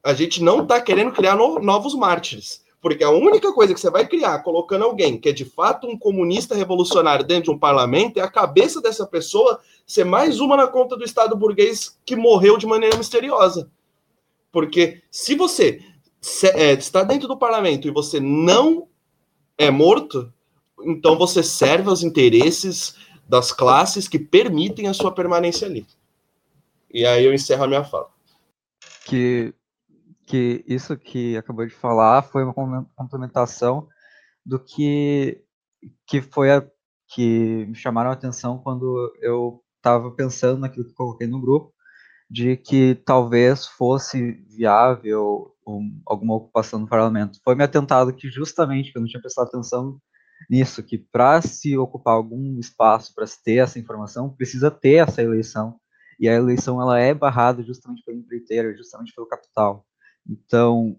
a gente não está querendo criar no, novos mártires. Porque a única coisa que você vai criar colocando alguém que é de fato um comunista revolucionário dentro de um parlamento é a cabeça dessa pessoa ser mais uma na conta do Estado burguês que morreu de maneira misteriosa. Porque se você é, está dentro do parlamento e você não é morto, então você serve aos interesses das classes que permitem a sua permanência ali. E aí eu encerro a minha fala. Que, que isso que acabou de falar foi uma complementação do que, que foi a que me chamaram a atenção quando eu estava pensando naquilo que coloquei no grupo, de que talvez fosse viável um, alguma ocupação no parlamento. Foi me atentado que justamente, que eu não tinha prestado atenção nisso, que para se ocupar algum espaço, para se ter essa informação, precisa ter essa eleição. E a eleição ela é barrada justamente pelo empreiteiro, justamente pelo capital. Então,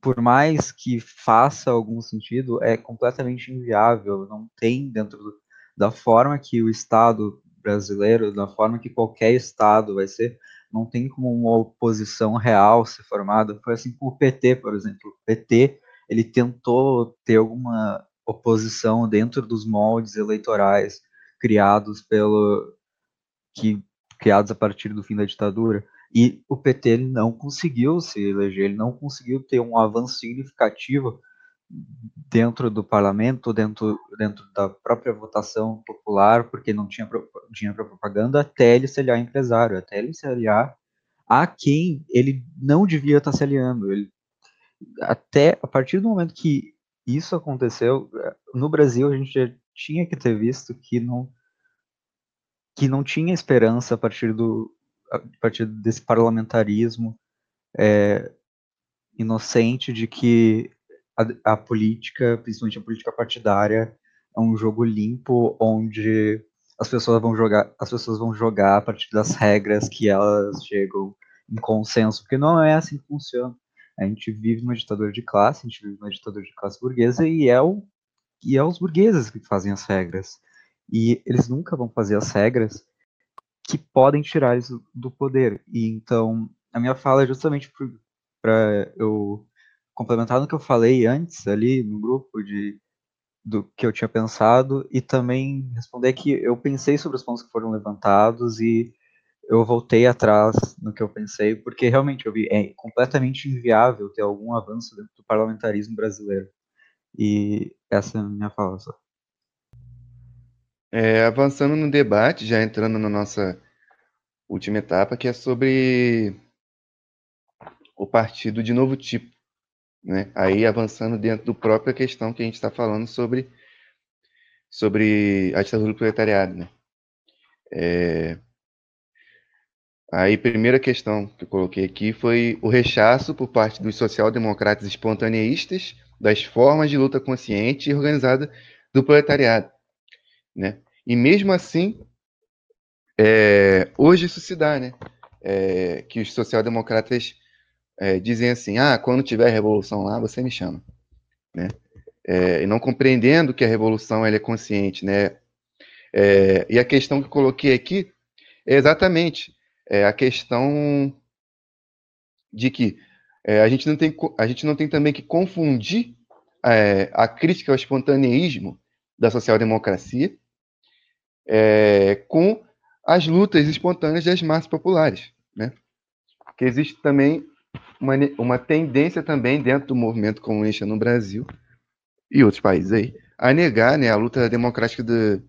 por mais que faça algum sentido, é completamente inviável. Não tem dentro do, da forma que o Estado brasileiro, da forma que qualquer Estado vai ser, não tem como uma oposição real ser formada. Foi assim com o PT, por exemplo. O PT ele tentou ter alguma oposição dentro dos moldes eleitorais criados pelo que criados a partir do fim da ditadura e o PT não conseguiu se eleger, ele não conseguiu ter um avanço significativo dentro do parlamento, dentro, dentro da própria votação popular, porque não tinha dinheiro para propaganda, até ele se aliar empresário, até ele se aliar a quem ele não devia estar se aliando. Ele, até a partir do momento que isso aconteceu, eh, no Brasil a gente já tinha que ter visto que não que não tinha esperança a partir do a partir desse parlamentarismo é, inocente de que a, a, política, principalmente a política partidária, é um jogo limpo onde as pessoas vão jogar as pessoas vão jogar a partir das regras que elas chegam em consenso, porque não é assim que funciona. A gente vive numa ditadura de classe, a gente vive numa ditadura de classe burguesa e é, o, e é os burgueses que fazem as regras. E eles nunca vão fazer as regras que podem tirar eles do poder. E então, a minha fala é justamente para eu complementar no que eu falei antes ali no grupo de do que eu tinha pensado e também responder que eu pensei sobre os pontos que foram levantados e eu voltei atrás no que eu pensei, porque realmente eu vi, é completamente inviável ter algum avanço dentro do parlamentarismo brasileiro. E essa é a minha fala só. É, avançando no debate, já entrando na nossa última etapa, que é sobre o partido de novo tipo. Né? Aí avançando dentro do própria questão que a gente está falando sobre, sobre a ditadura do proletariado. Né? É, Aí, primeira questão que eu coloquei aqui foi o rechaço por parte dos social-democratas espontaneístas das formas de luta consciente e organizada do proletariado. Né? E mesmo assim, é, hoje isso se dá, né? É, que os social-democratas é, dizem assim: ah, quando tiver revolução lá, você me chama. Né? É, e não compreendendo que a revolução ela é consciente. Né? É, e a questão que eu coloquei aqui é exatamente é a questão de que é, a, gente não tem, a gente não tem também que confundir é, a crítica ao espontaneísmo da social-democracia é, com as lutas espontâneas das massas populares, né? Que existe também uma, uma tendência também dentro do movimento comunista no Brasil e outros países aí a negar né, a luta democrática do,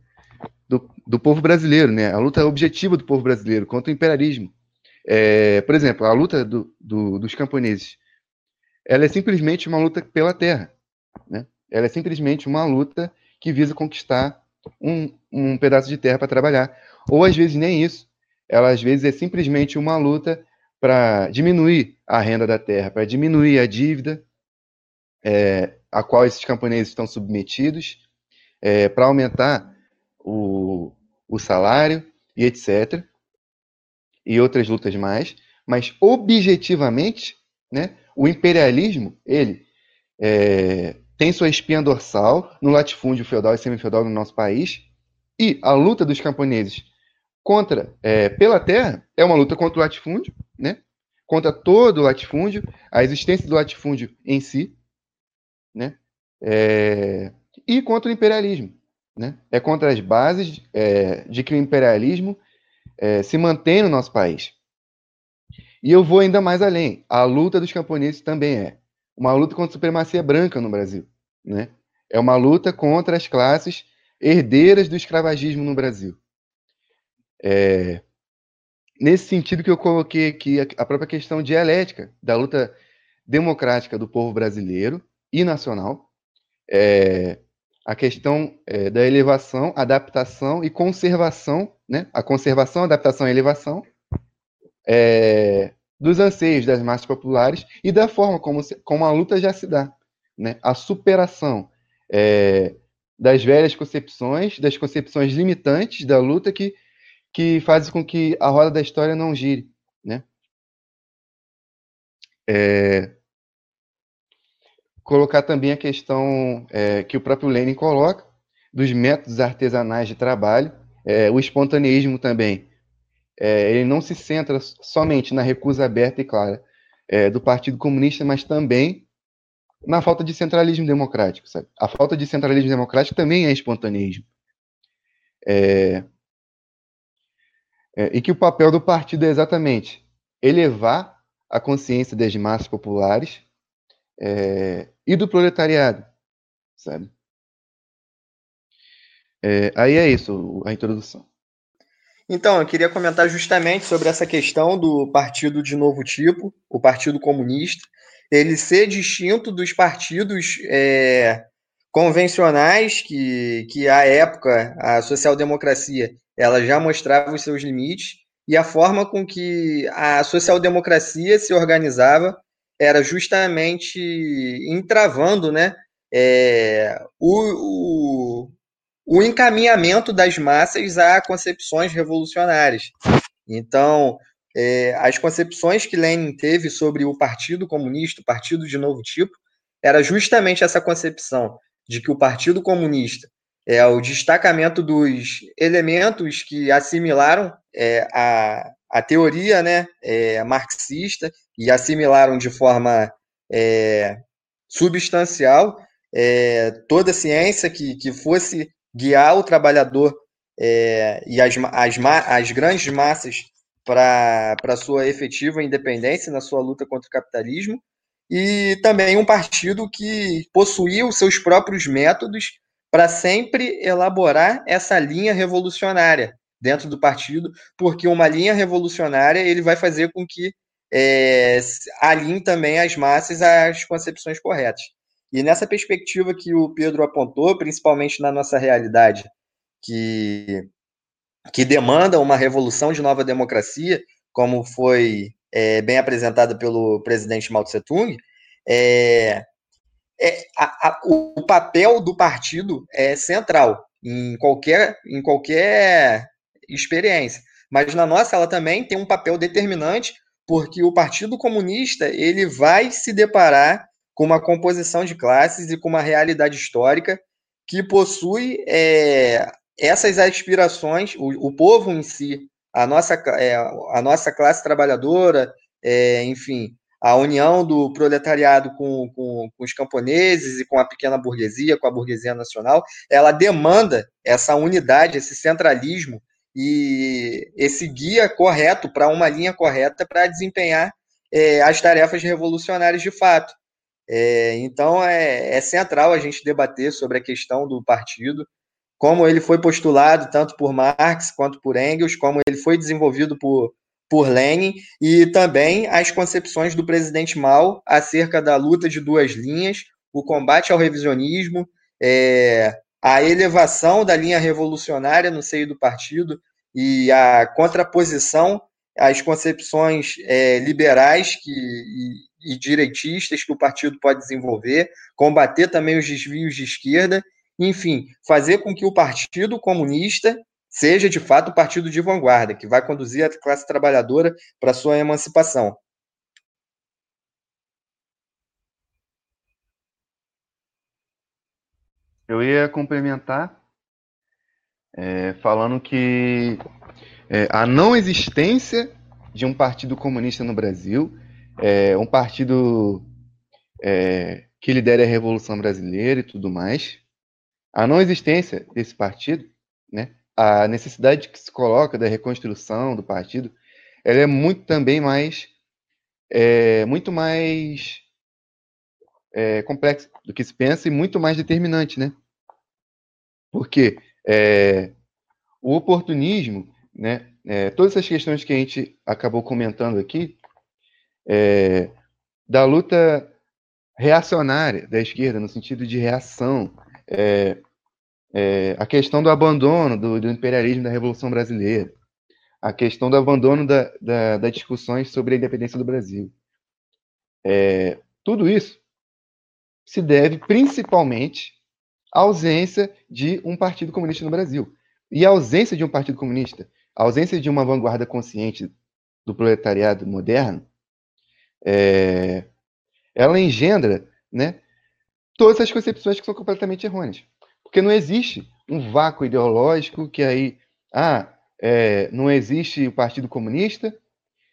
do, do povo brasileiro, né? A luta objetiva do povo brasileiro contra o imperialismo. É, por exemplo, a luta do, do, dos camponeses ela é simplesmente uma luta pela terra. Né? Ela é simplesmente uma luta que visa conquistar um, um pedaço de terra para trabalhar. Ou às vezes nem isso. Ela às vezes é simplesmente uma luta para diminuir a renda da terra, para diminuir a dívida é, a qual esses camponeses estão submetidos, é, para aumentar o, o salário e etc. E outras lutas mais. Mas objetivamente, né, o imperialismo, ele é, tem sua espinha dorsal no latifúndio feudal e semifeudal no nosso país, e a luta dos camponeses contra é, pela terra é uma luta contra o latifúndio, né? contra todo o latifúndio, a existência do latifúndio em si, né? É, e contra o imperialismo. Né? É contra as bases é, de que o imperialismo é, se mantém no nosso país. E eu vou ainda mais além. A luta dos camponeses também é uma luta contra a supremacia branca no Brasil. Né? É uma luta contra as classes herdeiras do escravagismo no Brasil. É, nesse sentido que eu coloquei aqui a própria questão dialética da luta democrática do povo brasileiro e nacional, é, a questão é, da elevação, adaptação e conservação, né? a conservação, adaptação e elevação é, dos anseios das massas populares e da forma como, se, como a luta já se dá. Né? A superação é, das velhas concepções, das concepções limitantes da luta que, que fazem com que a roda da história não gire. Né? É, colocar também a questão é, que o próprio Lenin coloca dos métodos artesanais de trabalho, é, o espontaneísmo também é, ele não se centra somente na recusa aberta e clara é, do Partido Comunista, mas também na falta de centralismo democrático. Sabe? A falta de centralismo democrático também é espontaneísmo. É, é, e que o papel do partido é exatamente elevar a consciência das massas populares é, e do proletariado, sabe? É, aí é isso, a introdução. Então, eu queria comentar justamente sobre essa questão do partido de novo tipo, o Partido Comunista, ele ser distinto dos partidos é, convencionais que, que, à época, a social-democracia ela já mostrava os seus limites, e a forma com que a social-democracia se organizava era justamente entravando né, é, o, o o encaminhamento das massas a concepções revolucionárias. Então, é, as concepções que Lenin teve sobre o Partido Comunista, o Partido de Novo Tipo, era justamente essa concepção de que o Partido Comunista é o destacamento dos elementos que assimilaram é, a, a teoria né, é, marxista e assimilaram de forma é, substancial é, toda a ciência que, que fosse guiar o trabalhador é, e as, as, as grandes massas para a sua efetiva independência na sua luta contra o capitalismo, e também um partido que possuía os seus próprios métodos para sempre elaborar essa linha revolucionária dentro do partido, porque uma linha revolucionária ele vai fazer com que é, alinhe também as massas às concepções corretas. E nessa perspectiva que o Pedro apontou, principalmente na nossa realidade, que, que demanda uma revolução de nova democracia, como foi é, bem apresentada pelo presidente Mao Tse Tung, é, é, a, a, o papel do partido é central em qualquer, em qualquer experiência. Mas na nossa, ela também tem um papel determinante, porque o Partido Comunista ele vai se deparar com uma composição de classes e com uma realidade histórica que possui é, essas aspirações, o, o, povo em si, a nossa, é, a nossa classe trabalhadora, é, enfim, a união do proletariado com, com, com, os camponeses e com a pequena burguesia, com a burguesia nacional, ela demanda essa unidade, esse centralismo e esse guia correto para uma linha correta para desempenhar é, as tarefas revolucionárias de fato. É, então é, é, central a gente debater sobre a questão do partido, como ele foi postulado tanto por Marx quanto por Engels, como ele foi desenvolvido por, por Lenin e também as concepções do presidente Mao acerca da luta de duas linhas, o combate ao revisionismo, é, a elevação da linha revolucionária no seio do partido e a contraposição às concepções é, liberais que, e, e direitistas que o partido pode desenvolver, combater também os desvios de esquerda, enfim, fazer com que o Partido Comunista seja de fato o partido de vanguarda, que vai conduzir a classe trabalhadora para sua emancipação. Eu ia complementar é, falando que é, a não existência de um partido comunista no Brasil, é, um partido é, que lidere a Revolução Brasileira e tudo mais, a não existência desse partido, né, a necessidade que se coloca da reconstrução do partido, ela é muito também mais é, muito mais é, complexa do que se pensa e muito mais determinante, né? Porque é, o oportunismo, né? É, todas essas questões que a gente acabou comentando aqui, é, da luta reacionária da esquerda no sentido de reação, é, é, a questão do abandono do, do, imperialismo da Revolução Brasileira, a questão do abandono da, da, das discussões sobre a independência do Brasil. É, tudo isso se deve principalmente à ausência de um partido comunista no Brasil. E a ausência de um partido comunista, a ausência de uma vanguarda consciente do proletariado moderno, é, ela engendra né, todas as concepções que são completamente errôneas. Porque não existe um vácuo ideológico que aí, ah, é, não existe o Partido Comunista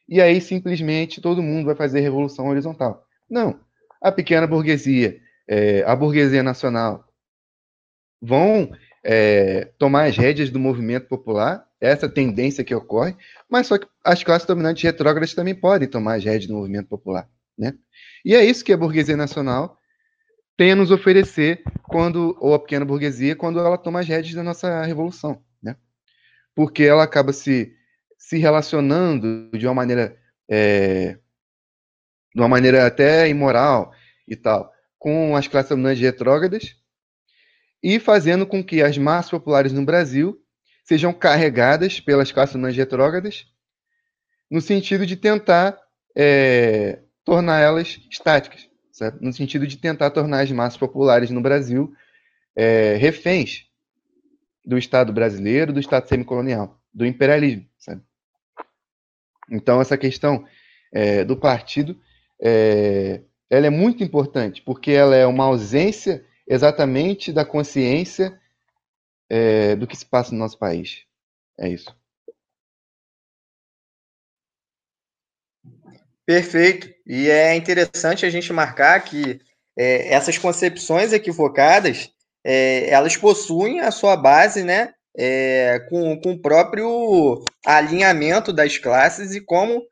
e aí simplesmente todo mundo vai fazer revolução horizontal. Não. A pequena burguesia, é, a burguesia nacional vão é, tomar as rédeas do movimento popular, essa tendência que ocorre, mas só que as classes dominantes retrógradas também podem tomar as rédeas do movimento popular. Né? E é isso que a burguesia nacional tem a nos oferecer quando, ou a pequena burguesia, quando ela toma as rédeas da nossa revolução, né? Porque ela acaba se, se relacionando de uma maneira, é, de uma maneira até imoral e tal, com as classes dominantes retrógradas e fazendo com que as massas populares no Brasil sejam carregadas pelas classes retrógradas no sentido de tentar é, tornar elas estáticas certo? no sentido de tentar tornar as massas populares no Brasil é, reféns do Estado brasileiro, do Estado semicolonial, do imperialismo. Então, essa questão é, do partido é, ela é muito importante, porque ela é uma ausência exatamente da consciência é, do que se passa no nosso país. É isso. Perfeito. E é interessante a gente marcar que é, essas concepções equivocadas, é, elas possuem a sua base, né, é, com, com o próprio alinhamento das classes e como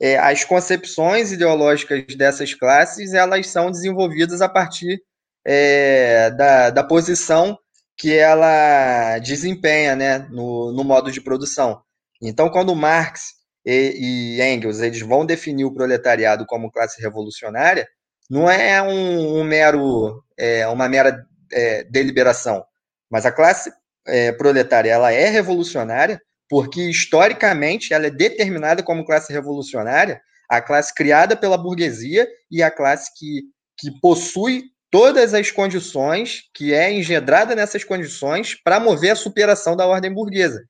é, as concepções ideológicas dessas classes, elas são desenvolvidas a partir é, da, da posição que ela desempenha, né, no, no modo de produção. Então, quando Marx e, e Engels eles vão definir o proletariado como classe revolucionária, não é um, um mero, é, uma mera é, deliberação, mas a classe é, proletária ela é revolucionária porque historicamente ela é determinada como classe revolucionária, a classe criada pela burguesia e a classe que, que possui todas as condições, que é engendrada nessas condições para mover a superação da ordem burguesa.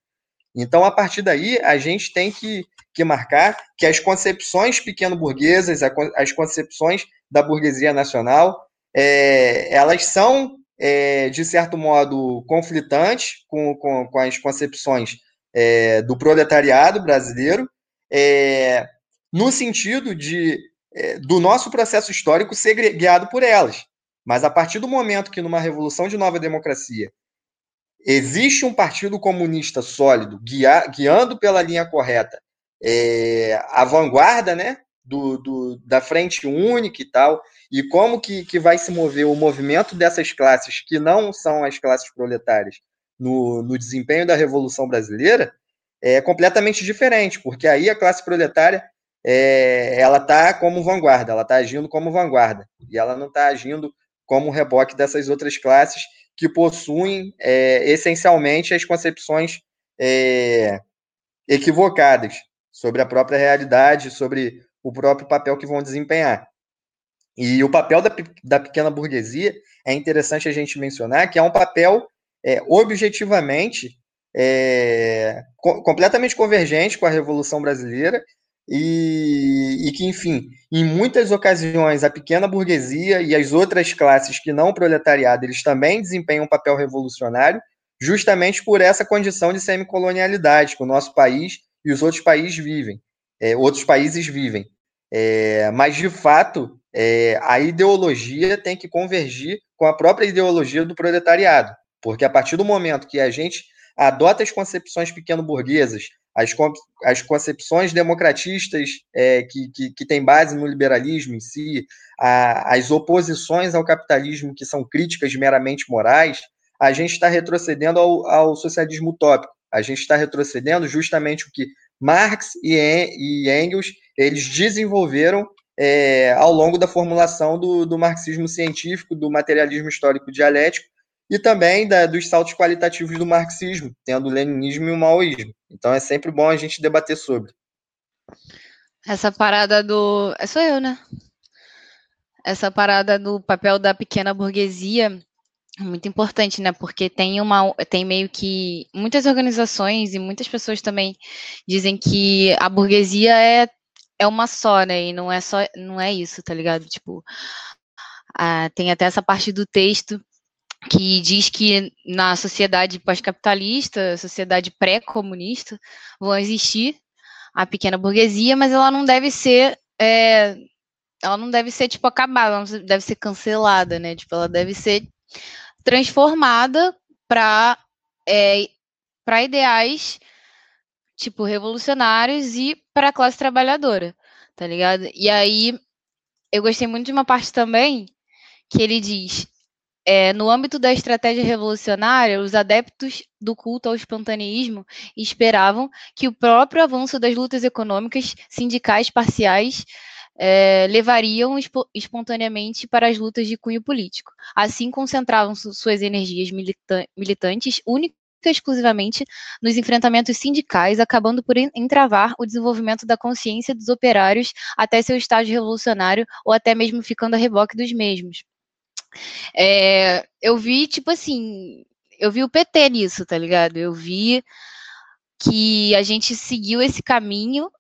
Então, a partir daí, a gente tem que que marcar que as concepções pequeno-burguesas, as concepções da burguesia nacional, é, elas são, é, de certo modo, conflitantes com, com, com as concepções é, do proletariado brasileiro, é, no sentido de é, do nosso processo histórico ser guiado por elas. Mas a partir do momento que, numa revolução de nova democracia, existe um partido comunista sólido, guia, guiando pela linha correta é, a vanguarda né, do, do, da frente única e tal, e como que, que vai se mover o movimento dessas classes que não são as classes proletárias no, no desempenho da Revolução Brasileira, é completamente diferente, porque aí a classe proletária é, ela está como vanguarda, ela está agindo como vanguarda, e ela não está agindo como reboque dessas outras classes que possuem é, essencialmente as concepções é, equivocadas sobre a própria realidade, sobre o próprio papel que vão desempenhar. E o papel da, da pequena burguesia é interessante a gente mencionar que é um papel é, objetivamente é, co completamente convergente com a Revolução Brasileira e, e, que, enfim, em muitas ocasiões a pequena burguesia e as outras classes que não o proletariado, eles também desempenham um papel revolucionário, justamente por essa condição de semicolonialidade que o nosso país e os outros países vivem, é, outros países vivem. É, mas, de fato, é, a ideologia tem que convergir com a própria ideologia do proletariado, porque a partir do momento que a gente adota as concepções pequeno-burguesas, as, as concepções democratistas é, que, que, que têm base no liberalismo em si, a, as oposições ao capitalismo que são críticas meramente morais, a gente está retrocedendo ao, ao socialismo utópico. A gente está retrocedendo justamente o que Marx e, Engels eles desenvolveram é, ao longo da formulação do, do marxismo científico, do materialismo histórico dialético, e também da, dos saltos qualitativos do marxismo, tendo o leninismo e o maoísmo. Então é sempre bom a gente debater sobre. Essa parada do. É sou eu, né? Essa parada do papel da pequena burguesia é muito importante, né? Porque tem uma. Tem meio que. Muitas organizações e muitas pessoas também dizem que a burguesia é, é uma só, né? E não é só. Não é isso, tá ligado? Tipo. Ah, tem até essa parte do texto que diz que na sociedade pós-capitalista, sociedade pré-comunista, vão existir a pequena burguesia, mas ela não deve ser, é, ela não deve ser tipo acabada, ela não deve ser cancelada, né? Tipo, ela deve ser transformada para é, para ideais tipo revolucionários e para a classe trabalhadora, tá ligado? E aí eu gostei muito de uma parte também que ele diz é, no âmbito da estratégia revolucionária, os adeptos do culto ao espontaneísmo esperavam que o próprio avanço das lutas econômicas, sindicais parciais, é, levariam espo espontaneamente para as lutas de cunho político. Assim, concentravam su suas energias milita militantes única e exclusivamente nos enfrentamentos sindicais, acabando por entravar o desenvolvimento da consciência dos operários até seu estágio revolucionário ou até mesmo ficando a reboque dos mesmos. É, eu vi, tipo assim, eu vi o PT nisso, tá ligado? Eu vi que a gente seguiu esse caminho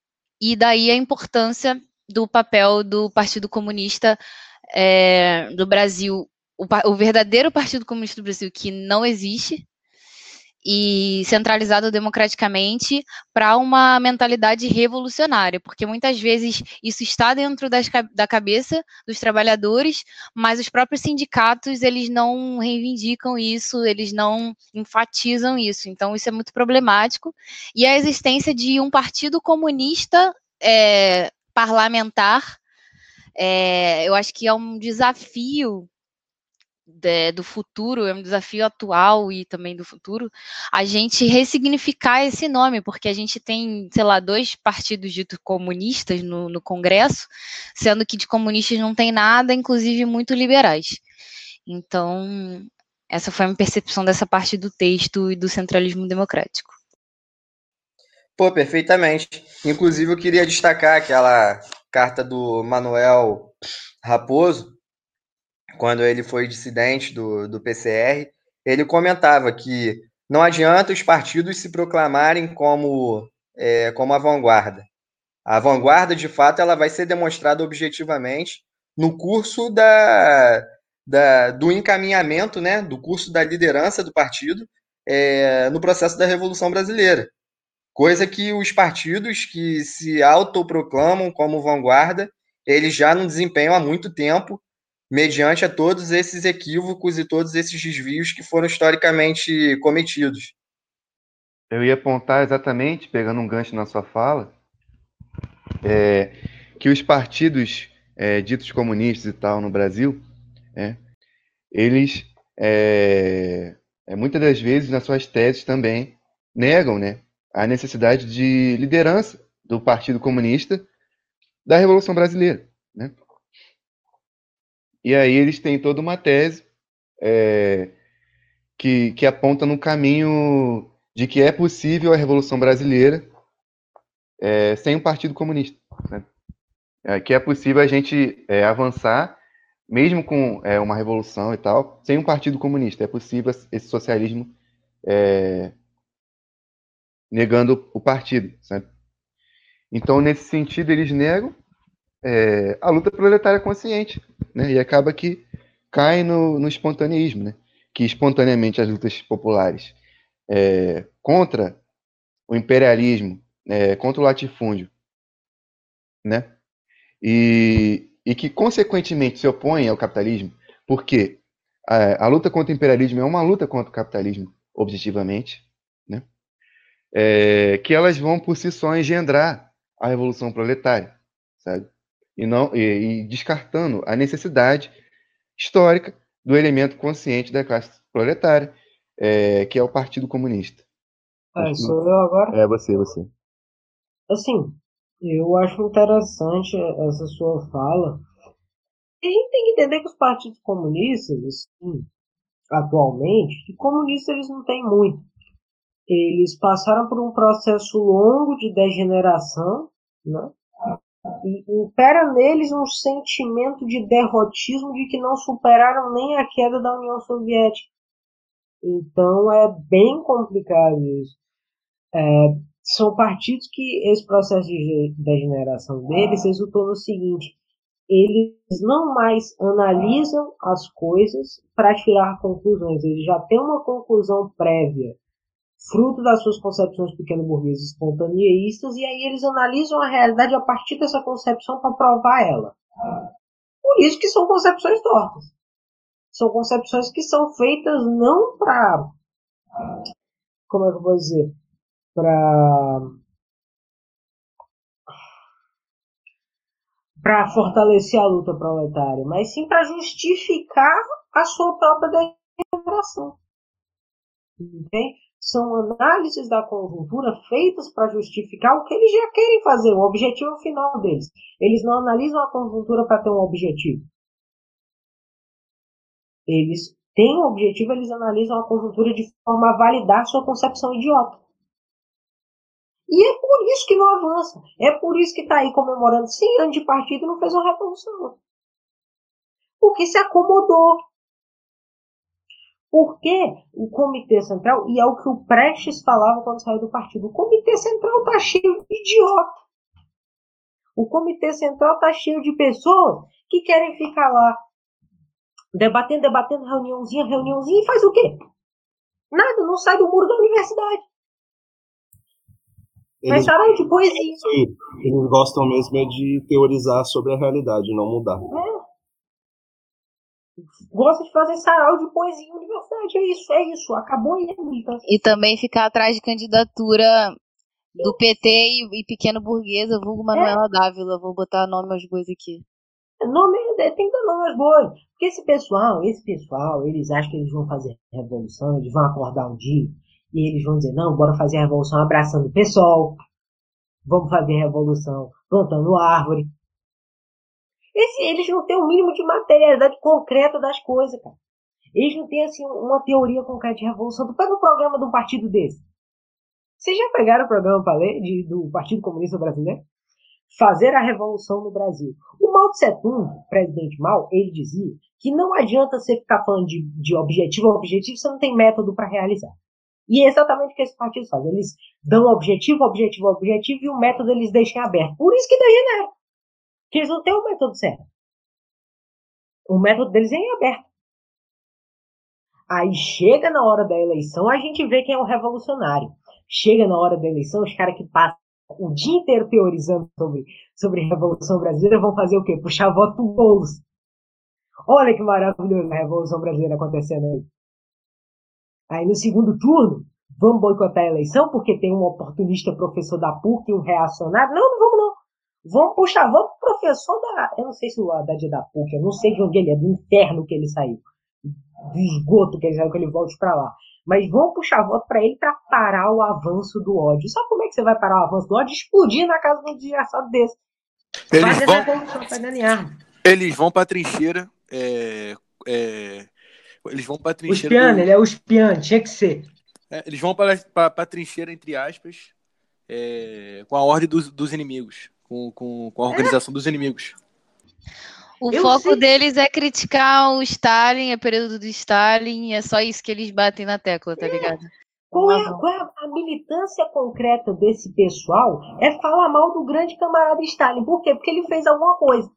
e daí a importância do papel do Partido Comunista é, do Brasil, o, o verdadeiro Partido Comunista do Brasil que não existe, e centralizado democraticamente para uma mentalidade revolucionária, porque muitas vezes isso está dentro das, da cabeça dos trabalhadores, mas os próprios sindicatos eles não reivindicam isso, eles não enfatizam isso. Então isso é muito problemático. E a existência de um partido comunista é, parlamentar, é, eu acho que é um desafio de, do futuro, é um desafio atual e também do futuro, a gente ressignificar esse nome, porque a gente tem, sei lá, dois partidos ditos comunistas no, no Congresso, sendo que de comunistas não tem nada, inclusive muito liberais. Então, essa foi a minha percepção dessa parte do texto e do centralismo democrático. Pô, perfeitamente. Inclusive, eu queria destacar aquela carta do Manuel Raposo, quando ele foi dissidente do, do PCR, ele comentava que não adianta os partidos se proclamarem como, é, como a vanguarda. A vanguarda, de fato, ela vai ser demonstrada objetivamente no curso da, da, do encaminhamento, né, do curso da liderança do partido é, no processo da Revolução Brasileira. Coisa que os partidos que se autoproclamam como vanguarda, eles já não desempenham há muito tempo mediante a todos esses equívocos e todos esses desvios que foram historicamente cometidos. Eu ia apontar exatamente, pegando um gancho na sua fala, é, que os partidos é, ditos comunistas e tal no Brasil, é, eles é, muitas das vezes nas suas teses também negam, né, a necessidade de liderança do Partido Comunista da Revolução Brasileira. Né? E aí eles têm toda uma tese é, que, que aponta no caminho de que é possível a Revolução Brasileira é, sem o Partido Comunista. Né? É, que é possível a gente é, avançar, mesmo com é, uma revolução e tal, sem um Partido Comunista. É possível esse socialismo é, negando o partido. Então, nesse sentido, eles negam é, a luta proletária consciente. Né? E acaba que cai no, no espontaneísmo, né? que espontaneamente as lutas populares é, contra o imperialismo, é, contra o latifúndio, né? E, e que, consequentemente, se opõem ao capitalismo, porque a, a, luta contra o imperialismo é uma luta contra o capitalismo, objetivamente, né? É, que elas vão, por si só, engendrar a revolução proletária, sabe? E, não, e, e descartando a necessidade histórica do elemento consciente da classe proletária, é, que é o Partido Comunista. Ah, sou eu agora? É, você, você. Assim, eu acho interessante essa sua fala. a gente tem que entender que os partidos comunistas, assim, atualmente, que comunistas eles não têm muito. Eles passaram por um processo longo de degeneração, né? E impera neles um sentimento de derrotismo de que não superaram nem a queda da União Soviética. Então é bem complicado isso. É, são partidos que esse processo de degeneração deles resultou no seguinte: eles não mais analisam as coisas para tirar conclusões, eles já têm uma conclusão prévia, fruto das suas concepções pequeno-burguesas espontaneístas, e aí eles analisam a realidade a partir dessa concepção para provar ela. Por isso que são concepções tortas. São concepções que são feitas não para. Como é que eu vou dizer? Para. Para fortalecer a luta proletária, mas sim para justificar a sua própria degeneração. Entende? São análises da conjuntura feitas para justificar o que eles já querem fazer, o objetivo final deles. Eles não analisam a conjuntura para ter um objetivo. Eles têm um objetivo, eles analisam a conjuntura de forma a validar sua concepção idiota. E é por isso que não avança. É por isso que está aí comemorando 100 anos de partido e não fez uma revolução. Porque se acomodou. Porque o Comitê Central, e é o que o Prestes falava quando saiu do partido, o Comitê Central está cheio de idiota. O Comitê Central está cheio de pessoas que querem ficar lá debatendo, debatendo, reuniãozinha, reuniãozinha, e faz o quê? Nada, não sai do muro da universidade. Eles, Mas de poesia. Eles gostam mesmo é de teorizar sobre a realidade, não mudar. É. Gosta de fazer sarau de poesia em universidade. É isso, é isso. Acabou aí a E também ficar atrás de candidatura do PT e, e pequeno burguesa, vulgo Manuela é. Dávila. Vou botar nome aos bois aqui. Nome, tem que dar nome aos bois. Porque esse pessoal, esse pessoal, eles acham que eles vão fazer revolução, eles vão acordar um dia e eles vão dizer, não, bora fazer a revolução abraçando o pessoal. Vamos fazer a revolução plantando árvore. Esse, eles não têm o um mínimo de materialidade concreta das coisas, cara. Eles não têm, assim, uma teoria concreta de revolução. Tu pega o programa de um partido desse. Vocês já pegaram o programa para ler de, do Partido Comunista Brasileiro? fazer a revolução no Brasil. O Mao Tse Tung, presidente Mao, ele dizia que não adianta você ficar falando de, de objetivo a objetivo, você não tem método para realizar. E é exatamente o que esses partidos fazem. Eles dão objetivo, objetivo, objetivo e o método eles deixam aberto. Por isso que degenera. Porque eles não têm o método certo. O método deles é em aberto. Aí chega na hora da eleição, a gente vê quem é o revolucionário. Chega na hora da eleição, os caras que passam o dia inteiro teorizando sobre, sobre a Revolução Brasileira vão fazer o quê? Puxar voto pro bolso. Olha que maravilhoso a Revolução Brasileira acontecendo aí. Aí no segundo turno, vamos boicotar a eleição porque tem um oportunista professor da PUC e um reacionário. Não, não vamos não. Vamos puxar, vamos pro professor da. Eu não sei se o Haddad é da PUC, eu não sei de onde ele é, do inferno que ele saiu. do esgoto que eles querem que ele volte para lá. Mas vão puxar voto para ele para parar o avanço do ódio. Sabe como é que você vai parar o avanço do ódio? Explodir na casa de um desgraçado desse. Eles Fazer vão, tá arma. eles vão pra trincheira. é, é, eles vão pra O trincheira. espiano, do- ele é o espiano, tinha que ser. é, eles vão pra, pra, pra trincheira, entre aspas, é, com a ordem dos, dos inimigos. Com, com, com a organização dos inimigos. O Eu foco sei- deles é criticar o Stalin, é período do Stalin, e é só isso que eles batem na tecla, tá ligado? Qual é, qual é a, a militância concreta desse pessoal? É falar mal do grande camarada Stalin. Por quê? Porque ele fez alguma coisa.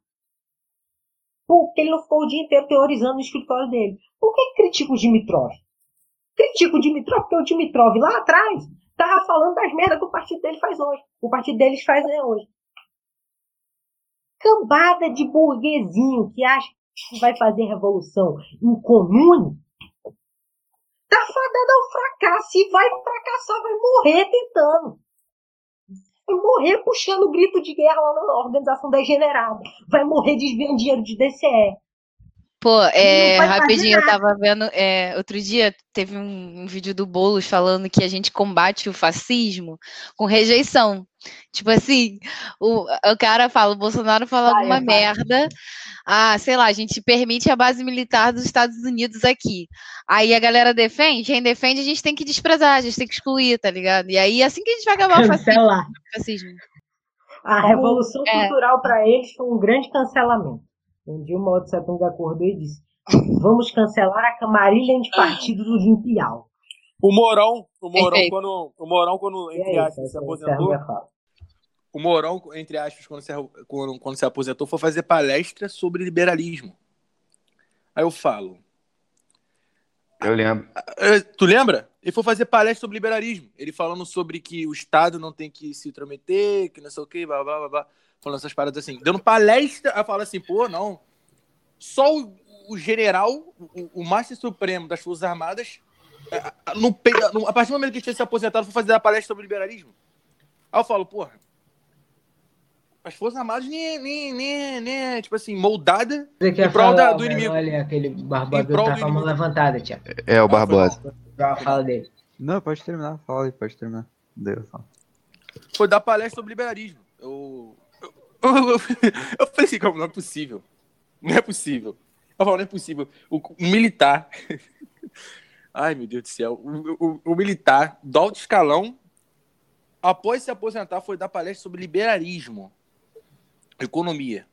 Porque ele não ficou o dia inteiro teorizando no escritório dele. Por que critica o Dimitrov? Critica o Dimitrov porque o Dimitrov lá atrás tava falando das merdas que o partido dele faz hoje. O partido deles faz né, hoje. Cambada de burguesinho que acha que vai fazer revolução em comune tá fadada ao fracasso e vai fracassar, vai morrer tentando. Vai morrer puxando grito de guerra lá na organização degenerada. Vai morrer desviando dinheiro de DCE. Pô, é, rapidinho, eu tava vendo. é, outro dia teve um, um vídeo do Boulos falando que a gente combate o fascismo com rejeição. Tipo assim, o, o cara fala, o Bolsonaro fala Vai, alguma vai. merda. Ah, sei lá, a gente permite a base militar dos Estados Unidos aqui. Aí a galera defende, quem defende a gente tem que desprezar, a gente tem que excluir, tá ligado? E aí assim que a gente vai acabar o fascismo. Fascismo. A revolução É. cultural para eles foi um grande cancelamento. Um dia o Mao Tse Tung acordou e disse: Vamos cancelar a camarilha de partido do Limpial. O Mourão, o Perfeito. quando, o Mourão, quando, entre é aspas, se é aposentou, o Mourão, entre aspas, quando se, quando, quando se aposentou, foi fazer palestra sobre liberalismo. Aí eu falo, Eu lembro. "Ah, tu lembra? Ele foi fazer palestra sobre liberalismo. Ele falando sobre que o Estado não tem que se intrometer, que não sei o que, blá, blá, blá, blá. Falando essas paradas assim. Dando palestra, aí fala assim, pô, não. Só o, o general, o, o Mestre Supremo das Forças Armadas, a, a- no, a partir do momento que ele tinha se aposentado, foi fazer a palestra sobre liberalismo. Aí eu falo, porra, as Forças Armadas nem, nem, nem, nem tipo assim, moldada Você quer Em prol da- falar, do inimigo. Olha, aquele prol tá com a mão levantada, Tiago. É o Barbosa. fala dele. Não, pode terminar. Fala aí, pode terminar. Deu, fala. foi dar palestra sobre liberalismo. Eu, eu, falei assim, como não é possível. Não é possível. Eu falo, não é possível. O, o militar. Ai, meu Deus do céu. O, o- o militar do alto escalão, após se aposentar, foi dar palestra sobre liberalismo, economia.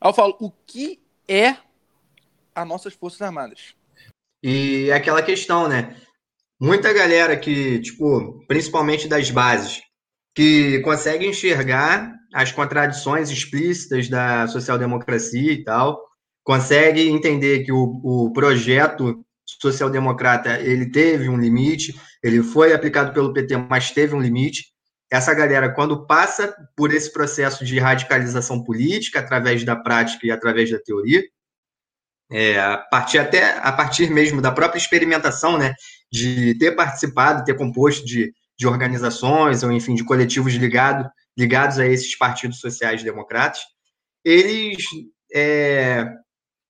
Aí eu falo, o que é as nossas Forças Armadas? E é aquela questão, né? Muita galera que, tipo, principalmente das bases, que consegue enxergar as contradições explícitas da social-democracia e tal, consegue entender que o, o projeto social-democrata ele teve um limite, ele foi aplicado pelo PT, mas teve um limite. Essa galera, quando passa por esse processo de radicalização política através da prática e através da teoria, é, a partir até a partir mesmo da própria experimentação, né, de ter participado, ter composto de, de organizações ou enfim de coletivos ligado, ligados a esses partidos sociais democratas, eles é,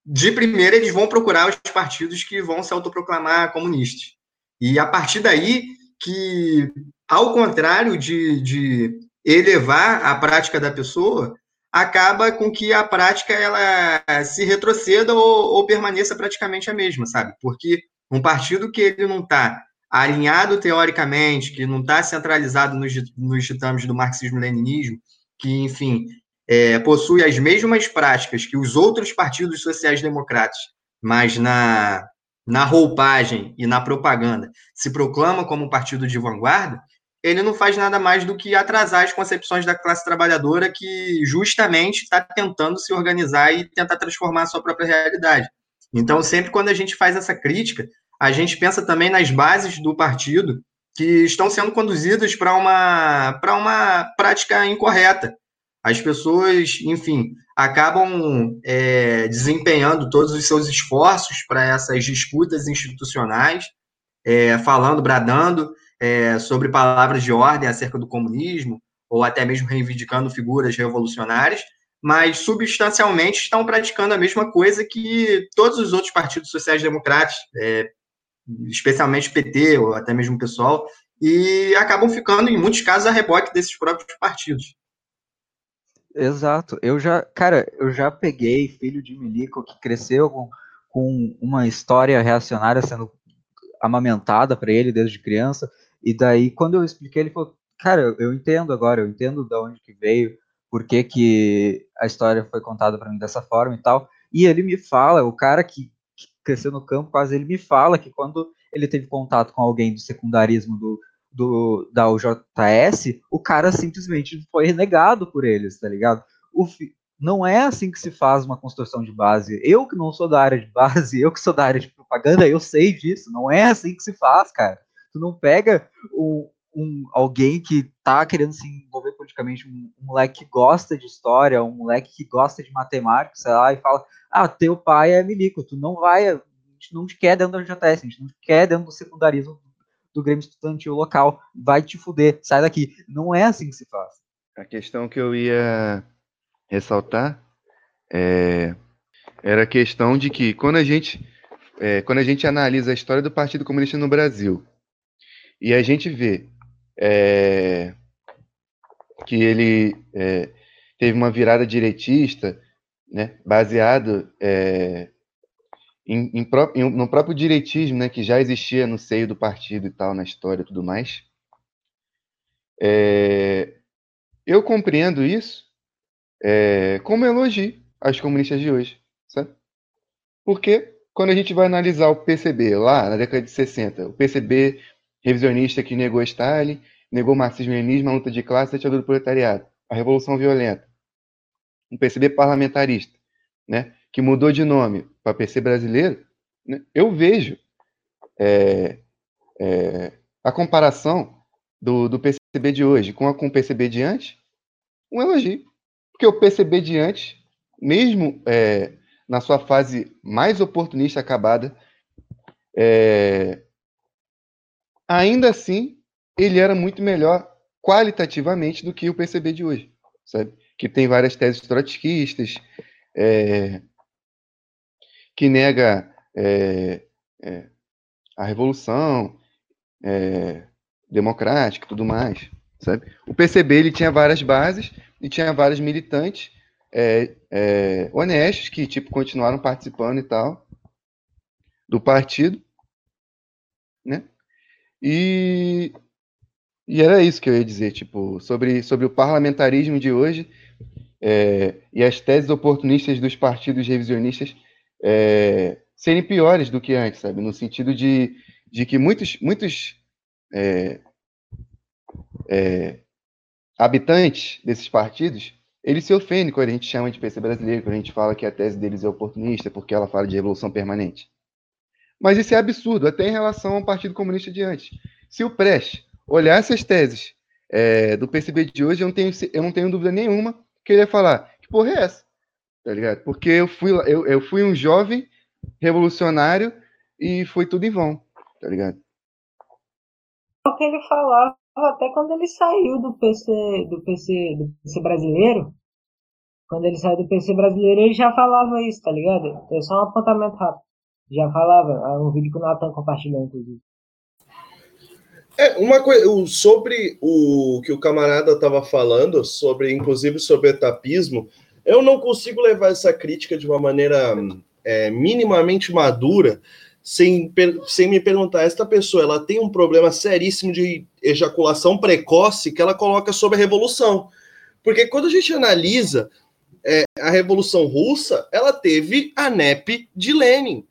de primeira eles vão procurar os partidos que vão se autoproclamar comunistas e a partir daí que ao contrário de, de elevar a prática da pessoa acaba com que a prática ela se retroceda ou, ou permaneça praticamente a mesma, sabe? Porque um partido que ele não está alinhado teoricamente, que não está centralizado nos, nos ditames do marxismo-leninismo, que, enfim, é, possui as mesmas práticas que os outros partidos sociais-democratas, mas na, na roupagem e na propaganda se proclama como um partido de vanguarda, ele não faz nada mais do que atrasar as concepções da classe trabalhadora que justamente está tentando se organizar e tentar transformar a sua própria realidade. Então, sempre quando a gente faz essa crítica, a gente pensa também nas bases do partido que estão sendo conduzidas para uma, para uma prática incorreta. As pessoas, enfim, acabam é, desempenhando todos os seus esforços para essas disputas institucionais, é, falando, bradando, é, sobre palavras de ordem acerca do comunismo, ou até mesmo reivindicando figuras revolucionárias, mas substancialmente estão praticando a mesma coisa que todos os outros partidos sociais-democratas, é, especialmente PT ou até mesmo PSOL, e acabam ficando, em muitos casos, a reboque desses próprios partidos. Exato. Eu já, cara, eu já peguei filho de milico que cresceu com, com uma história reacionária sendo amamentada para ele desde criança, e daí quando eu expliquei, ele falou: "Cara, eu entendo agora, eu entendo de onde que veio, por que, que a história foi contada para mim dessa forma e tal". E ele me fala, o cara que cresceu no campo, quase ele me fala que quando ele teve contato com alguém do secundarismo do, do, da UJS, o cara simplesmente foi renegado por eles, tá ligado? O, não é assim que se faz uma construção de base. Eu que não sou da área de base, eu que sou da área de propaganda, eu sei disso. Não é assim que se faz, cara. Tu não pega um, um alguém que tá querendo se envolver politicamente, um, um, moleque que gosta de história, um moleque que gosta de matemática, sei lá, e fala: Ah, teu pai é milico, tu não vai, a gente não te quer dentro da JS, a gente não te quer dentro do secundarismo do Grêmio Estudantil local. Vai te fuder, sai daqui. Não é assim que se faz. A questão que eu ia ressaltar é, era a questão de que quando a gente é, quando a gente analisa a história do Partido Comunista no Brasil e a gente vê é, que ele é, teve uma virada direitista, né, baseado é, em, em, em, no próprio direitismo, né, que já existia no seio do partido e tal, na história e tudo mais. É, eu compreendo isso é, como elogio às comunistas de hoje, sabe? Porque quando a gente vai analisar o PCB lá na década de 60, o PCB revisionista que negou Stalin, negou o marxismo-leninismo, a luta de classe, a ditadura do proletariado, a revolução violenta, um PCB parlamentarista, né? que mudou de nome para PC brasileiro, né, eu vejo é, é, a comparação do, do, PCB de hoje com, a, com o PCB de antes, um elogio. Porque o PCB de antes, mesmo é, na sua fase mais oportunista acabada, é, ainda assim, ele era muito melhor qualitativamente do que o PCB de hoje, sabe? Que tem várias teses trotskistas, é, que nega é, é, a revolução é, democrática e tudo mais, sabe? O PCB ele tinha várias bases e tinha vários militantes é, é, honestos que tipo continuaram participando e tal do partido, né? E, e era isso que eu ia dizer, tipo, sobre, sobre o parlamentarismo de hoje é, e as teses oportunistas dos partidos revisionistas é, serem piores do que antes, sabe? No sentido de, de que muitos, muitos é, é, habitantes desses partidos, eles se ofendem quando a gente chama de PC brasileiro, quando a gente fala que a tese deles é oportunista, porque ela fala de revolução permanente. Mas isso é absurdo, até em relação ao Partido Comunista de antes. Se o Prestes olhar essas teses é, do PCB de hoje, eu não, tenho, eu não tenho dúvida nenhuma que ele ia falar, que porra é essa? tá ligado? Porque eu fui, eu, eu fui um jovem revolucionário e foi tudo em vão, tá ligado? É o que ele falava até quando ele saiu do PC, do PC, do PC brasileiro. Quando ele saiu do PC brasileiro, ele já falava isso, tá ligado? É só um apontamento rápido. Já falava, é um vídeo que o Nathan compartilhou, inclusive. É, uma coisa, sobre o que o camarada estava falando, sobre, inclusive sobre etapismo, eu não consigo levar essa crítica de uma maneira é, minimamente madura sem, sem me perguntar, esta pessoa ela tem um problema seríssimo de ejaculação precoce que ela coloca sobre a Revolução. Porque quando a gente analisa é, a Revolução Russa, ela teve a NEP de Lenin,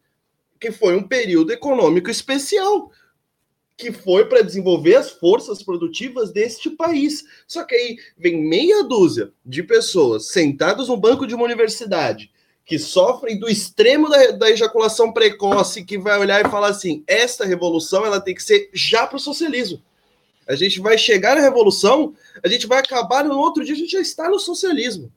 que foi um período econômico especial que foi para desenvolver as forças produtivas deste país. Só que aí vem meia dúzia de pessoas sentadas no banco de uma universidade que sofrem do extremo da, da ejaculação precoce, que vai olhar e falar assim: esta revolução ela tem que ser já para o socialismo. A gente vai chegar na revolução, a gente vai acabar no outro dia, a gente já está no socialismo.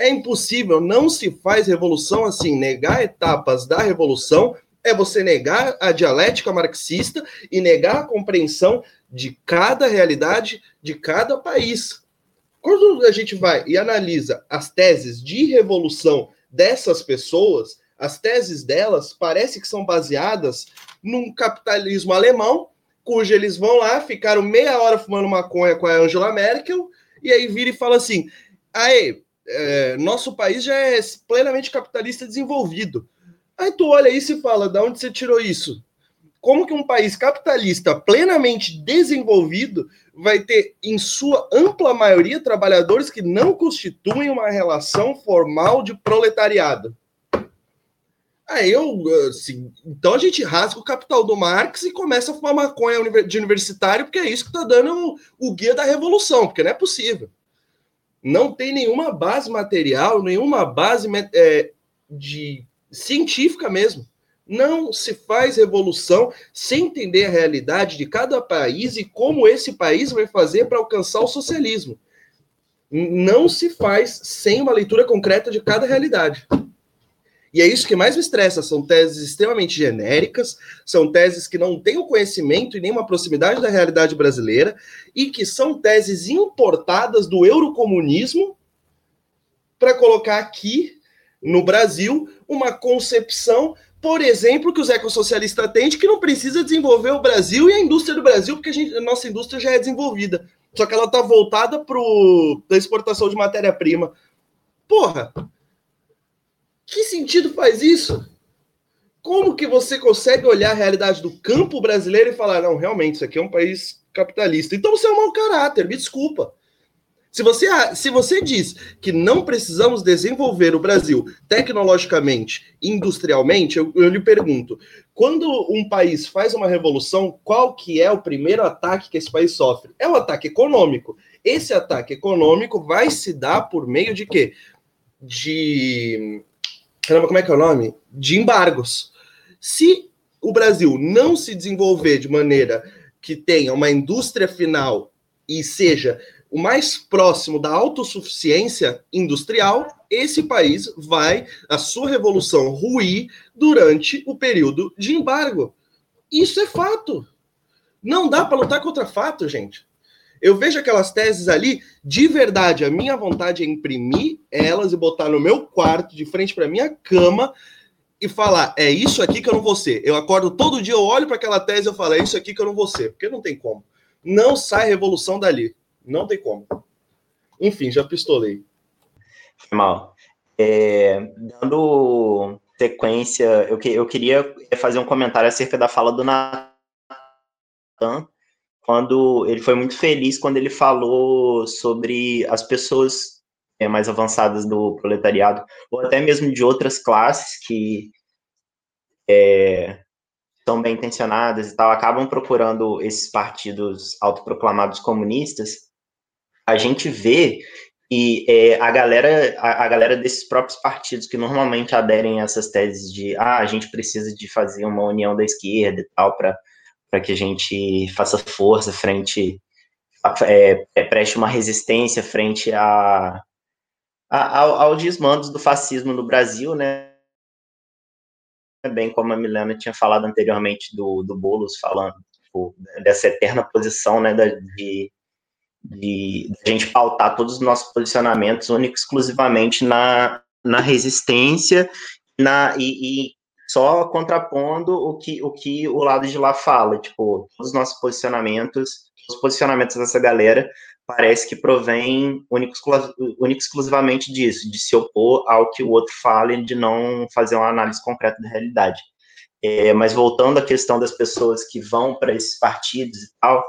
É impossível, não se faz revolução assim, negar etapas da revolução é você negar a dialética marxista e negar a compreensão de cada realidade de cada país. Quando a gente vai e analisa as teses de revolução dessas pessoas, as teses delas parece que são baseadas num capitalismo alemão, cujo eles vão lá, ficaram meia hora fumando maconha com a Angela Merkel, e aí vira e fala assim: aí, é, nosso país já é plenamente capitalista desenvolvido. Aí tu olha isso e fala: da onde você tirou isso? Como que um país capitalista plenamente desenvolvido vai ter, em sua ampla maioria, trabalhadores que não constituem uma relação formal de proletariado? Aí eu, assim, então a gente rasga o capital do Marx e começa a fumar maconha de universitário, porque é isso que está dando o, guia da revolução, porque não é possível. Não tem nenhuma base material, nenhuma base é, de científica mesmo. Não se faz revolução sem entender a realidade de cada país e como esse país vai fazer para alcançar o socialismo. Não se faz sem uma leitura concreta de cada realidade. E é isso que mais me estressa. São teses extremamente genéricas, são teses que não têm o conhecimento e nem uma proximidade da realidade brasileira, e que são teses importadas do eurocomunismo para colocar aqui no Brasil uma concepção, por exemplo, que os ecossocialistas têm de que não precisa desenvolver o Brasil e a indústria do Brasil, porque a, gente, a nossa indústria já é desenvolvida. Só que ela está voltada para a exportação de matéria-prima. Porra, que sentido faz isso? Como que você consegue olhar a realidade do campo brasileiro e falar, não, realmente, isso aqui é um país capitalista. Então você é um mau caráter, me desculpa. Se você, se você diz que não precisamos desenvolver o Brasil tecnologicamente, industrialmente, eu, eu, lhe pergunto, quando um país faz uma revolução, qual que é o primeiro ataque que esse país sofre? É o ataque econômico. Esse ataque econômico vai se dar por meio de quê? De caramba, como é que é o nome? De embargos. Se o Brasil não se desenvolver de maneira que tenha uma indústria final e seja o mais próximo da autossuficiência industrial, esse país vai, a sua revolução, ruir durante o período de embargo. Isso é fato. Não dá para lutar contra fato, gente. Eu vejo aquelas teses ali, de verdade, a minha vontade é imprimir elas e botar no meu quarto, de frente para minha cama, e falar: é isso aqui que eu não vou ser. Eu acordo todo dia, eu olho para aquela tese e eu falo: é isso aqui que eu não vou ser, porque não tem como. Não sai revolução dali. Não tem como. Enfim, já pistolei. Mal. É, dando sequência, eu, que, eu queria fazer um comentário acerca da fala do Natan quando ele foi muito feliz quando ele falou sobre as pessoas é, mais avançadas do proletariado, ou até mesmo de outras classes que é, são bem intencionadas e tal, acabam procurando esses partidos autoproclamados comunistas, a gente vê e é, a galera a, a, galera desses próprios partidos que normalmente aderem a essas teses de ah, a gente precisa de fazer uma união da esquerda e tal para que a gente faça força frente, é, é, preste uma resistência frente a, a, aos desmandos do fascismo no Brasil, né? Bem como a Milena tinha falado anteriormente do, do Boulos, falando tipo, dessa eterna posição, né, da, de, de, a gente pautar todos os nossos posicionamentos único exclusivamente na, na resistência na, e, e só contrapondo o que, o que o lado de lá fala, tipo, todos os nossos posicionamentos, os posicionamentos dessa galera parece que provém único exclusivamente disso, de se opor ao que o outro fala e de não fazer uma análise concreta da realidade. É, mas voltando à questão das pessoas que vão para esses partidos e tal,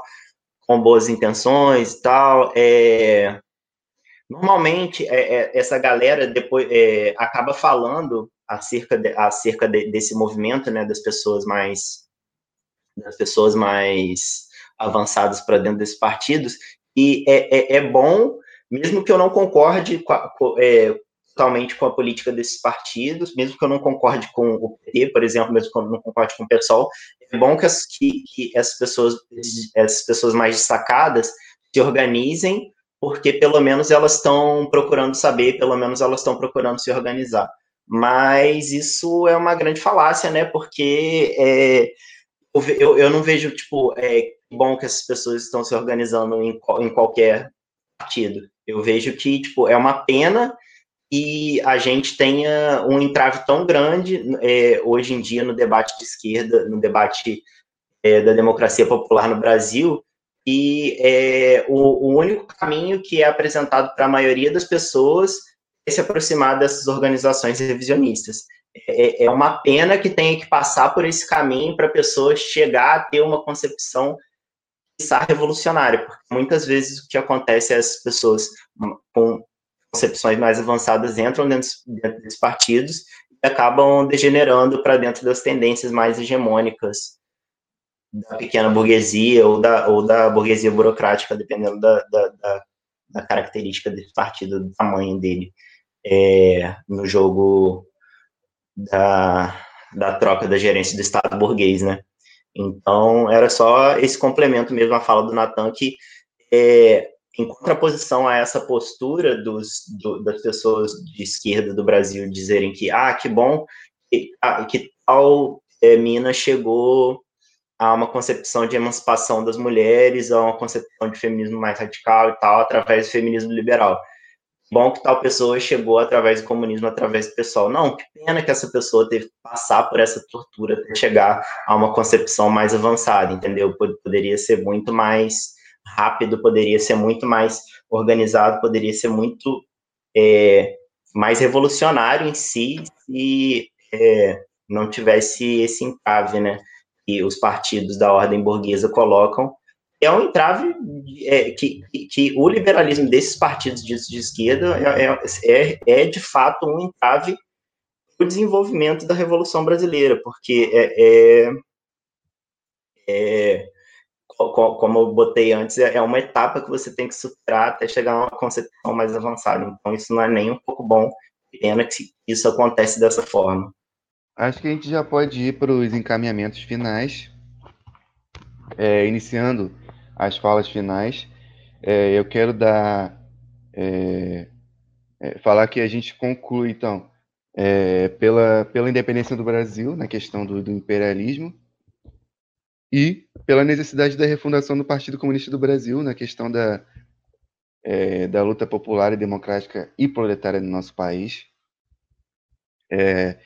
com boas intenções e tal, é, normalmente é, é essa galera depois é, acaba falando acerca, de, acerca de, desse movimento, né, das pessoas mais das pessoas mais avançadas para dentro desses partidos, e é, é, é, bom, mesmo que eu não concorde com a, com, é, totalmente com a política desses partidos, mesmo que eu não concorde com o PT, por exemplo, mesmo que eu não concorde com o PSOL, é bom que, as, que, que essas, pessoas, essas pessoas mais destacadas se organizem, porque pelo menos elas estão procurando saber, pelo menos elas estão procurando se organizar. Mas isso é uma grande falácia, né? Porque é, eu, eu não vejo, tipo, é bom que essas pessoas estão se organizando em, em qualquer partido. Eu vejo que, tipo, é uma pena e a gente tenha um entrave tão grande é, hoje em dia no debate de esquerda, no debate é, da democracia popular no Brasil, e é, o, o, único caminho que é apresentado para a maioria das pessoas é se aproximar dessas organizações revisionistas. É, é uma pena que tenha que passar por esse caminho para a pessoa chegar a ter uma concepção revolucionária, porque muitas vezes o que acontece é as pessoas com concepções mais avançadas entram dentro, dentro desses partidos e acabam degenerando para dentro das tendências mais hegemônicas da pequena burguesia ou da, ou da burguesia burocrática, dependendo da, da, da, da característica desse partido, do tamanho dele, é, no jogo da, da troca da gerência do Estado burguês, né? Então, era só esse complemento mesmo à fala do Natan, que é, em contraposição a essa postura dos, do, das pessoas de esquerda do Brasil dizerem que, ah, que bom que, ah, que tal é, mina chegou a uma concepção de emancipação das mulheres, a uma concepção de feminismo mais radical e tal, através do feminismo liberal. Bom que tal pessoa chegou através do comunismo, através do pessoal. Não, que pena que essa pessoa teve que passar por essa tortura até chegar a uma concepção mais avançada, entendeu? Poderia ser muito mais rápido, poderia ser muito mais organizado, poderia ser muito é, mais revolucionário em si se é, não tivesse esse entrave, né? Que os partidos da ordem burguesa colocam. É um entrave é, que, que o liberalismo desses partidos de, de esquerda é, é, é, de fato um entrave para o desenvolvimento da Revolução Brasileira, porque é, é, é como eu botei antes, é, é uma etapa que você tem que superar até chegar a uma concepção mais avançada. Então, isso não é nem um pouco bom. Pena que isso acontece dessa forma. Acho que a gente já pode ir para os encaminhamentos finais, é, iniciando as falas finais. É, eu quero dar. É, é falar que a gente conclui, então, é, pela, pela independência do Brasil, na questão do, do imperialismo, e pela necessidade da refundação do Partido Comunista do Brasil na questão da, é, da luta popular e democrática e proletária no nosso país. É,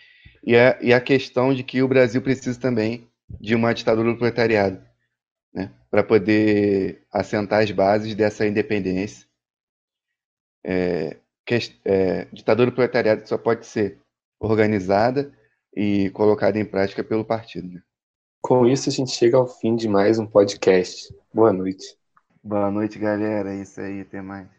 e, a, e a questão de que o Brasil precisa também de uma ditadura do proletariado, né, para poder assentar as bases dessa independência. É, que, é, ditadura do proletariado só pode ser organizada e colocada em prática pelo partido. Né? Com isso, a gente chega ao fim de mais um podcast. Boa noite. Boa noite, galera. É isso aí. Até mais.